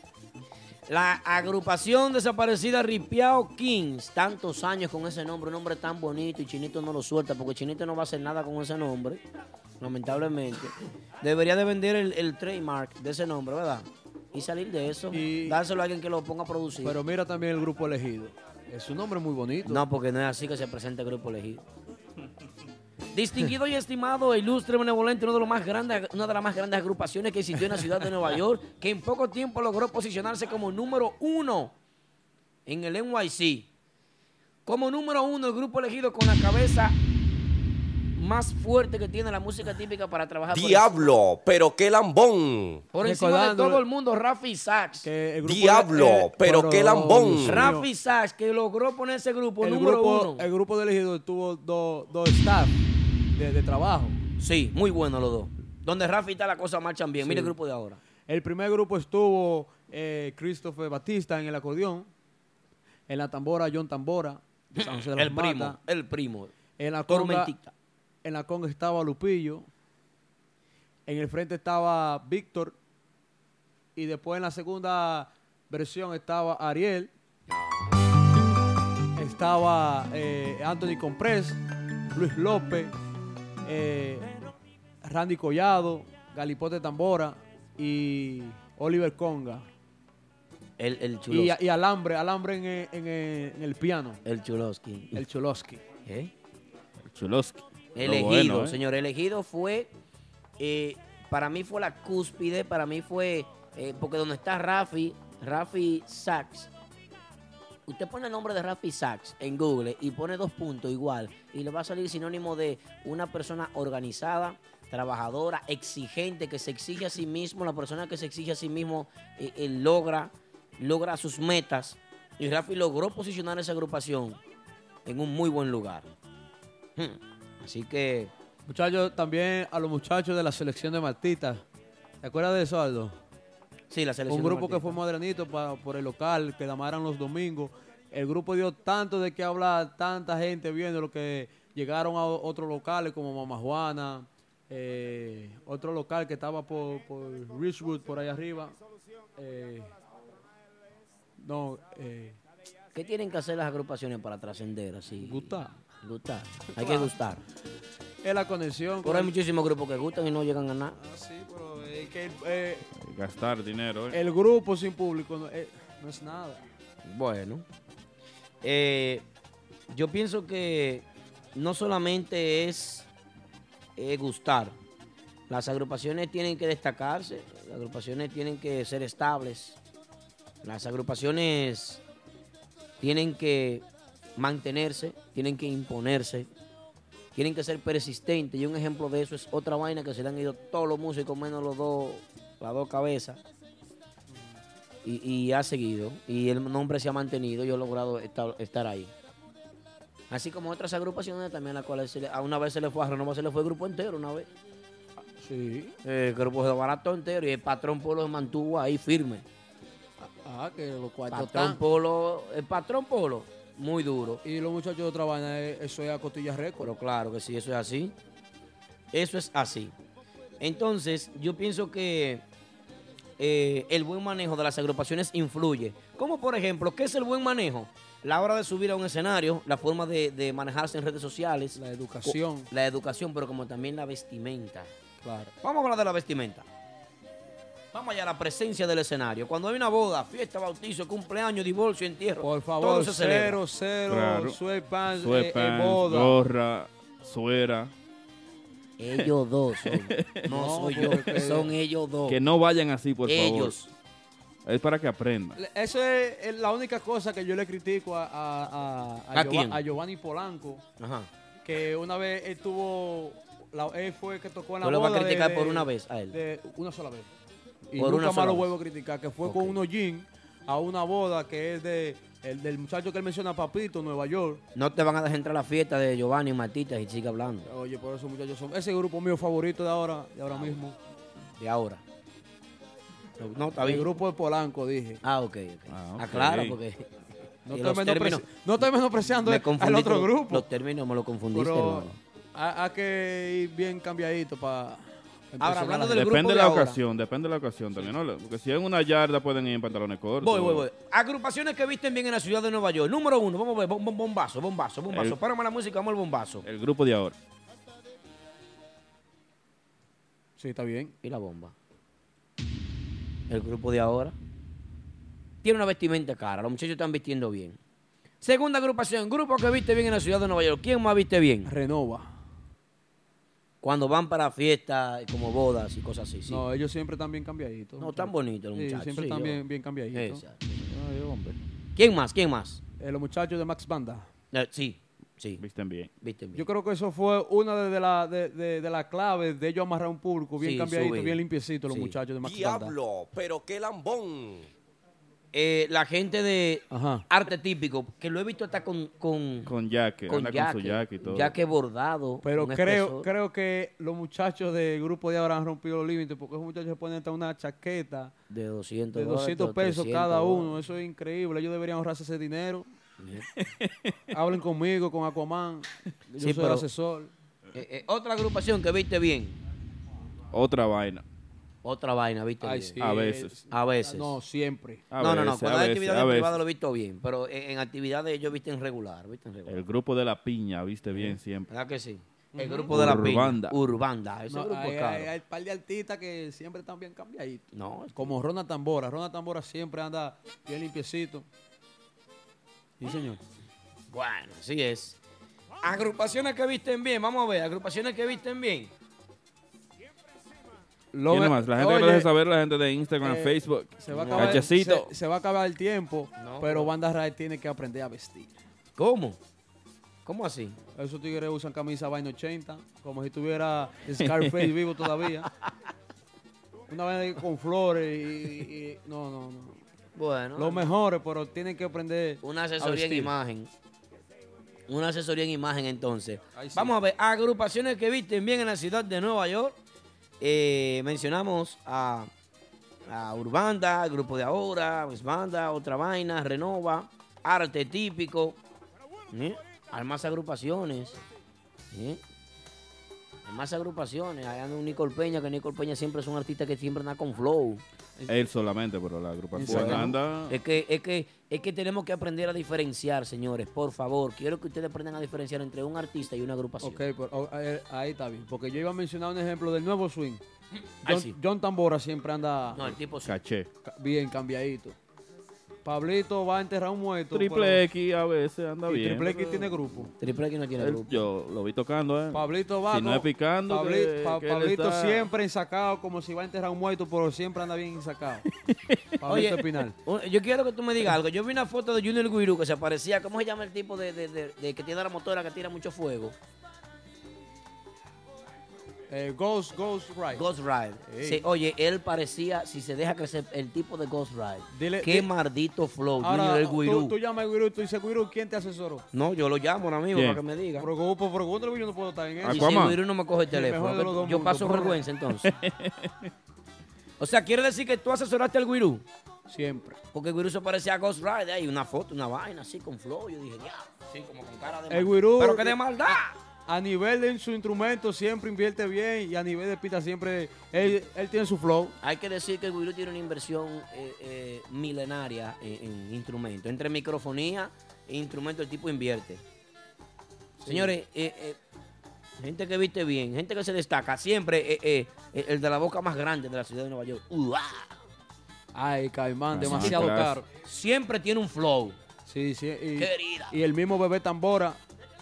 La agrupación desaparecida Ripiao Kings. Tantos años con ese nombre, un nombre tan bonito y Chinito no lo suelta porque Chinito no va a hacer nada con ese nombre. Lamentablemente. Debería de vender el, el trademark de ese nombre, ¿verdad? Y salir de eso. dárselo a alguien que lo ponga a producir. Pero mira también el grupo elegido. Es un nombre muy bonito. No, porque no es así que se presenta el grupo elegido. Distinguido y estimado, e ilustre, benevolente, uno de los más grandes, una de las más grandes agrupaciones que existió en la ciudad de Nueva York, que en poco tiempo logró posicionarse como número uno en el NYC. Como número uno, el grupo elegido con la cabeza más fuerte que tiene la música típica para trabajar. Diablo, pero qué lambón. Por encima de todo el mundo, Rafi Sachs. Diablo, pero qué lambón. Rafi Sachs, que logró poner ese grupo el número grupo, uno. El grupo de elegido tuvo dos dos staff de, de trabajo. Sí, muy bueno los dos. Donde Rafi está, la cosa marchan bien. Mira el Sí. grupo de ahora. El primer grupo estuvo eh, Christopher Batista en el acordeón. En la tambora, John Tambora. de San José de El primo, el primo. En la conga, Tormentita. En la conga estaba Lupillo. En el frente estaba Víctor. Y después en la segunda versión estaba Ariel. Estaba eh, Anthony Comprés, Luis López, eh, Randy Collado, Galipote Tambora y Oliver Conga. El, el Y, Chulosky. y Alambre, Alambre en, el- en el- en el piano. El Chulosky. El Chulosky. ¿Eh? Chulosky. Elegido, bueno, ¿eh? señor. Elegido fue, eh, para mí fue la cúspide, para mí fue, eh, porque donde está Rafi, Rafi Sachs, usted pone el nombre de Rafi Sachs en Google y pone dos puntos igual y le va a salir sinónimo de una persona organizada, trabajadora, exigente, que se exige a sí mismo, la persona que se exige a sí mismo eh, eh, logra, logra sus metas y Rafi logró posicionar esa agrupación en un muy buen lugar. Hmm. Así que Muchachos, también a los muchachos de la selección de Martita. ¿Te acuerdas de eso, Aldo? Sí, la selección Un de grupo que fue Madranito pa- por el local, que damaran los domingos. El grupo dio tanto de qué hablar, tanta gente viendo lo que llegaron a otros locales como Mama Juana, eh, otro local que estaba por, por Richwood, por ahí arriba. eh, no, eh, ¿Qué tienen que hacer las agrupaciones para trascender así? Gustar. Gustar. Hay que gustar. es la conexión. Pero hay muchísimos grupos que gustan y no llegan a nada. Sí, pero es que eh, Gastar dinero, ¿eh? el grupo sin público no, eh, no es nada. Bueno, eh, yo pienso que no solamente es eh, gustar, las agrupaciones tienen que destacarse, las agrupaciones tienen que ser estables, las agrupaciones tienen que mantenerse, tienen que imponerse, tienen que ser persistentes. Y un ejemplo de eso es otra vaina que se le han ido todos los músicos menos los dos, las dos cabezas y, y ha seguido y el nombre se ha mantenido y ha logrado estar, estar ahí. Así como otras agrupaciones también a las cuales se le- a una vez se le fue a se le fue el grupo entero una vez. Sí. El grupo se barato entero y el patrón Polo se mantuvo ahí firme. Ah, que los cuartos Patrón están. Polo, el patrón Polo, muy duro. Y los muchachos de otra eh, eso es a costilla récord. Pero claro que sí, eso es así. Eso es así. Entonces, yo pienso que eh, el buen manejo de las agrupaciones influye. Como por ejemplo, ¿qué es el buen manejo? La hora de subir a un escenario, la forma de, de manejarse en redes sociales. La educación. La educación, pero como también la vestimenta. Claro. Vamos a hablar de la vestimenta. Vamos allá a la presencia del escenario. Cuando hay una boda, fiesta, bautizo, cumpleaños, divorcio, entierro. Por todo favor, se celebra. cero, cero, Claro. sweatpants, eh, eh, boda. gorra, suera. Ellos dos son. No, No, soy yo. porque- Son ellos dos. Que no vayan así, por Ellos. favor. Es para que aprendan. Eso es, es la única cosa que yo le critico a, a, a, a ¿A Giova- quién? a Giovanni Polanco. Ajá. Que una vez él tuvo. La, él fue el que tocó en la Tú lo vas a boda de- criticar de- por una vez a él. de una sola vez. Y Por nunca más lo vuelvo a criticar. Que fue con unos jeans a una boda que es de el del muchacho que él menciona, Papito, Nueva York. No te van a dejar entrar a la fiesta de Giovanni y Martita y sigue hablando. Oye, por eso muchachos son. Ese grupo mío favorito de ahora, de ahora mismo. De ahora. No, está El bien. grupo de Polanco, dije. Ah, ok, ok. ok. Aclara porque. No estoy, los menospreci- términos- no estoy menospreciando me al otro grupo. Los términos me lo confundiste, Pero hermano. hay que ir bien cambiadito para. Ahora, hablando del Depende grupo de de la ahora. ocasión, depende de la ocasión también, ¿no? Porque si en una yarda pueden ir en pantalones cortos. Voy, voy, voy. Agrupaciones que visten bien en la ciudad de Nueva York. Número uno, vamos a ver. bom- bom- Bombazo, bombazo, bombazo. El- Párame la música, vamos al bombazo. El grupo de ahora. Sí, está bien. ¿Y la bomba? El grupo de ahora. Tiene una vestimenta cara. Los muchachos están vistiendo bien. Segunda agrupación, grupo que viste bien en la ciudad de Nueva York. ¿Quién más viste bien? Renova. Cuando van para fiestas como bodas y cosas así. sí. No, ellos siempre están bien cambiaditos. No, tan bonitos los Sí, muchachos. siempre sí, están yo- bien, bien cambiaditos. Exacto. ¿Quién más? ¿Quién más? Eh, los muchachos de Max Banda. Eh, sí, sí. Visten bien. Visten bien. Yo creo que eso fue una de, de la, de, de, de la claves de ellos amarrar un público bien Sí, cambiadito, bien limpiecito los Sí. muchachos de Max Banda. Diablo, pero qué lambón. Eh, la gente de Ajá. arte típico, que lo he visto hasta con... Con, Con jaque, con anda con su jaque y todo. Jaque bordado. Pero creo, espesor. creo que los muchachos del grupo de ahora han rompido los límites porque esos muchachos se ponen hasta una chaqueta De 200 de dólares, 200 pesos 300 cada uno. dólares. Eso es increíble. Ellos deberían ahorrarse ese dinero. Hablen conmigo, con Aquaman. Yo Sí, soy pero- el asesor. Eh, eh, otra agrupación que viste bien. Otra vaina. Otra vaina, viste Ay, bien. sí, A veces. A veces. No, siempre. A no, no, no. Cuando a hay veces, actividades a veces. privadas lo he visto bien. Pero en, en actividades ellos visten regular. Visten regular. El grupo de la piña, viste bien siempre. ¿Verdad que sí? El grupo de la piña. Urbanda. Urbanda. Ese No, grupo hay, es caro. hay- hay un par de artistas que siempre están bien cambiaditos. No, Como Ronald Tambora. Ronald Tambora siempre anda bien limpiecito. Sí, señor. Bueno, así es. Agrupaciones que visten bien. Vamos a ver. Agrupaciones que visten bien. Lo ¿Quién más? La gente que Oye, deja saber, la gente de Instagram, eh, Facebook. Se va, a acabar, Cachecito. se, se va a acabar el tiempo, No, pero Banda Ray tiene que aprender a vestir. ¿Cómo? ¿Cómo así? Esos tigres usan camisa vaina 80, como si tuviera Scarface vivo todavía. Una vaina con flores y, y- y- no, no, no. Bueno. Los mejores, pero tienen que aprender. Una a asesoría en imagen. Una asesoría en imagen, entonces. Sí. Vamos a ver, agrupaciones que visten bien en la ciudad de Nueva York. Eh, mencionamos a, a Urbanda, Grupo de Ahora, West Banda, Otra Vaina, Renova, Arte Típico. ¿eh? Hay más agrupaciones. ¿eh? Hay más agrupaciones. Hay un Nicole Peña, que Nicole Peña siempre es un artista que siempre anda con flow. Él solamente, pero la agrupación anda... Es que, es, que, es que tenemos que aprender a diferenciar, señores. Por favor, quiero que ustedes aprendan a diferenciar entre un artista y una agrupación. Ok, pero, oh, eh, ahí está bien. Porque yo iba a mencionar un ejemplo del nuevo swing. John, sí. John Tambora siempre anda No, el tipo sí. Caché. ca- bien cambiadito. Pablito va a enterrar un muerto. Triple pero- X a veces anda y bien. Triple X tiene grupo. Triple X no tiene Él- grupo. Yo lo vi tocando, ¿eh? Pablito va Si no es picando, Pabli- que- Pa- que él Pablito está- siempre ensacado como si va a enterrar un muerto, pero siempre anda bien ensacado. Pablito Oye, Espinal. yo quiero que tú me digas algo. Yo vi una foto de Junior Guirú que se parecía, ¿cómo se llama el tipo de, de- de- de que tiene la motora que tira mucho fuego? Eh, Ghost, Ghost Ride. Ghost Ride. Sí. Sí, oye, él parecía, si se deja crecer, el tipo de Ghost Ride. Dile- Qué di- maldito flow, Ahora, Junior el tú, Guirú. tú llamas a Guirú, tú dices, Guirú, ¿quién te asesoró? No, yo lo llamo mismo ¿Quién? para que me diga. Pero, pero pregúntale, yo no puedo estar en eso. Y si el Guirú no me coge el mejor teléfono, de los dos yo mundos. paso vergüenza entonces. o sea, ¿quiere decir que tú asesoraste al Guirú? Siempre. Porque el Guirú se parecía a Ghost Ride, hay una foto, una vaina así con flow. Yo dije, ya, sí, como con cara de El mal- Guirú. Pero que de maldad. A nivel de su instrumento siempre invierte bien y a nivel de pista siempre él, él tiene su flow. Hay que decir que el Guirú tiene una inversión eh, eh, milenaria en, en instrumentos. Entre microfonía e instrumentos el tipo invierte. Señores, eh, eh, gente que viste bien, gente que se destaca, siempre eh, eh, eh, el de la boca más grande de la ciudad de Nueva York. ¡Uah! Ay, Caimán, Ah, demasiado caro. Siempre tiene un flow. Sí, sí. Y, Querida. y el mismo bebé tambora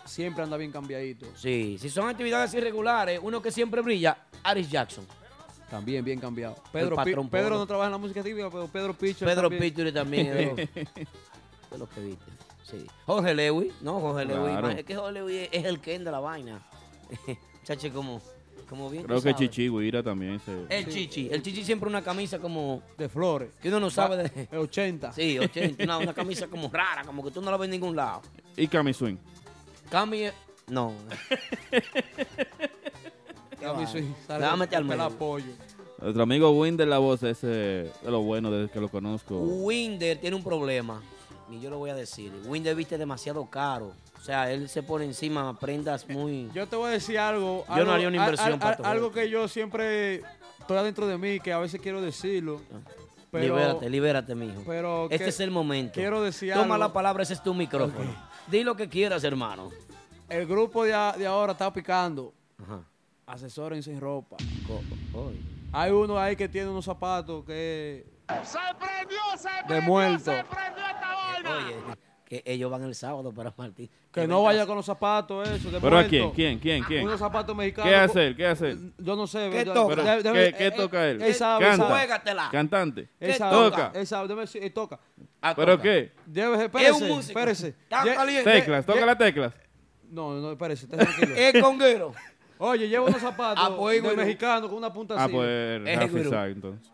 siempre anda bien cambiadito. Sí, si son actividades irregulares, uno que siempre brilla, Aris Jackson. También bien cambiado. Pedro, Pi- patrón Pedro Polo. no trabaja en la música típica, pero Pedro Picho. Pedro Pituri también. es de los- de los que viste. Sí. Jorge Lewis, no, Jorge Lewis. Claro. Es que Jorge Lewis es el Ken de la vaina. Chache, como, como bien. tú Creo que sabes. Chichi Guira también se... El Chichi. El Chichi siempre una camisa como. De flores. Que uno no sabe de. De 80. Sí, 80. Una, una camisa como rara, como que tú no la ves en ningún lado. Y Cami Swing. Cami. No. Cami sale Déjame al apoyo. Nuestro amigo Winder la voz ese de lo bueno desde que lo conozco. Winder tiene un problema. Y yo lo voy a decir. Winder viste demasiado caro. O sea, él se pone encima prendas muy. Yo te voy a decir algo. Yo algo- no haría una inversión al- para todo Algo que yo siempre estoy adentro de mí, que a veces quiero decirlo. Pero, libérate, libérate, mijo. pero este que- es el momento. quiero decir Toma algo. la palabra, ese es tu micrófono. Di lo que quieras, hermano. El grupo de, a- de ahora está picando. Ajá. Asesórense en ropa. Hay uno ahí que tiene unos zapatos que Se prendió, se de muerto. prendió esta vaina. Oye, que ellos van el sábado para Martín. Que no vaya con los zapatos, eso, de ¿Pero a muerto. quién? ¿Quién? ¿Quién? ¿Quién? Unos zapatos mexicanos. ¿Qué hace él? ¿Qué hace él? Yo no sé. ¿Qué yo- toca? de- ¿Qué, eh, qué toca él? Él sabe, Canta. Juégatela. Cantante. Él ¿Qué sabe, toca? Él sabe, decir, él toca. Ah, ¿Pero qué? Debe, Es espérese, un músico. espérese. Está Lle- caliente. Teclas, toca las teclas. No, no, espérese, esté tranquilo. Es conguero. Oye, lleva unos zapatos Ah, pues, de güey. mexicano con una punta Ah, así. pues Es Rafi. Sax, entonces.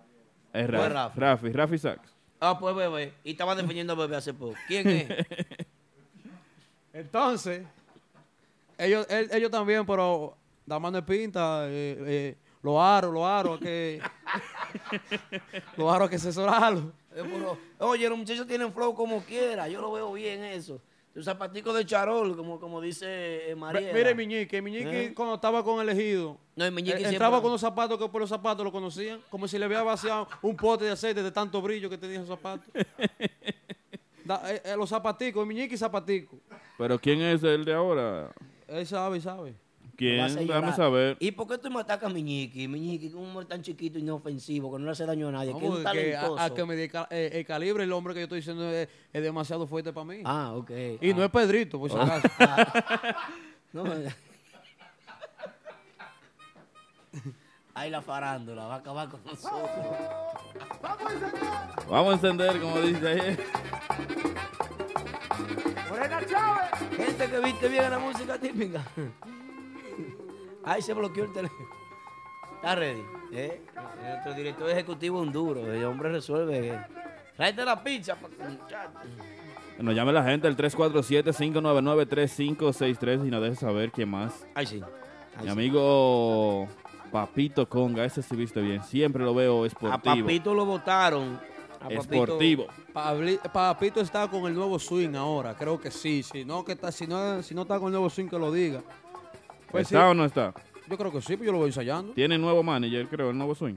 Es Pues Rafi. Rafi. Rafi, Rafi Sax. Ah, pues bebé. Y estaba defendiendo a bebé hace poco. ¿Quién es? Entonces, ellos, él- ellos también, pero da mano de pinta, eh, eh, los aros, los aros, que los aros hay que asesorarlos. Eh, Oye, los muchachos tienen flow como quiera. Yo lo veo bien eso. Sus zapaticos de charol, como, como dice eh, María. Mire, Miñique, Miñique Ajá. cuando estaba con el elegido, No, el Miñique eh, siempre- entraba con los zapatos que por los zapatos lo conocían, como si le había vaciado un pote de aceite de tanto brillo que tenía esos zapatos. Da- eh, eh, los zapaticos, Miñique y zapaticos. Pero ¿quién es el de ahora? Él sabe, sabe. ¿Quién? Llorar. saber. ¿Y por qué tú me atacas a? Miñiqui, que es un hombre tan chiquito y inofensivo, que no le hace daño a nadie, que es Vamos, un talentoso. a, a que me eh, el calibre, el hombre que yo estoy diciendo es, es demasiado fuerte para mí. Ah, ok. Y Ah. no es Pedrito, por si Ah. acaso. No, Ahí la farándula va a acabar con nosotros. Vamos a encender, como dice ahí. Morena Chávez. Gente que viste bien la música típica. Ahí se bloqueó el teléfono. ¿Está ready? ¿Eh? Nuestro director ejecutivo es un duro. El hombre resuelve. Tráete la pizza. muchacho. Que Nos llame la gente al 347-599-3563 y nos deje saber quién más. Ay, sí. Ay, Mi sí. amigo Papito Conga, ese sí viste bien. Siempre lo veo A esportivo. Papito lo votaron. A Papito- Esportivo. Pabli- Papito está con el nuevo swing ahora, creo que sí. Si no, que está, si no, si no está con el nuevo swing, que lo diga. Pues ¿Está sí. o no está? Yo creo que sí, pero yo lo voy ensayando. Tiene nuevo manager, creo, el nuevo swing.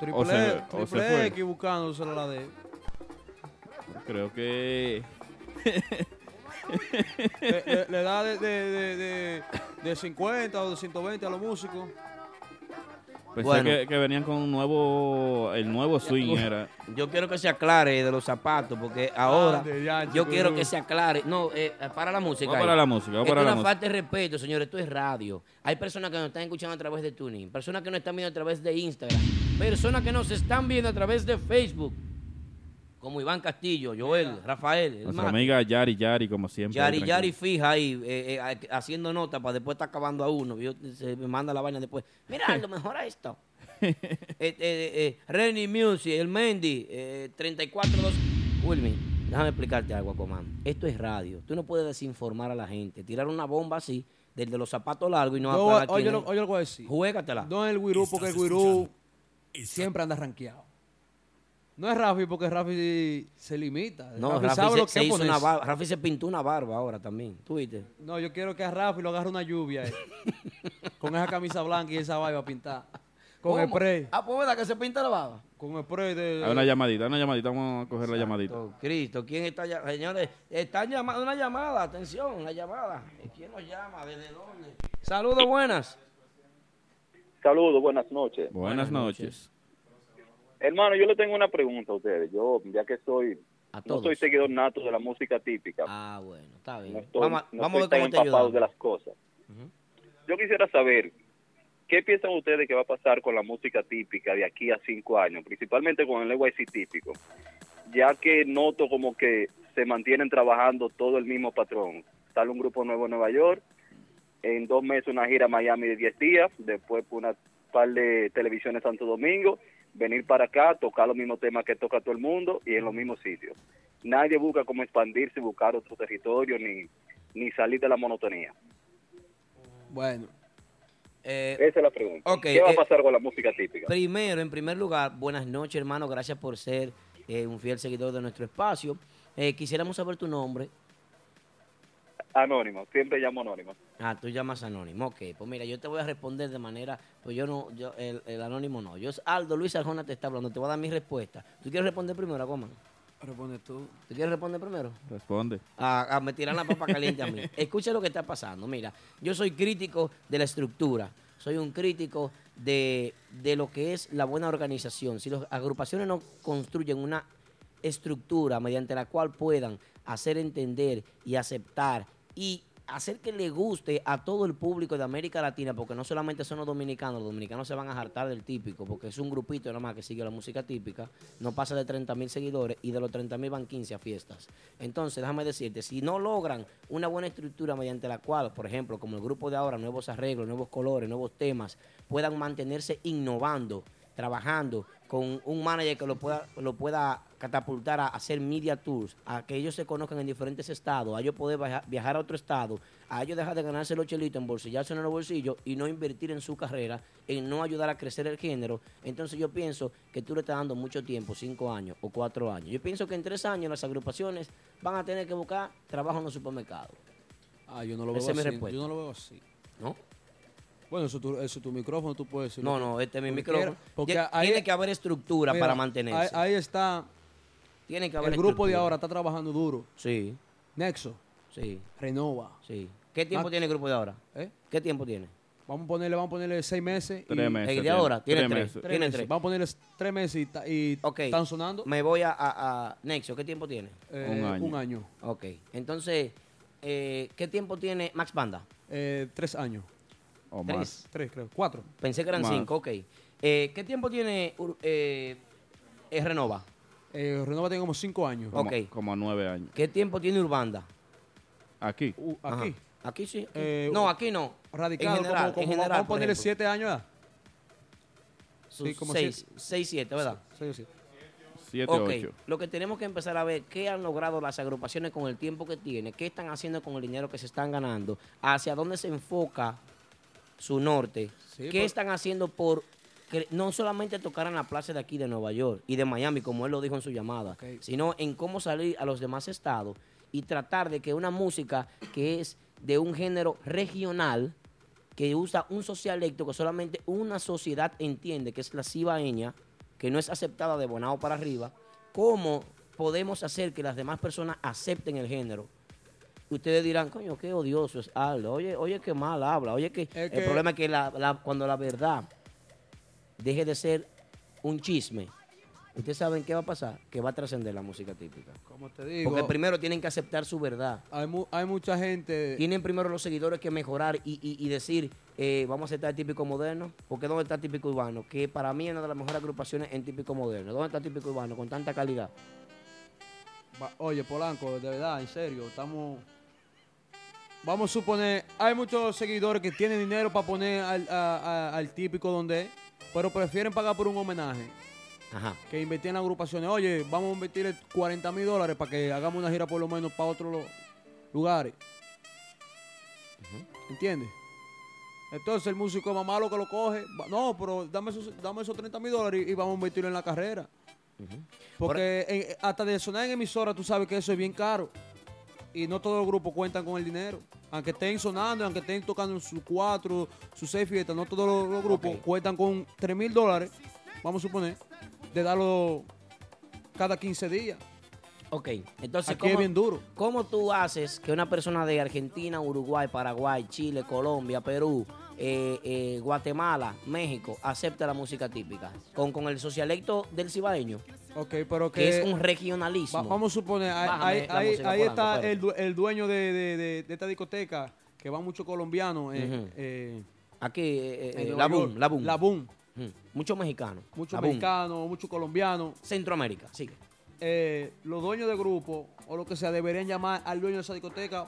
Triple, O se- o se triple. X buscándosela la de. Creo que. le, le- le da de, de, de, de, de 50 o de 120 a los músicos. Pensé Bueno. que, que venían con un nuevo. El nuevo swing era. Yo quiero que se aclare de los zapatos, porque ahora Ande, ya, yo quiero que se aclare. No, eh, para la música. Para la música, vamos Esto para es la una música. falta de respeto, señores. Esto es radio. Hay personas que nos están escuchando a través de Tuning, personas que nos están viendo a través de Instagram, personas que nos están viendo a través de Facebook, como Iván Castillo, Joel, Rafael, el Nuestra Mati. amiga Yari Yari, como siempre. Yari. Yari fija ahí, eh, eh, haciendo nota para después estar acabando a uno. Yo- se me manda la vaina después. Mira, lo mejor a esto. eh, eh, eh, Renny Music, el Mendy, eh, 34-2. Wilmy, déjame explicarte algo, Aquaman. Esto es radio. Tú no puedes desinformar a la gente. Tirar una bomba así, del de los zapatos largos y no Yo, aclarar oye, quién lo, es. oye lo voy a decir. Juégatela. No es el Wirú, porque el Wirú siempre anda rankeado. No es Rafi, porque Rafi se limita. No, Rafi Rafi, sabe se, lo que se hizo ponerse. una barba. Rafi se pintó una barba ahora también. ¿Tú viste? No, yo quiero que a Rafi lo agarre una lluvia. eh. con esa camisa blanca y esa barba pintada. Con ¿Cómo? spray. Ah, pues ¿verdad que se pinta la baba? Con spray de... Hay una llamadita, una llamadita. Vamos a coger la llamadita. Cristo, ¿quién está llamando? Señores, están llamando una llamada, atención, una llamada. ¿Quién nos llama? ¿Desde dónde? Saludos, buenas. Saludos, buenas noches. Buenas noches. Hermano, yo le tengo una pregunta a ustedes. Yo, ya que soy, no todos. soy seguidor nato de la música típica. Ah, bueno, está bien. No estoy, vamos a- no vamos a ver cómo tan empapado de las cosas. Yo quisiera saber, ¿qué piensan ustedes que va a pasar con la música típica de aquí a cinco años? Principalmente con el NYC típico. Ya que noto como que se mantienen trabajando todo el mismo patrón. Sale un grupo nuevo en Nueva York, en dos meses una gira a Miami de 10 días, después una par de televisiones Santo Domingo, venir para acá, tocar los mismos temas que toca todo el mundo y en los mismos sitios. Nadie busca como expandirse, buscar otro territorio, ni, ni salir de la monotonía. Bueno. Esa es la pregunta. Eh, ¿Qué va a eh, pasar con la música típica? Primero, en primer lugar, buenas noches, hermano. Gracias por ser eh, un fiel seguidor de nuestro espacio. Eh, quisiéramos saber tu nombre. Anónimo, siempre llamo anónimo. Ah, tú llamas anónimo. Ok, pues mira, yo te voy a responder de manera. Pues yo no, yo, el, el anónimo no. Yo, Aldo Luis Arjona te está hablando. Te voy a dar mi respuesta. ¿Tú quieres responder primero, Aquaman? Responde tú. ¿Tú quieres responder primero? Responde. a, a me tiran la papa caliente a mí. Escucha lo que está pasando. Mira, yo soy crítico de la estructura. Soy un crítico de, de lo que es la buena organización. Si las agrupaciones no construyen una estructura mediante la cual puedan hacer entender y aceptar y hacer que le guste a todo el público de América Latina, porque no solamente son los dominicanos, los dominicanos se van a hartar del típico, porque es un grupito nada más que sigue la música típica, no pasa de 30 mil seguidores y de los 30 mil van 15 a fiestas. Entonces, déjame decirte, si no logran una buena estructura mediante la cual, por ejemplo, como el grupo de ahora, nuevos arreglos, nuevos colores, nuevos temas, puedan mantenerse innovando, trabajando con un manager que lo pueda, lo pueda catapultar a hacer media tours, a que ellos se conozcan en diferentes estados, a ellos poder viajar, a otro estado, a ellos dejar de ganarse los chelitos, embolsillarse en los bolsillos y no invertir en su carrera, en no ayudar a crecer el género. Entonces yo pienso que tú le estás dando mucho tiempo, cinco años o cuatro años. Yo pienso que en tres años las agrupaciones van a tener que buscar trabajo en los supermercados. Ah, yo no lo veo Esa es mi así. respuesta. Yo no lo veo así. ¿No? Bueno, eso, tu, eso tu micrófono, tú puedes decir. No, no, este es mi micrófono. Porque ahí, tiene que haber estructura Mira, para mantenerse. Ahí, ahí está. Tiene que haber El grupo de ahora está trabajando duro. Sí. Nexo. Sí. Renova. Sí. ¿Qué tiempo Max- tiene el grupo de ahora? ¿Eh? ¿Qué tiempo tiene? Vamos a ponerle, vamos a ponerle seis meses. Tres y, meses El de tiene. ahora tiene Tres tres. meses. Tiene meses. tres. Vamos a ponerle tres meses y, están sonando. Me voy a, a, a Nexo. ¿Qué tiempo tiene? Eh, Un año. Un año. Ok. Entonces, eh, ¿qué tiempo tiene Max Banda? Eh, tres años. O Tres. más. Tres, creo. Cuatro. Pensé que eran Más. cinco. Ok. Eh, ¿Qué tiempo tiene Ur- eh, eh, Renova? Eh, Renova tiene como cinco años. Como, Ok. como nueve años. ¿Qué tiempo tiene Urbanda? Aquí. Uh, Ajá. aquí. Aquí sí. aquí. Eh, no, aquí no. Radicado. En general, como, como en general, vamos a ponerle ejemplo. siete años ya. Sus sí, como seis, siete. seis, siete, ¿verdad? Seis o siete. Siete, Ok, ocho. lo que tenemos que empezar a ver qué han logrado las agrupaciones con el tiempo que tienen, qué están haciendo con el dinero que se están ganando, hacia dónde se enfoca su norte, Sí, qué por- están haciendo por que no solamente tocar en la plaza de aquí de Nueva York y de Miami, como él lo dijo en su llamada, sino en cómo salir a los demás estados y tratar de que una música que es de un género regional, que usa un socialecto que solamente una sociedad entiende, que es la cibaeña, que no es aceptada de Bonao para arriba, ¿cómo podemos hacer que las demás personas acepten el género? Ustedes dirán, coño, qué odioso es Aldo. Oye, oye, qué mal habla. Oye, que el que- problema es que la- la- cuando la verdad deje de ser un chisme, ustedes saben qué va a pasar, que va a trascender la música típica. Como te digo, Porque primero tienen que aceptar su verdad. hay, mu- hay mucha gente. Tienen primero los seguidores que mejorar y, y- y decir, eh, vamos a aceptar el típico moderno. Porque ¿dónde está el típico urbano? Que para mí es una de las mejores agrupaciones en típico moderno. ¿Dónde está el típico urbano con tanta calidad? Oye, Polanco, de verdad, en serio, estamos. Vamos a suponer, hay muchos seguidores que tienen dinero para poner al, a- a- al típico donde es, pero prefieren pagar por un homenaje Ajá. que invertir en agrupaciones. Oye, vamos a invertir 40 mil dólares para que hagamos una gira por lo menos para otros lugares. ¿Entiendes? Entonces el músico más malo que lo coge, no, pero dame esos, dame esos 30 mil dólares y, y vamos a invertirlo en la carrera. Porque en- hasta de sonar en emisora tú sabes que eso es bien caro. Y no todos los grupos cuentan con el dinero. Aunque estén sonando, aunque estén tocando sus cuatro, sus seis fiestas, no todos los, los grupos cuentan con 3 mil dólares, vamos a suponer, de darlo cada 15 días. Ok, entonces, Aquí es bien duro. ¿cómo tú haces que una persona de Argentina, Uruguay, Paraguay, Chile, Colombia, Perú, eh, eh, Guatemala, México, acepte la música típica? Con, con el socialecto del cibaeño. Ok, pero que, que- es un regionalismo. Va- vamos a suponer, ahí, está el, el dueño de, de- de- de esta discoteca, que va mucho colombiano. eh, eh, Aquí, eh, eh, la York. Boom, la Boom. La Boom. Mucho mexicano. Mucho La Boom. mexicano, mucho colombiano. Centroamérica, sigue. Eh, los dueños de grupo, o lo que sea, deberían llamar al dueño de esa discoteca.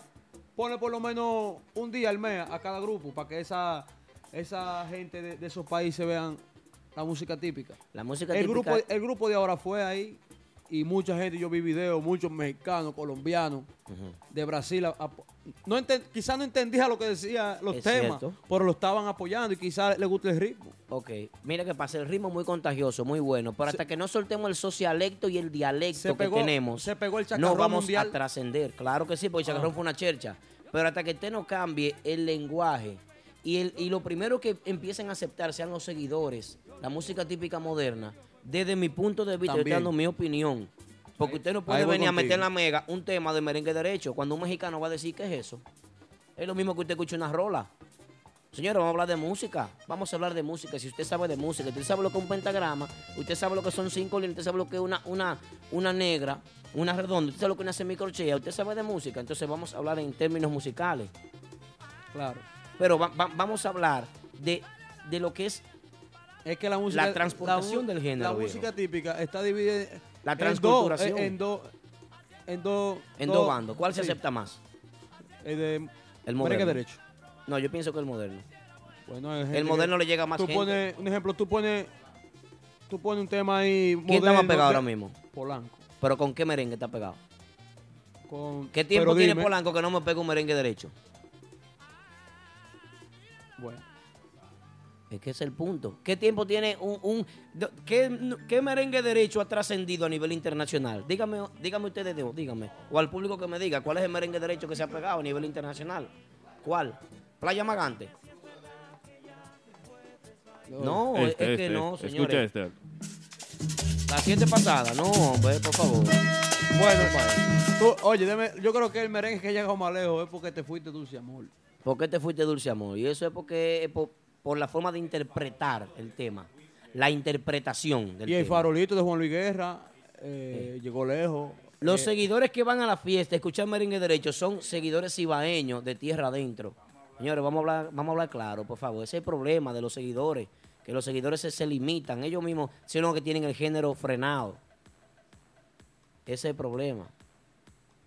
Pone por lo menos un día al mes a cada grupo para que esa, esa gente de, de esos países vean la música típica. La música el típica- Grupo, el grupo de ahora fue ahí y mucha gente, yo vi videos, muchos mexicanos, colombianos, de Brasil. no quizás no entendía lo que decían los Es temas, cierto. pero lo estaban apoyando y quizás le gusta el ritmo. Ok, mira que pasa, el ritmo es muy contagioso, muy bueno, pero hasta que no soltemos el socialecto y el dialecto pegó- que tenemos, se pegó el no vamos mundial. a trascender. Claro que sí, porque el chacarrón Ah. fue una chercha. Pero hasta que usted no cambie el lenguaje y, el, y lo primero que empiecen a aceptar sean los seguidores, la música típica moderna, desde mi punto de vista, yo estoy dando mi opinión. Porque usted no puede venir a meter en la mega un tema de merengue derecho cuando un mexicano va a decir, ¿qué es eso? Es lo mismo que usted escucha una rola. Señores, vamos a hablar de música. Vamos a hablar de música. Si usted sabe de música, usted sabe lo que es un pentagrama, usted sabe lo que son cinco líneas, usted sabe lo que es una, una, una negra, una redonda, usted sabe lo que es una semicorchea, usted sabe de música. Entonces vamos a hablar en términos musicales. Claro. Pero va- va- vamos a hablar de, de lo que es Es que la música. la transportación del género. La viejo. música típica está dividida La en dos, transculturación. En dos. En dos. En dos bandos. ¿Cuál se acepta más? El de. El merengue moderno. derecho. No, yo pienso que el moderno. Bueno, El moderno le llega más tú gente. Pones, un ejemplo, tú pones. Tú pones un tema ahí. ¿Quién está más moderno pegado ahora mismo? Polanco. ¿Pero con qué merengue está pegado? Con, ¿Qué tiempo tiene dime- Polanco que no me pega un merengue derecho? Bueno. Es que es el punto. ¿Qué tiempo tiene un... un qué, qué merengue derecho ha trascendido a nivel internacional? Dígame, dígame ustedes, dos, dígame. O al público que me diga, ¿cuál es el merengue derecho que se ha pegado a nivel internacional? ¿Cuál? ¿Playa Magante? No, es- Este, es que este, no, Escucha señores. este. La siete pasada, no, hombre, por favor. Bueno, tú, oye, deme- yo creo que el merengue que llegado más lejos es porque te fuiste dulce amor. ¿Por qué te fuiste dulce amor? Y eso es porque es por, por la forma de interpretar el tema. La interpretación del Y el tema. farolito de Juan Luis Guerra eh, llegó lejos. Los Eh, seguidores que van a la fiesta escuchar merengue derecho son seguidores ibaeños de tierra adentro. Señores, vamos a hablar, vamos a hablar claro, por favor. Ese es el problema de los seguidores, que los seguidores se, se limitan. Ellos mismos, sino que tienen el género frenado. Ese es el problema.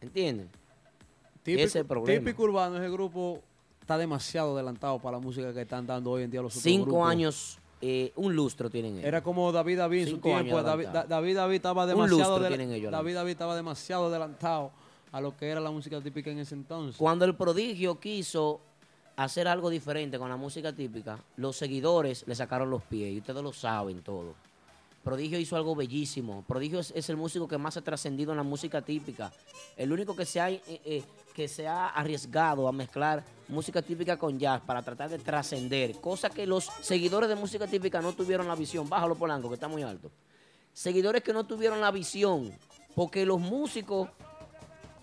¿Entienden? típico, Ese es el problema. Típico Urbano, ese grupo está demasiado adelantado para la música que están dando hoy en día los Cinco grupos. años, eh, un lustro tienen ellos. Era como David David en su tiempo. David, adelantado. Da- David David estaba demasiado lustro adela- tienen ellos ahora David David estaba demasiado adelantado a lo que era la música típica en ese entonces. Cuando el prodigio quiso hacer algo diferente con la música típica, los seguidores le sacaron los pies y ustedes lo saben todo. Prodigio hizo algo bellísimo. Prodigio es, el músico que más ha trascendido en la música típica. El único que se, ha, eh, eh, que se ha arriesgado a mezclar música típica con jazz para tratar de trascender. Cosa que los seguidores de música típica no tuvieron la visión. Bájalo, Polanco, que está muy alto. Seguidores que no tuvieron la visión. Porque los músicos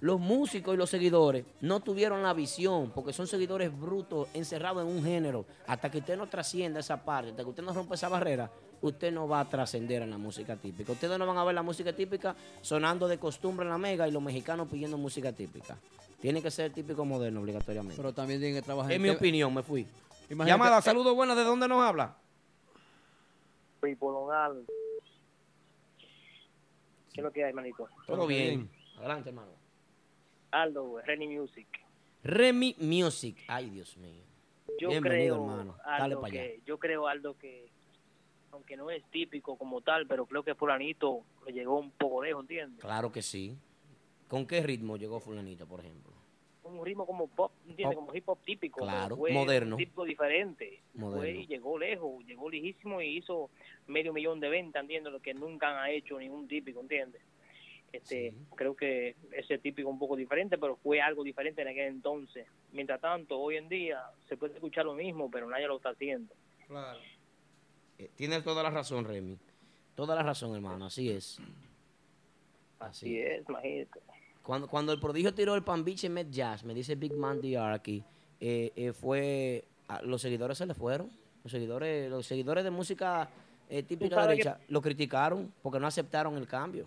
los músicos y los seguidores no tuvieron la visión porque son seguidores brutos encerrados en un género. Hasta que usted no trascienda esa parte, hasta que usted no rompa esa barrera, usted no va a trascender en la música típica. Ustedes no van a ver la música típica sonando de costumbre en la mega y los mexicanos pidiendo música típica. Tiene que ser típico moderno obligatoriamente. Pero también tiene que trabajar Es en mi opinión, me fui. Imagínate- Llamada, saludos buenas, ¿de dónde nos habla? Pipolonal. ¿Qué es lo que hay, manito? Todo bien. Adelante, hermano. Aldo, Renny Music. Remy Music. Ay, Dios mío. Yo Bienvenido, creo, hermano. Dale Aldo, para allá. que, yo creo, Aldo, que aunque no es típico como tal, pero creo que Fulanito lo llegó un poco lejos, ¿entiendes? Claro que sí. ¿Con qué ritmo llegó Fulanito, por ejemplo? Un ritmo como pop, ¿entiendes? Pop. Como hip hop típico. Claro, fue moderno. Un típico diferente. Moderno. Fue y llegó lejos, llegó lejísimo y hizo medio millón de ventas, ¿entiendes? Lo que nunca ha hecho ningún típico, ¿entiendes? Este, creo que ese típico un poco diferente, pero fue algo diferente en aquel entonces. Mientras tanto, hoy en día se puede escuchar lo mismo, pero nadie lo está haciendo. Claro. Eh, Tienes toda la razón, Remy. Toda la razón, hermano. Así es. Así es, imagínate. Cuando, cuando el prodigio tiró el Pambiche Met Jazz, me dice Big Man DR aquí, eh, eh, fue. a- los seguidores se le fueron. Los seguidores, los seguidores de música eh, típica derecha lo criticaron porque no aceptaron el cambio.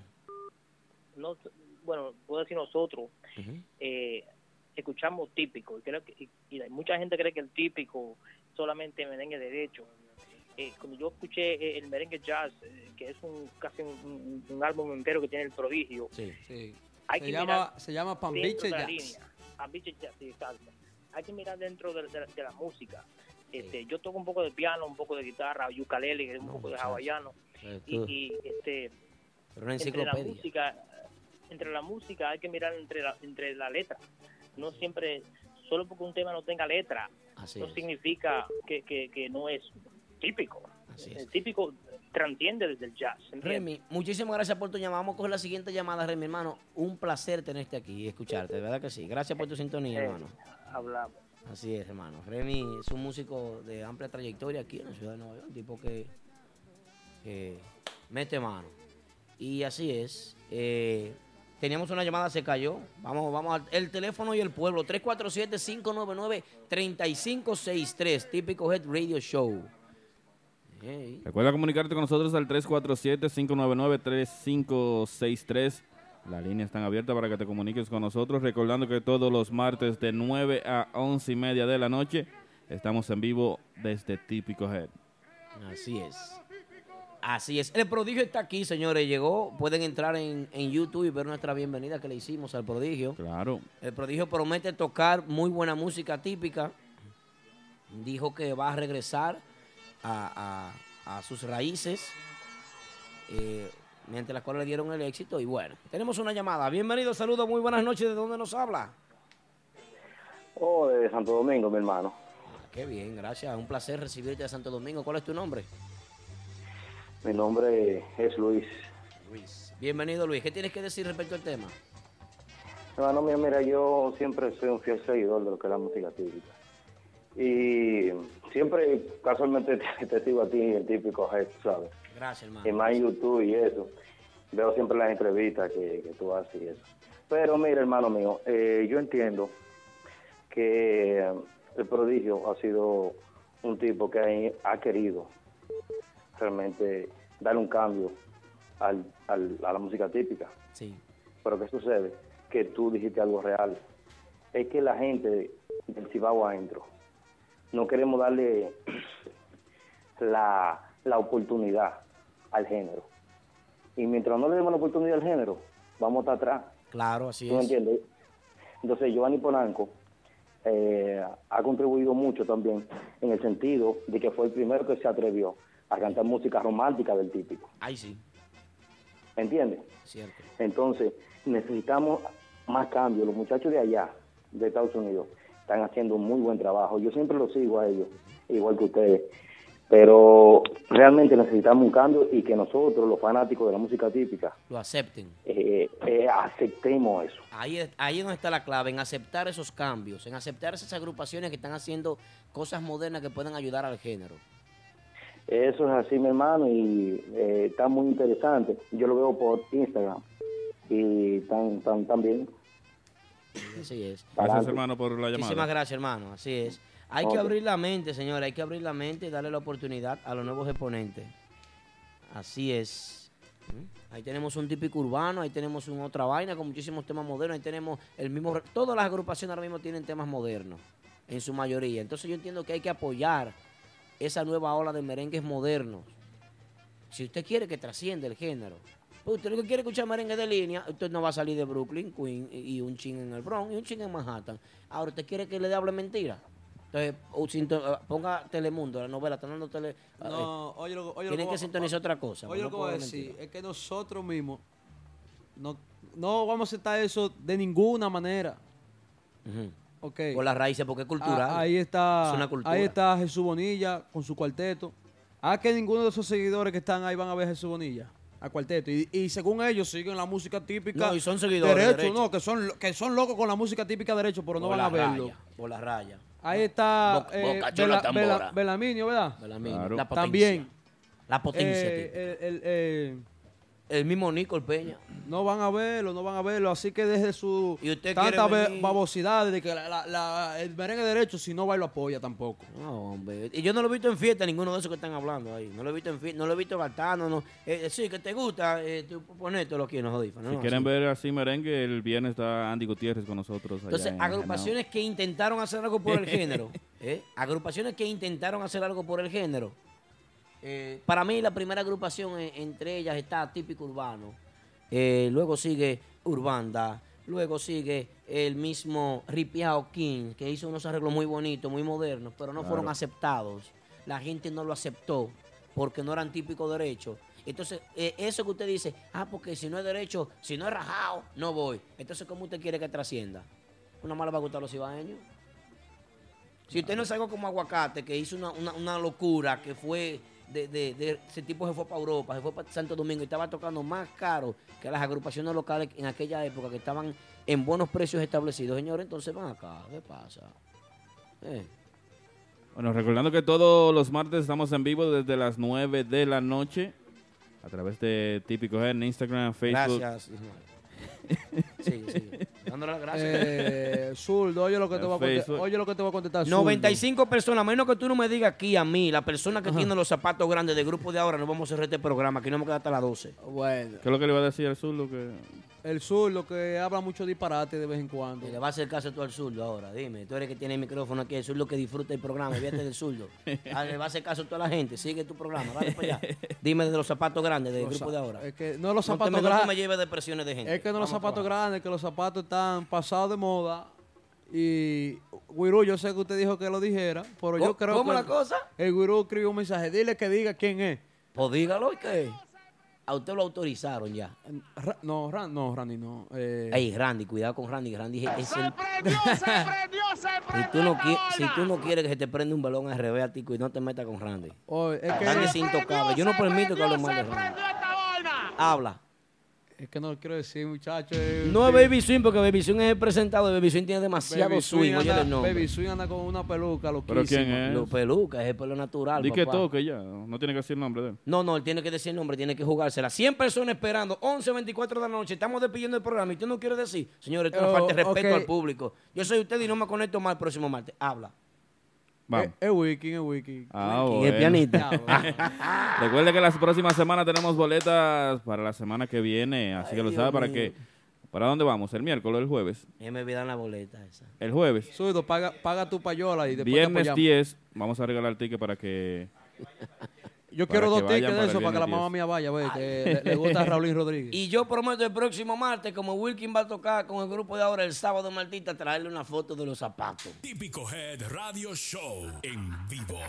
No, bueno, puedo decir nosotros, eh, escuchamos típico y creo que y, y mucha gente cree que el típico solamente merengue derecho eh, cuando yo escuché eh, el merengue jazz eh, que es un casi un, un- un álbum entero que tiene el prodigio sí, hay Se que llama, mirar se llama Pambiche Jazz. línea. Pambiche Jazz, sí, exacto. hay que mirar dentro de, de- de la música este yo toco un poco de piano un poco de guitarra ukulele un poco de muchacho. hawaiano y, y, este Pero una entre la música entre la música hay que mirar entre la, entre la letra no siempre solo porque un tema no tenga letra Así no es. significa que, que, que no es típico Así el típico transciende desde el jazz ¿entiendes? Remy, muchísimas gracias por tu llamada. Vamos a coger la siguiente llamada, Remy, hermano. Un placer tenerte aquí y escucharte, de verdad que sí. Gracias por tu sintonía, Eh, hermano. hablamos Así es, hermano. Remy es un músico de amplia trayectoria aquí en la ciudad de Nueva York, tipo que, que mete mano. Y así es. eh, teníamos una llamada, se cayó. Vamos, vamos al el teléfono y el pueblo. 347-599-3563. Típico Head Radio Show. Recuerda comunicarte con nosotros al 347-599-3563. Las líneas están abiertas para que te comuniques con nosotros. Recordando que todos los martes de 9 a 11 y media de la noche estamos en vivo desde Típico Head. Así es. Así es. El prodigio está aquí, señores. Llegó. Pueden entrar en, en YouTube y ver nuestra bienvenida que le hicimos al prodigio. Claro. El prodigio promete tocar muy buena música típica. Dijo que va a regresar a, a- a sus raíces, eh, mediante las cuales le dieron el éxito. Y bueno, tenemos una llamada. Bienvenido, saludos, muy buenas noches. ¿De dónde nos habla? Oh, de Santo Domingo, mi hermano. Ah, qué bien, gracias. Un placer recibirte de Santo Domingo. ¿Cuál es tu nombre? Mi nombre es Luis. Luis. Bienvenido, Luis. ¿Qué tienes que decir respecto al tema? Hermano mío, mira, yo siempre soy un fiel seguidor de lo que es la música típica. Y siempre, casualmente, te, te sigo a ti, el típico head, ¿sabes? Gracias, hermano. Y más en YouTube y eso. Veo siempre las entrevistas que, que tú haces y eso. Pero mira, hermano mío, eh, yo entiendo que el prodigio ha sido un tipo que ha, ha querido realmente dar un cambio al, al- a la música típica. Sí. Pero ¿qué sucede? Que tú dijiste algo real. Es que la gente del Cibao adentro no queremos darle la, la oportunidad al género. Y mientras no le demos la oportunidad al género, vamos a estar atrás. Claro, así ¿Tú es. entiendes? Entonces, Giovanni Polanco eh, ha contribuido mucho también en el sentido de que fue el primero que se atrevió a cantar música romántica del típico. Ahí sí, ¿Entiendes? cierto. Entonces, necesitamos más cambios. Los muchachos de allá, de Estados Unidos, están haciendo un muy buen trabajo. Yo siempre los sigo a ellos, igual que ustedes. Pero realmente necesitamos un cambio y que nosotros, los fanáticos de la música típica, Lo acepten. eh, eh, aceptemos eso. Ahí es, ahí es donde está la clave, en aceptar esos cambios, en aceptar esas agrupaciones que están haciendo cosas modernas que pueden ayudar al género. Eso es así, mi hermano, y eh, está muy interesante. Yo lo veo por Instagram y tan, tan, tan bien. Así es. Gracias, hermano, por la Muchísimas llamada. gracias, hermano. Así es. Hay que abrir la mente, señora. Hay que abrir la mente y darle la oportunidad a los nuevos exponentes. Así es. ¿Mm? Ahí tenemos un típico urbano, ahí tenemos una otra vaina con muchísimos temas modernos, ahí tenemos el mismo... Todas las agrupaciones ahora mismo tienen temas modernos, en su mayoría. Entonces yo entiendo que hay que apoyar esa nueva ola de merengues modernos. Si usted quiere que trascienda el género, usted lo que quiere escuchar merengue de línea, usted no va a salir de Brooklyn, Queen y un ching en el Bronx y un ching en Manhattan. Ahora, ¿usted quiere que le hable mentira? Entonces, eh, ponga Telemundo, la novela, está dando tele... No, eh, oye, lo, oye, lo tienen que sintonizar otra cosa. Oye, no lo que voy a decir es que nosotros mismos no, no vamos a aceptar eso de ninguna manera. Ok. Por las raíces, porque es cultural. Ah, ahí está, Es una cultura. ahí está Jesús Bonilla con su cuarteto. Ah, que ninguno de esos seguidores que están ahí van a ver a Jesús Bonilla, a cuarteto. Y, y según ellos siguen la música típica. No, y son seguidores, Derecho, derecho. no, que son, que son locos con la música típica derecho, pero no Por van a la verlo. raya, por la raya. Ahí está Boca- eh, Boca Chula Bela- Tambora. Bela- Belaminio, ¿verdad? Belaminio, Claro. la potencia. También. La potencia, Eh, el, el- eh, el mismo Nicole Peña. No van a verlo, no van a verlo. Así que desde su usted tanta babosidad de que la- la- la- el merengue derecho, si no va y lo apoya tampoco. No, hombre. Y yo no lo he visto en fiesta, ninguno de esos que están hablando ahí. No lo he visto en fiesta, no lo he visto gastando. No. Eh, eh, sí, que te gusta, eh, tú ponértelo aquí en los audífonos. Si ¿no? quieren Así. ver así merengue, el viernes está Andy Gutiérrez con nosotros. allá Entonces, en agrupaciones que intentaron hacer algo por el género. ¿eh? Agrupaciones que intentaron hacer algo por el género. Eh, para mí, la primera agrupación entre ellas está Típico Urbano. Eh, luego sigue Urbanda. Luego sigue el mismo Ripiao King, que hizo unos arreglos muy bonitos, muy modernos, pero no fueron aceptados. La gente no lo aceptó porque no eran típicos derechos. Entonces, eh, eso que usted dice, ah, porque si no es derecho, si no es rajado, no voy. Entonces, ¿cómo usted quiere que trascienda? Una mala va a gustar a los ibaeños. Si usted no es algo como Aguacate, que hizo una, una- una locura, que fue de, de- de- ese tipo se fue para Europa, se fue para Santo Domingo y estaba tocando más caro que las agrupaciones locales en aquella época que estaban en buenos precios establecidos. Señores, entonces van acá, ¿qué pasa? Eh. Bueno, recordando que todos los martes estamos en vivo desde las 9 de la noche a través de Típico en Instagram, Facebook. Gracias, Ismael. Sigue, sigue. Dándole las gracias. Eh, Zurdo, oye lo que te voy a contestar. Facebook. Oye lo que te voy a contestar. Zurdo. 95 personas, a menos que tú no me digas aquí a mí, la persona que Ajá. tiene los zapatos grandes de grupo de ahora, no vamos a cerrar este programa, aquí no me queda hasta las 12. Bueno. ¿Qué es lo que le iba a decir al sur? Lo que... El zurdo que habla mucho disparate de vez en cuando. Y le va a hacer caso tú al zurdo ahora, dime. Tú eres que tiene el micrófono aquí, el zurdo que disfruta el programa, fíjate del zurdo. Ah, le va a hacer caso a toda la gente, sigue tu programa, dale para allá. Dime de los zapatos grandes del Los grupo de ahora. Es que no los zapatos me- No te grandes. me lleves de presiones de gente. Es que no los zapatos grandes, que los zapatos están pasados de moda. Y Guirú, yo sé que usted dijo que lo dijera, pero yo ¿Cómo- creo cómo que la cosa? el Guirú escribió un mensaje. Dile que diga quién es. Pues dígalo, ¿y qué? A usted lo autorizaron ya. Ra- no, Ran- no, Randy, no. Eh, Ey, Randy, cuidado con Randy. Randy es es el... si, tú no qui- si tú no quieres que se te prenda un balón al revés a ti, y no te metas con Randy. oh, es que, Randy es intocable. Yo no permito que hable mal de Randy. Habla. Es que no lo quiero decir, muchachos. No es Baby Swing, porque Baby Swing es el presentado. Baby Swing tiene demasiado Baby swing. Anda, el nombre. Baby Swing anda con una peluca, lo ¿Pero quién es? Lo peluca, es el pelo natural. Di que toque ya, no tiene que decir el nombre de él. No, no, él tiene que decir el nombre, tiene que jugársela. 100 personas esperando, 11, 24 de la noche. Estamos despidiendo el programa y tú no quieres decir, señores, esto Oh, falta de respeto al público. Yo soy usted y no me conecto más el próximo martes. Habla. Vamos. Es Wiki, es Wiki. Ah, Y el bueno. pianista. Recuerde que las próximas semanas tenemos boletas para la semana que viene, así que lo Dios sabe para mío. que... ¿Para dónde vamos? ¿El miércoles o el jueves? Ya me olvidan la boleta esa. El jueves. Zurdo, paga, paga tu payola y después te Viernes apoyamos. 10, vamos a regalar ticket para que... Yo quiero dos tickets de para eso para que la mamá 10. mía vaya, ve, que le, gusta a Raulín Rodríguez. Y yo prometo el próximo martes, como Wilkin va a tocar con el grupo de ahora el sábado Martita, traerle una foto de los zapatos. Típico Head Radio Show en vivo.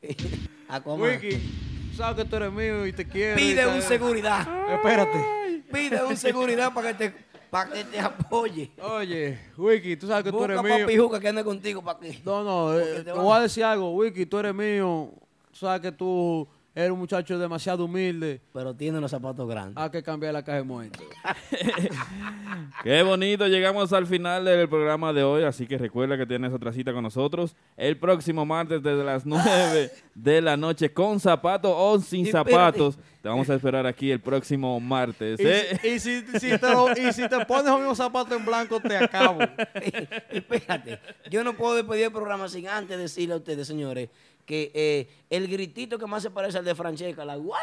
Tú sabes que tú eres mío y te quiero. Pide un seguridad. Espérate. Pide un seguridad para que te, para que te apoye. Oye, Wiki, tú sabes que tú Busca eres papi mío. Juca que ande contigo para que. No, no, eh, te te voy a decir algo, Wiki, tú eres mío. Sabes que tú eres un muchacho demasiado humilde. Pero tiene los zapatos grandes. Hay que cambiar la caja de muertos. Qué bonito, llegamos al final del programa de hoy, así que recuerda que tienes otra cita con nosotros el próximo martes desde las 9 de la noche con zapatos o sin zapatos. Te vamos a esperar aquí el próximo martes. Y, ¿eh? si, y si- si te lo- y si te pones los mismos zapatos en blanco, te acabo. Espérate, yo no puedo despedir el programa sin antes decirle a ustedes, señores, que eh, el gritito que más se parece al de Francesca, la guay,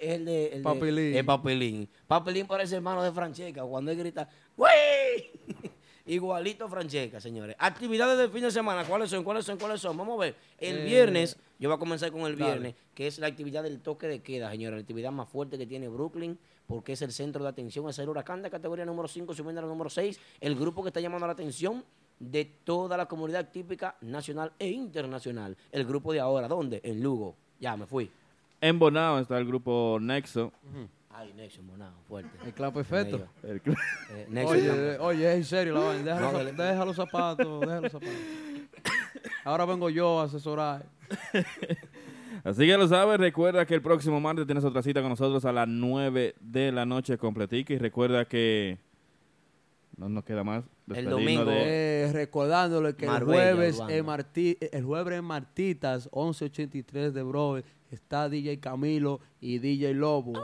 es el de, el de- Papelín. el papelín. Papelín parece hermano de Francesca. Cuando él grita, ¡Güey! Igualito Francesca, señores. Actividades del fin de semana, ¿cuáles son? ¿Cuáles son? ¿Cuáles son? Vamos a ver. El Eh, viernes, yo voy a comenzar con el dale. viernes, que es la actividad del toque de queda, señores. La actividad más fuerte que tiene Brooklyn, porque es el centro de atención. Es el huracán de categoría número 5, subiendo a la número 6. El grupo que está llamando la atención de toda la comunidad típica nacional e internacional. El grupo de ahora, ¿dónde? En Lugo. Ya, me fui. En Bonao está el grupo Nexo. Ay, Nexo, monado, fuerte. El clap perfecto. El cl- Eh, Nexo, Oye, oye, es en serio la vaina. Deja, No, los, dale. deja los zapatos, deja los zapatos. Ahora vengo yo a asesorar. Así que lo sabes, recuerda que el próximo martes tienes otra cita con nosotros a las 9 de la noche completica y recuerda que no nos queda más. despedirnos domingo, de- Eh, recordándole que Marbella, el jueves en Martí, el jueves en Martitas 1183 de Broadway está DJ Camilo y DJ Lobo.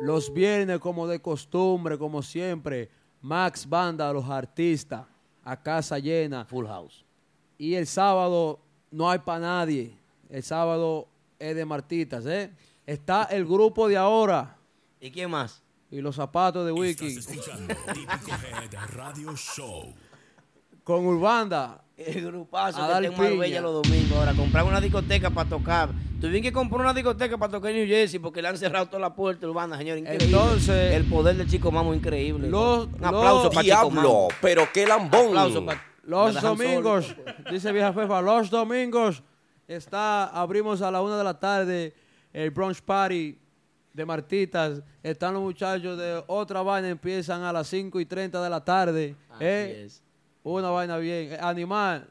Los viernes como de costumbre, como siempre, Max Banda, los artistas, a casa llena. Full House. Y el sábado no hay para nadie. El sábado es de Martitas, ¿eh? Está el grupo de ahora. ¿Y quién más? Y los zapatos de Wiki. Estás escuchando Típico Head Radio Show. Con Urbanda. El grupazo A que Marbella piña. los domingos. Ahora, comprar una discoteca para tocar. Tuvieron que comprar una discoteca para tocar en New Jersey porque le han cerrado toda la puerta urbana, señor. Increíble. Entonces- el poder del Chico Mamo increíble. Los- Un aplauso los- para Chico Diablo, Mamo. pero qué lambón. Aplauso para Los domingos, dice vieja Fefa, los domingos está, abrimos a la una de la tarde el brunch party de Martitas. Están los muchachos de otra vaina, empiezan a las 5 y 30 de la tarde. ¿eh? es. Una vaina bien. Animal,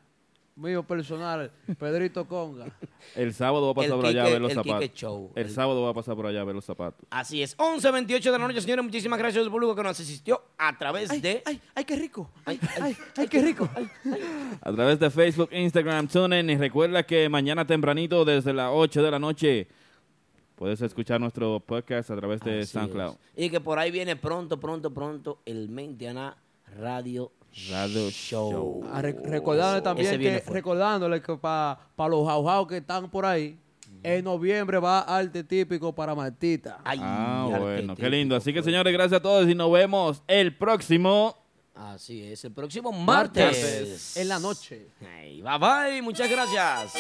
mío personal, Pedrito Conga. El sábado va a pasar El por allá a ver los el zapatos. Show. El El- sábado va a pasar por allá a ver los zapatos. Así es. 11.28 de la noche, señores. Muchísimas gracias al público que nos asistió a través de... ¡Ay, ay, qué rico! Ay, ¡Ay, ay, qué rico! A través de Facebook, Instagram, TuneIn. Y recuerda que mañana tempranito, desde las 8 de la noche, puedes escuchar nuestro podcast a través de Así SoundCloud. es. Y que por ahí viene pronto, pronto, pronto el Mentiana Radio Radio Show. Ah, re- recordándole también que, recordándole que para los jaujaos que están por ahí, en noviembre va arte típico para Martita. Ah, bueno, qué lindo. Así que, señores, gracias a todos y nos vemos el próximo. Así es, el próximo martes. Martes, en la noche. Ay, bye bye, muchas gracias.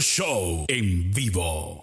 Show en vivo.